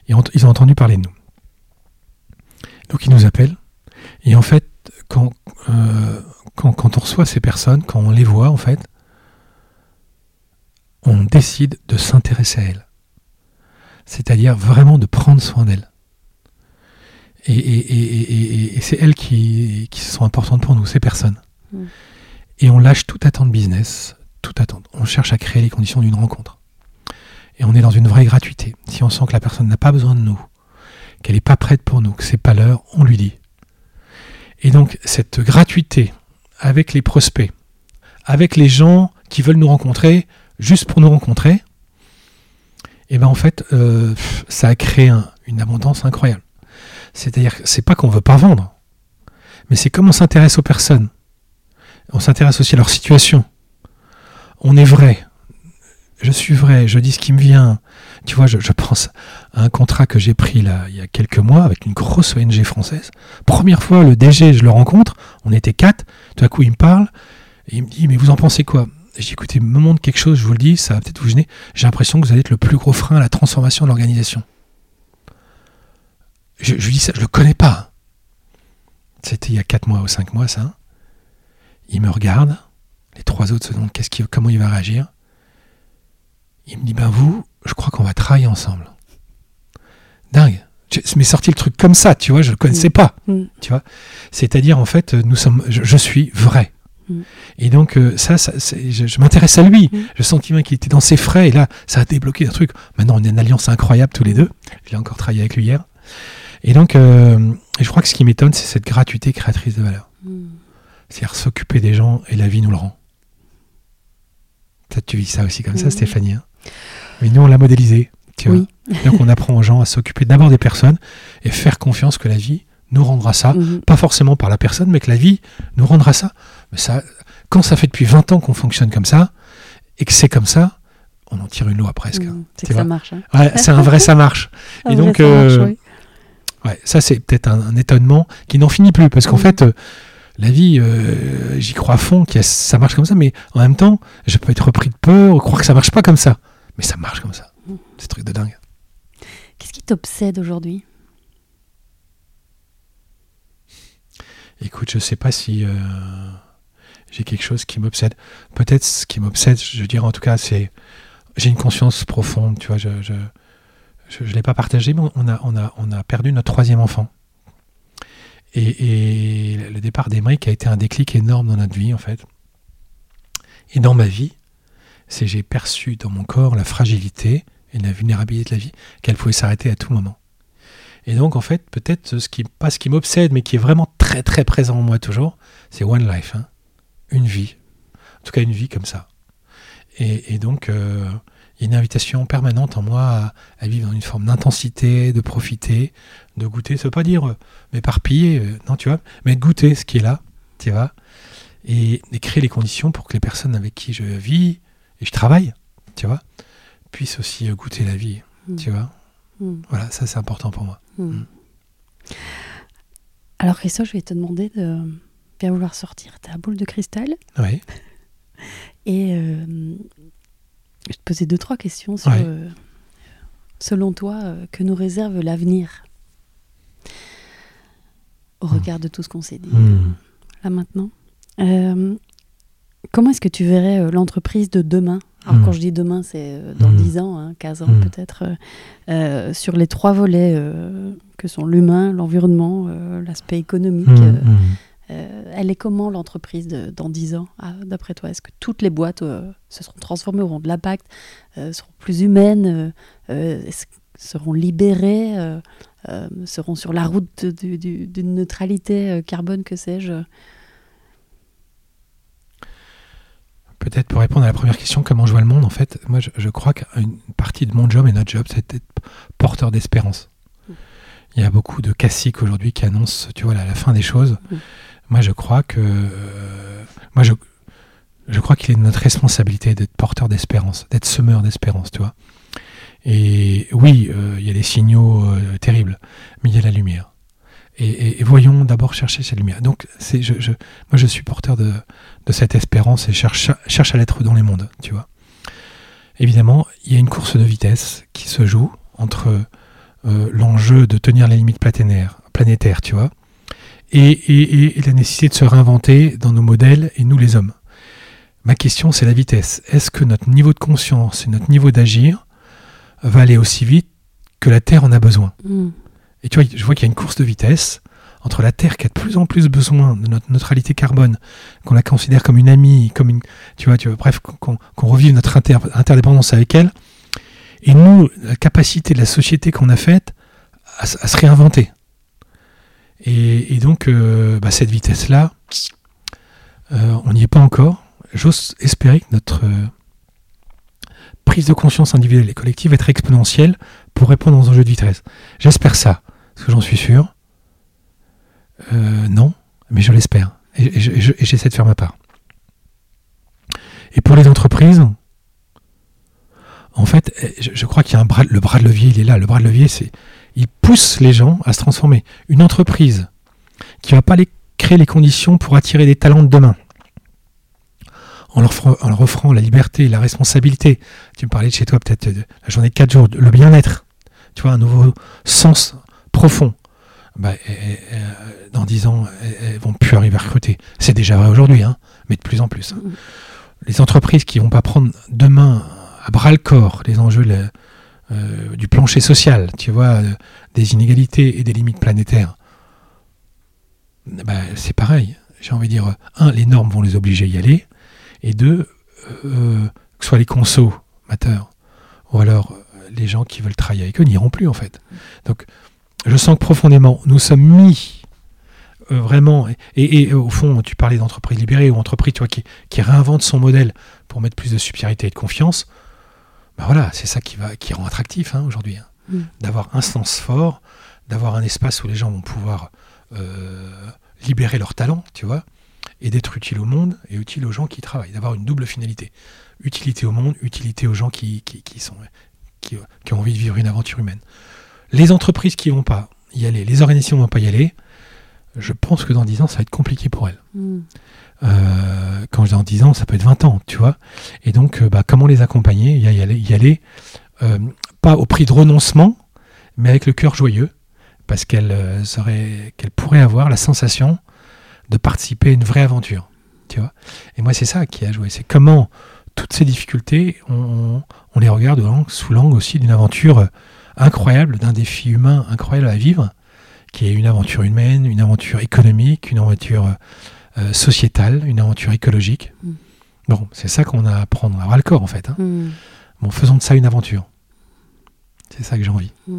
ils, ont, ils ont entendu parler de nous. Donc, ils nous appellent. Et en fait, quand, euh, quand, quand on reçoit ces personnes, quand on les voit, en fait, on décide de s'intéresser à elles. C'est-à-dire vraiment de prendre soin d'elles. Et, et- et- et- et- et c'est elles qui, qui sont importantes pour nous, ces personnes. Mm. Et on lâche toute attente business, toute attente. On cherche à créer les conditions d'une rencontre. Et on est dans une vraie gratuité. Si on sent que la personne n'a pas besoin de nous, qu'elle n'est pas prête pour nous, que c'est pas l'heure, on lui dit. Et donc cette gratuité avec les prospects, avec les gens qui veulent nous rencontrer, juste pour nous rencontrer, et ben en fait, euh, ça a créé un- une abondance incroyable. C'est-à-dire c'est pas qu'on veut pas vendre, mais c'est comme on s'intéresse aux personnes. On s'intéresse aussi à leur situation. On est vrai. Je suis vrai, je dis ce qui me vient. Tu vois, je, pense à un contrat que j'ai pris là il y a quelques mois avec une grosse ONG française. Première fois, le DG, je le rencontre, on était quatre, tout à coup il me parle, et il me dit, mais vous en pensez quoi? Dis, écoutez, me montre quelque chose, je vous le dis, ça va peut-être vous gêner. J'ai l'impression que vous allez être le plus gros frein à la transformation de l'organisation. Je, je lui dis ça, je le connais pas. C'était il y a 4 mois ou 5 mois, ça. Il me regarde, les trois autres se demandent qu'est-ce comment il va réagir. Il me dit, ben vous, je crois qu'on va travailler ensemble. Dingue. Je- Mais sorti le truc comme ça, tu vois, je le connaissais pas. Mm. Tu vois. C'est-à-dire, en fait, nous sommes, je, je suis vrai. Mm. Et donc, euh, ça, ça je, je m'intéresse à lui. Mm. Je sentis bien qu'il était dans ses frais. Et là, ça a débloqué un truc. Maintenant, on a une alliance incroyable tous les deux. J'ai encore travaillé avec lui hier. Et donc, euh, je crois que ce qui m'étonne, c'est cette gratuité créatrice de valeur. Mm. C'est-à-dire s'occuper des gens et la vie nous le rend. Peut-être tu vis ça aussi comme ça, Mhm. Stéphanie. hein. Mais nous, on l'a modélisé. Tu vois. Donc, on apprend aux gens à s'occuper d'abord des personnes et faire confiance que la vie nous rendra ça. Mhm. Pas forcément par la personne, mais que la vie nous rendra ça. Mais ça, quand ça fait depuis 20 ans qu'on fonctionne comme ça et que c'est comme ça, on en tire une loi presque. Mm. C'est Tu que ça marche. hein. Ouais, c'est un vrai ça marche. Un Et donc, ça marche, euh, oui. Ouais, ça c'est peut-être un, un étonnement qui n'en finit plus parce qu'en Mhm. fait euh, la vie euh, j'y crois à fond que ça marche comme ça mais en même temps je peux être repris de peur croire que ça marche pas comme ça. Mais ça marche comme ça. Mhm. c'est truc de dingue. Qu'est-ce qui t'obsède aujourd'hui? Écoute je sais pas si euh, j'ai quelque chose qui m'obsède. Peut-être ce qui m'obsède je dirais en tout cas c'est j'ai une conscience profonde tu vois je je, je, je l'ai pas partagé mais on a on a on a perdu notre troisième enfant Et, le départ d'Emeric a été un déclic énorme dans notre vie, en fait. Et dans ma vie, c'est j'ai perçu dans mon corps la fragilité et la vulnérabilité de la vie, qu'elle pouvait s'arrêter à tout moment. Et donc, en fait, peut-être ce qui, pas ce qui m'obsède, mais qui est vraiment très très présent en moi toujours, c'est One Life, hein. une vie. En tout cas, une vie comme ça. Et, donc, euh, il y a une invitation permanente en moi à vivre dans une forme d'intensité, de profiter, de goûter. Ça veut pas dire euh, m'éparpiller, euh, non, tu vois, mais de goûter ce qui est là, tu vois, et, et créer les conditions pour que les personnes avec qui je vis et je travaille, tu vois, puissent aussi euh, goûter la vie, Mm. tu vois. Mm. Voilà, ça c'est important pour moi. Mm. Mm. Alors Christophe, je vais te demander de bien vouloir sortir ta boule de cristal Oui. et euh, je vais te poser deux, trois questions sur, Ouais. selon toi, que nous réserve l'avenir au regard de tout ce qu'on s'est dit Hmm. là maintenant. Euh, comment est-ce que tu verrais euh, l'entreprise de demain? Alors Mm. quand je dis demain, c'est euh, dans Mm. 10 ans, hein, 15 ans peut-être, sur les trois volets que sont l'humain, l'environnement, l'aspect économique. Hmm, hmm. elle est comment l'entreprise dans 10 ans, ah, d'après toi Est-ce que toutes les boîtes se seront transformées, auront de l'impact, seront plus humaines, seront libérées, euh, seront sur la route de- du- du- d'une neutralité euh, carbone, que sais-je Peut-être pour répondre à la première question, comment je vois le monde, en fait, moi je, je crois qu'une partie de mon job et notre job, c'est d'être porteur d'espérance. Mm. Il y a beaucoup de classiques aujourd'hui qui annoncent, tu vois, la, la fin des choses. Mm. Moi je crois que. euh, moi je, je crois qu'il est de notre responsabilité d'être porteur d'espérance, d'être semeur d'espérance, tu vois. Et oui, euh, il y a des signaux euh, terribles, mais il y a la lumière. Et, voyons d'abord chercher cette lumière. Donc, moi, je suis porteur de, cette espérance et cherche, à l'être dans les mondes, tu vois. Évidemment, il y a une course de vitesse qui se joue entre euh, l'enjeu de tenir les limites planétaires, planétaires tu vois, et- et la nécessité de se réinventer dans nos modèles et nous les hommes. Ma question, c'est la vitesse. Est-ce que notre niveau de conscience et notre niveau d'agir va aller aussi vite que la Terre en a besoin Mm. et tu vois, je vois qu'il y a une course de vitesse entre la Terre qui a de plus en plus besoin de notre neutralité carbone, qu'on la considère comme une amie, comme une, tu vois, tu vois bref, qu'on revive notre inter- interdépendance avec elle, et nous, la capacité de la société qu'on a faite à, se réinventer. Et, et donc, euh, bah, cette vitesse-là, euh, on n'y est pas encore. J'ose espérer que notre euh, prise de conscience individuelle et collective être exponentielle pour répondre aux enjeux de vitesse. J'espère ça. Est-ce que j'en suis sûr Euh, Non, mais je l'espère. Et, et je- et je- et j'essaie de faire ma part. Et pour les entreprises, en fait, eh, je, crois qu'il y a un bras, le bras de levier, il est là. Le bras de levier, c'est, il pousse les gens à se transformer. Une entreprise qui va pas créer les conditions pour attirer des talents de demain, en leur, fera- en leur offrant la liberté, la responsabilité. Tu me parlais de chez toi peut-être la journée de 4 jours, le bien-être, tu vois, un nouveau sens profond. Bah, eh, dans 10 ans, elles, vont plus arriver à recruter. C'est déjà vrai aujourd'hui, hein, mais de plus en plus. hein. Mm. Les entreprises qui vont pas prendre demain à bras le corps les enjeux euh, du plancher social, tu vois, euh, des inégalités et des limites planétaires, bah, c'est pareil. J'ai envie de dire, un, les normes vont les obliger à y aller, et deux, euh, que ce soit les consommateurs ou alors euh, les gens qui veulent travailler avec eux n'iront plus en fait. Donc, je sens que profondément, nous sommes mis euh, vraiment, et, et- et au fond, tu parlais d'entreprise libérée ou entreprise tu vois, qui, qui réinvente son modèle pour mettre plus de subsidiarité et de confiance. Ben voilà, c'est ça qui, va, qui rend attractif hein, aujourd'hui. hein. D'avoir un sens fort, d'avoir un espace où les gens vont pouvoir euh, libérer leur talent, tu vois, et d'être utile au monde et utile aux gens qui travaillent, d'avoir une double finalité. Utilité au monde, utilité aux gens qui, qui, qui sont, qui, qui ont envie de vivre une aventure humaine. Les entreprises qui vont pas y aller, les organisations vont pas y aller, je pense que dans 10 ans, ça va être compliqué pour elles. Mm. Euh, quand je dis en 10 ans, ça peut être 20 ans, tu vois. Et donc, euh, bah, comment les accompagner? Y aller, y aller euh, pas au prix de renoncement, mais avec le cœur joyeux, parce qu'elles euh, pourraient avoir la sensation de participer à une vraie aventure, tu vois. Et moi, c'est ça qui a joué. C'est comment toutes ces difficultés, on, on les regarde sous l'angle aussi d'une aventure euh, incroyable, d'un défi humain incroyable à vivre, qui est une aventure humaine, une aventure économique, une aventure euh, euh, sociétale, une aventure écologique. Mm. Bon, c'est ça qu'on a à prendre à le corps en fait. hein. Mm. Bon, faisons de ça une aventure. C'est ça que j'ai envie. Mm.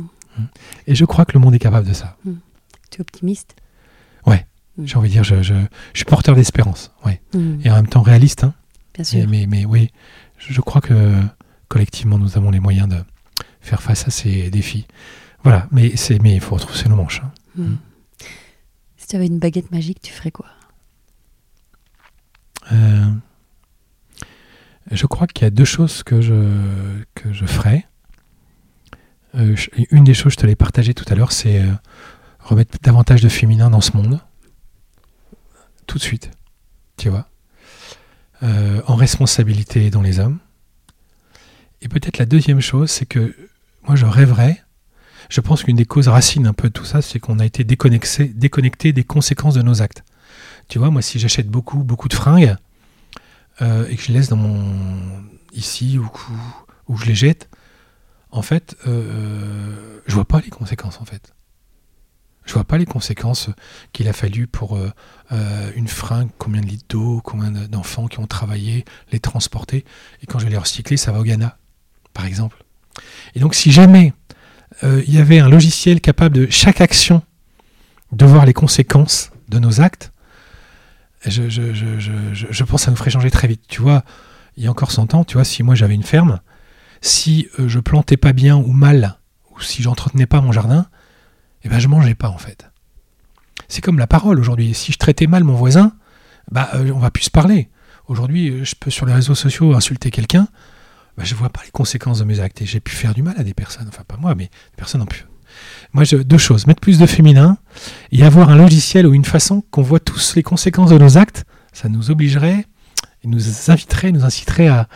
Et je crois que le monde est capable de ça. Tu es optimiste? J'ai envie de dire, je, je- je suis porteur d'espérance. Ouais. Mm. Et en même temps réaliste. hein. Bien sûr. mais, mais oui, je, je crois que collectivement, nous avons les moyens de faire face à ces défis. Voilà, mais c'est mais il faut retrousser nos manches. hein. Mm. Si tu avais une baguette magique, tu ferais quoi? Euh, je crois qu'il y a deux choses que je, que je ferai. Euh, une des choses, je te l'ai partagé tout à l'heure, c'est euh, remettre davantage de féminin dans ce monde, tout de suite, tu vois, euh, en responsabilité dans les hommes. Et peut-être la deuxième chose, c'est que moi je rêverais, je pense qu'une des causes racines un peu de tout ça, c'est qu'on a été déconnecté, des conséquences de nos actes. Tu vois, moi si j'achète beaucoup, beaucoup de fringues, euh, et que je les laisse dans mon ici ou, ou, je les jette, en fait, euh, je vois pas les conséquences en fait. Je vois pas les conséquences qu'il a fallu pour euh, euh, une fringue, combien de litres d'eau, combien d'enfants qui ont travaillé, les transporter. Et quand je vais les recycler, ça va au Ghana, par exemple. Et donc, si jamais euh, il y avait un logiciel capable de chaque action de voir les conséquences de nos actes, je, pense que ça nous ferait changer très vite. Tu vois, il y a encore 100 ans, tu vois, si moi j'avais une ferme, si je plantais pas bien ou mal, ou si j'entretenais pas mon jardin, eh ben je mangeais pas en fait. C'est comme la parole aujourd'hui. Si je traitais mal mon voisin, bah euh, on va plus se parler. Aujourd'hui, euh, je peux sur les réseaux sociaux insulter quelqu'un, bah, je vois pas les conséquences de mes actes et j'ai pu faire du mal à des personnes. Enfin pas moi, mais des personnes en plus. Moi, je, deux choses mettre plus de féminin et avoir un logiciel ou une façon qu'on voit tous les conséquences de nos actes. Ça nous obligerait, et nous inviterait, nous inciterait à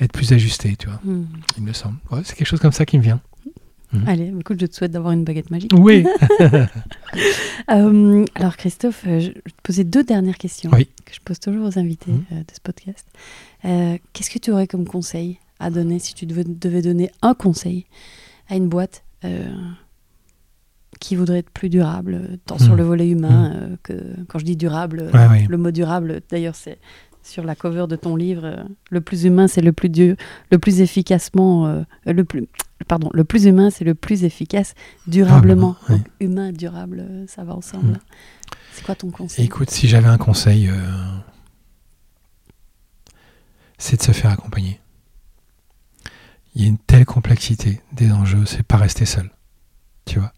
être plus ajustés, tu vois. Hmm. Il me semble. c'est quelque chose comme ça qui me vient. Mhm. Allez, écoute, je te souhaite d'avoir une baguette magique. Oui. Euh, alors, Christophe, euh, je vais te poser deux dernières questions que je pose toujours aux invités mhm. euh, de ce podcast. Qu'est-ce que tu aurais comme conseil à donner si tu devais, donner un conseil à une boîte qui voudrait être plus durable, tant sur mhm. le volet humain que, quand je dis durable, le mot durable, d'ailleurs, c'est sur la cover de ton livre, le plus humain, c'est le plus dur, le plus efficacement, le plus pardon, le plus humain, c'est le plus efficace durablement. Donc, humain, durable, ça va ensemble. Mm. C'est quoi ton conseil? Écoute, si j'avais un conseil, euh, c'est de se faire accompagner. Il y a une telle complexité des enjeux, c'est pas rester seul. Tu vois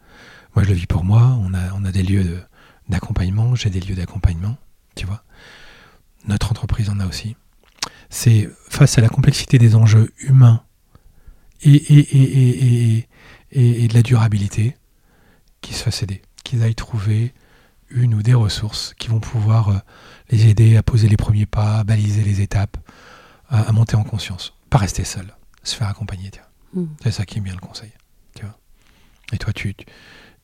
Moi, je le vis pour moi. On a, on a des lieux d'accompagnement, j'ai des lieux d'accompagnement. Tu vois Notre entreprise en a aussi. C'est face à la complexité des enjeux humains et, et, et, et, de la durabilité qui se fassent aider, qu'ils aillent trouver une ou des ressources qui vont pouvoir euh, les aider à poser les premiers pas, à baliser les étapes, à, monter en conscience. Pas rester seul, se faire accompagner. Mm. C'est ça qui est bien le conseil. Tu vois. Et toi, tu,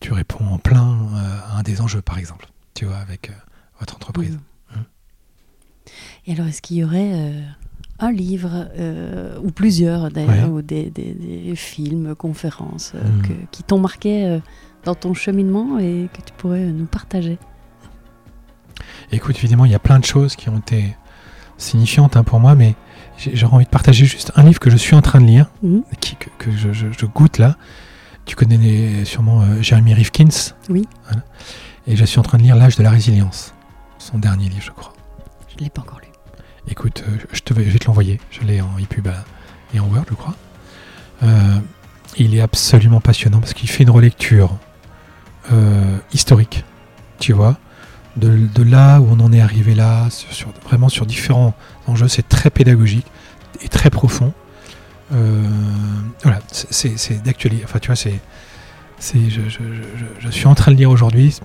tu, réponds en plein euh, à un des enjeux, par exemple, tu vois, avec euh, votre entreprise. Mm. Et alors, est-ce qu'il y aurait un livre, euh, ou plusieurs d'ailleurs, ou des, films, conférences euh, hmm. qui t'ont marqué euh, dans ton cheminement et que tu pourrais nous partager? Écoute, évidemment, il y a plein de choses qui ont été signifiantes hein, pour moi, mais j'aurais envie de partager juste un livre que je suis en train de lire, qui, que, je, goûte là. Tu connais sûrement Jeremy Rifkins? Oui. Et je suis en train de lire L'âge de la résilience, son dernier livre, je crois. Je ne l'ai pas encore lu. Écoute, euh, je, vais, te l'envoyer. Je l'ai en ePub et en Word, je crois. Euh, il est absolument passionnant parce qu'il fait une relecture euh, historique, tu vois, de, là où on en est arrivé là, vraiment sur différents enjeux. C'est très pédagogique et très profond. voilà, c'est d'actualité. Enfin, tu vois, c'est. Je, je, suis en train de lire aujourd'hui.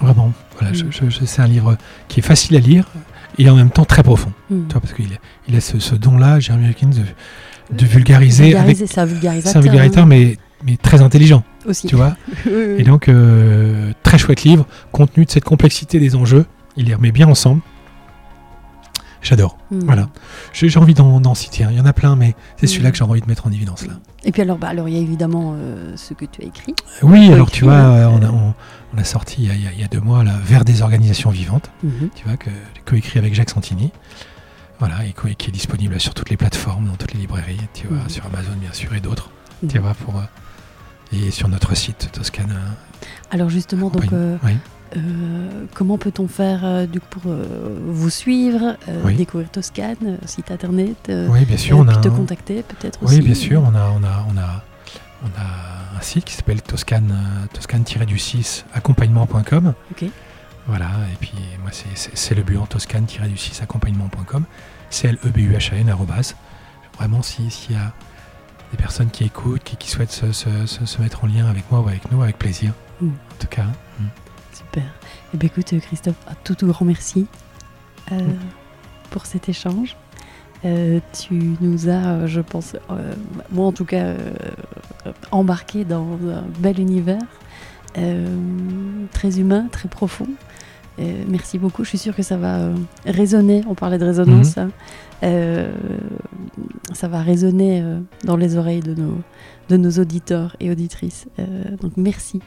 Vraiment, voilà, mm. c'est un livre qui est facile à lire, et en même temps très profond. Tu vois, parce qu'il il a ce, don-là, Jeremy Hawkins, de, de vulgariser. vulgariser c'est un vulgarisateur. C'est un vulgarisateur, mais, mais très intelligent. Aussi. Tu vois Et donc, euh, très chouette livre, compte tenu de cette complexité des enjeux. Il les remet bien ensemble. J'adore. Hmm. Voilà. J'ai envie d'en citer un. Il y en a plein, mais c'est hmm. celui-là que j'ai envie de mettre en évidence là. Et puis alors, bah, alors il y a évidemment euh, ce que tu as écrit. Oui, alors tu vois, euh, on, a, on, a, sorti il y a, deux mois là, vers des organisations vivantes. Mhm. Tu vois que j'ai coécrit avec Jacques Santini. Voilà, et, qui est disponible sur toutes les plateformes, dans toutes les librairies, tu vois, mhm. sur Amazon bien sûr et d'autres. Tu mhm. vois pour euh, et sur notre site Toscana. Alors justement, donc euh, comment peut-on faire euh, du coup, pour euh, vous suivre, découvrir Toscane, site internet Oui, bien sûr. on a te contacter peut-être aussi Oui, bien sûr. On a, on a, on a, on a un site qui s'appelle Toscane, toscane-du-6 accompagnement.com. Ok. Voilà, et puis moi c'est le but en toscane-du-6 accompagnement.com. C'est L-E-B-U-H-A-N, Vraiment, s'il y a des personnes qui écoutent, qui, qui souhaitent se, se, se, mettre en lien avec moi ou avec nous, avec plaisir. en tout cas. Mm. Eh bien, écoute, Christophe, un tout, tout grand merci euh, Mm. pour cet échange. Euh, tu nous as, je pense, euh, moi en tout cas, euh, embarqué dans un bel univers, euh, très humain, très profond. Euh, merci beaucoup. Je suis sûre que ça va euh, résonner. On parlait de résonance. hein. Euh, ça va résonner euh, dans les oreilles de nos, de nos auditeurs et auditrices. Euh, donc merci.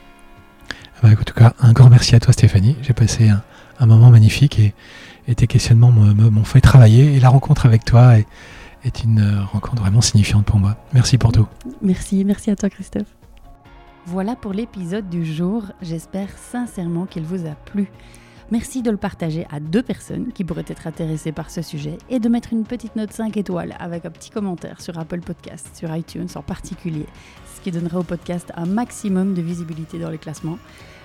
Bah, en tout cas, un grand merci à toi Stéphanie. J'ai passé un, un moment magnifique et, et tes questionnements me- me- m'ont fait travailler. Et la rencontre avec toi est, est une euh, rencontre vraiment signifiante pour moi. Merci pour tout. Merci, merci à toi Christophe. Voilà pour l'épisode du jour. J'espère sincèrement qu'il vous a plu. Merci de le partager à deux personnes qui pourraient être intéressées par ce sujet et de mettre une petite note 5 étoiles avec un petit commentaire sur Apple Podcast, sur iTunes en particulier, ce qui donnera au podcast un maximum de visibilité dans les classements.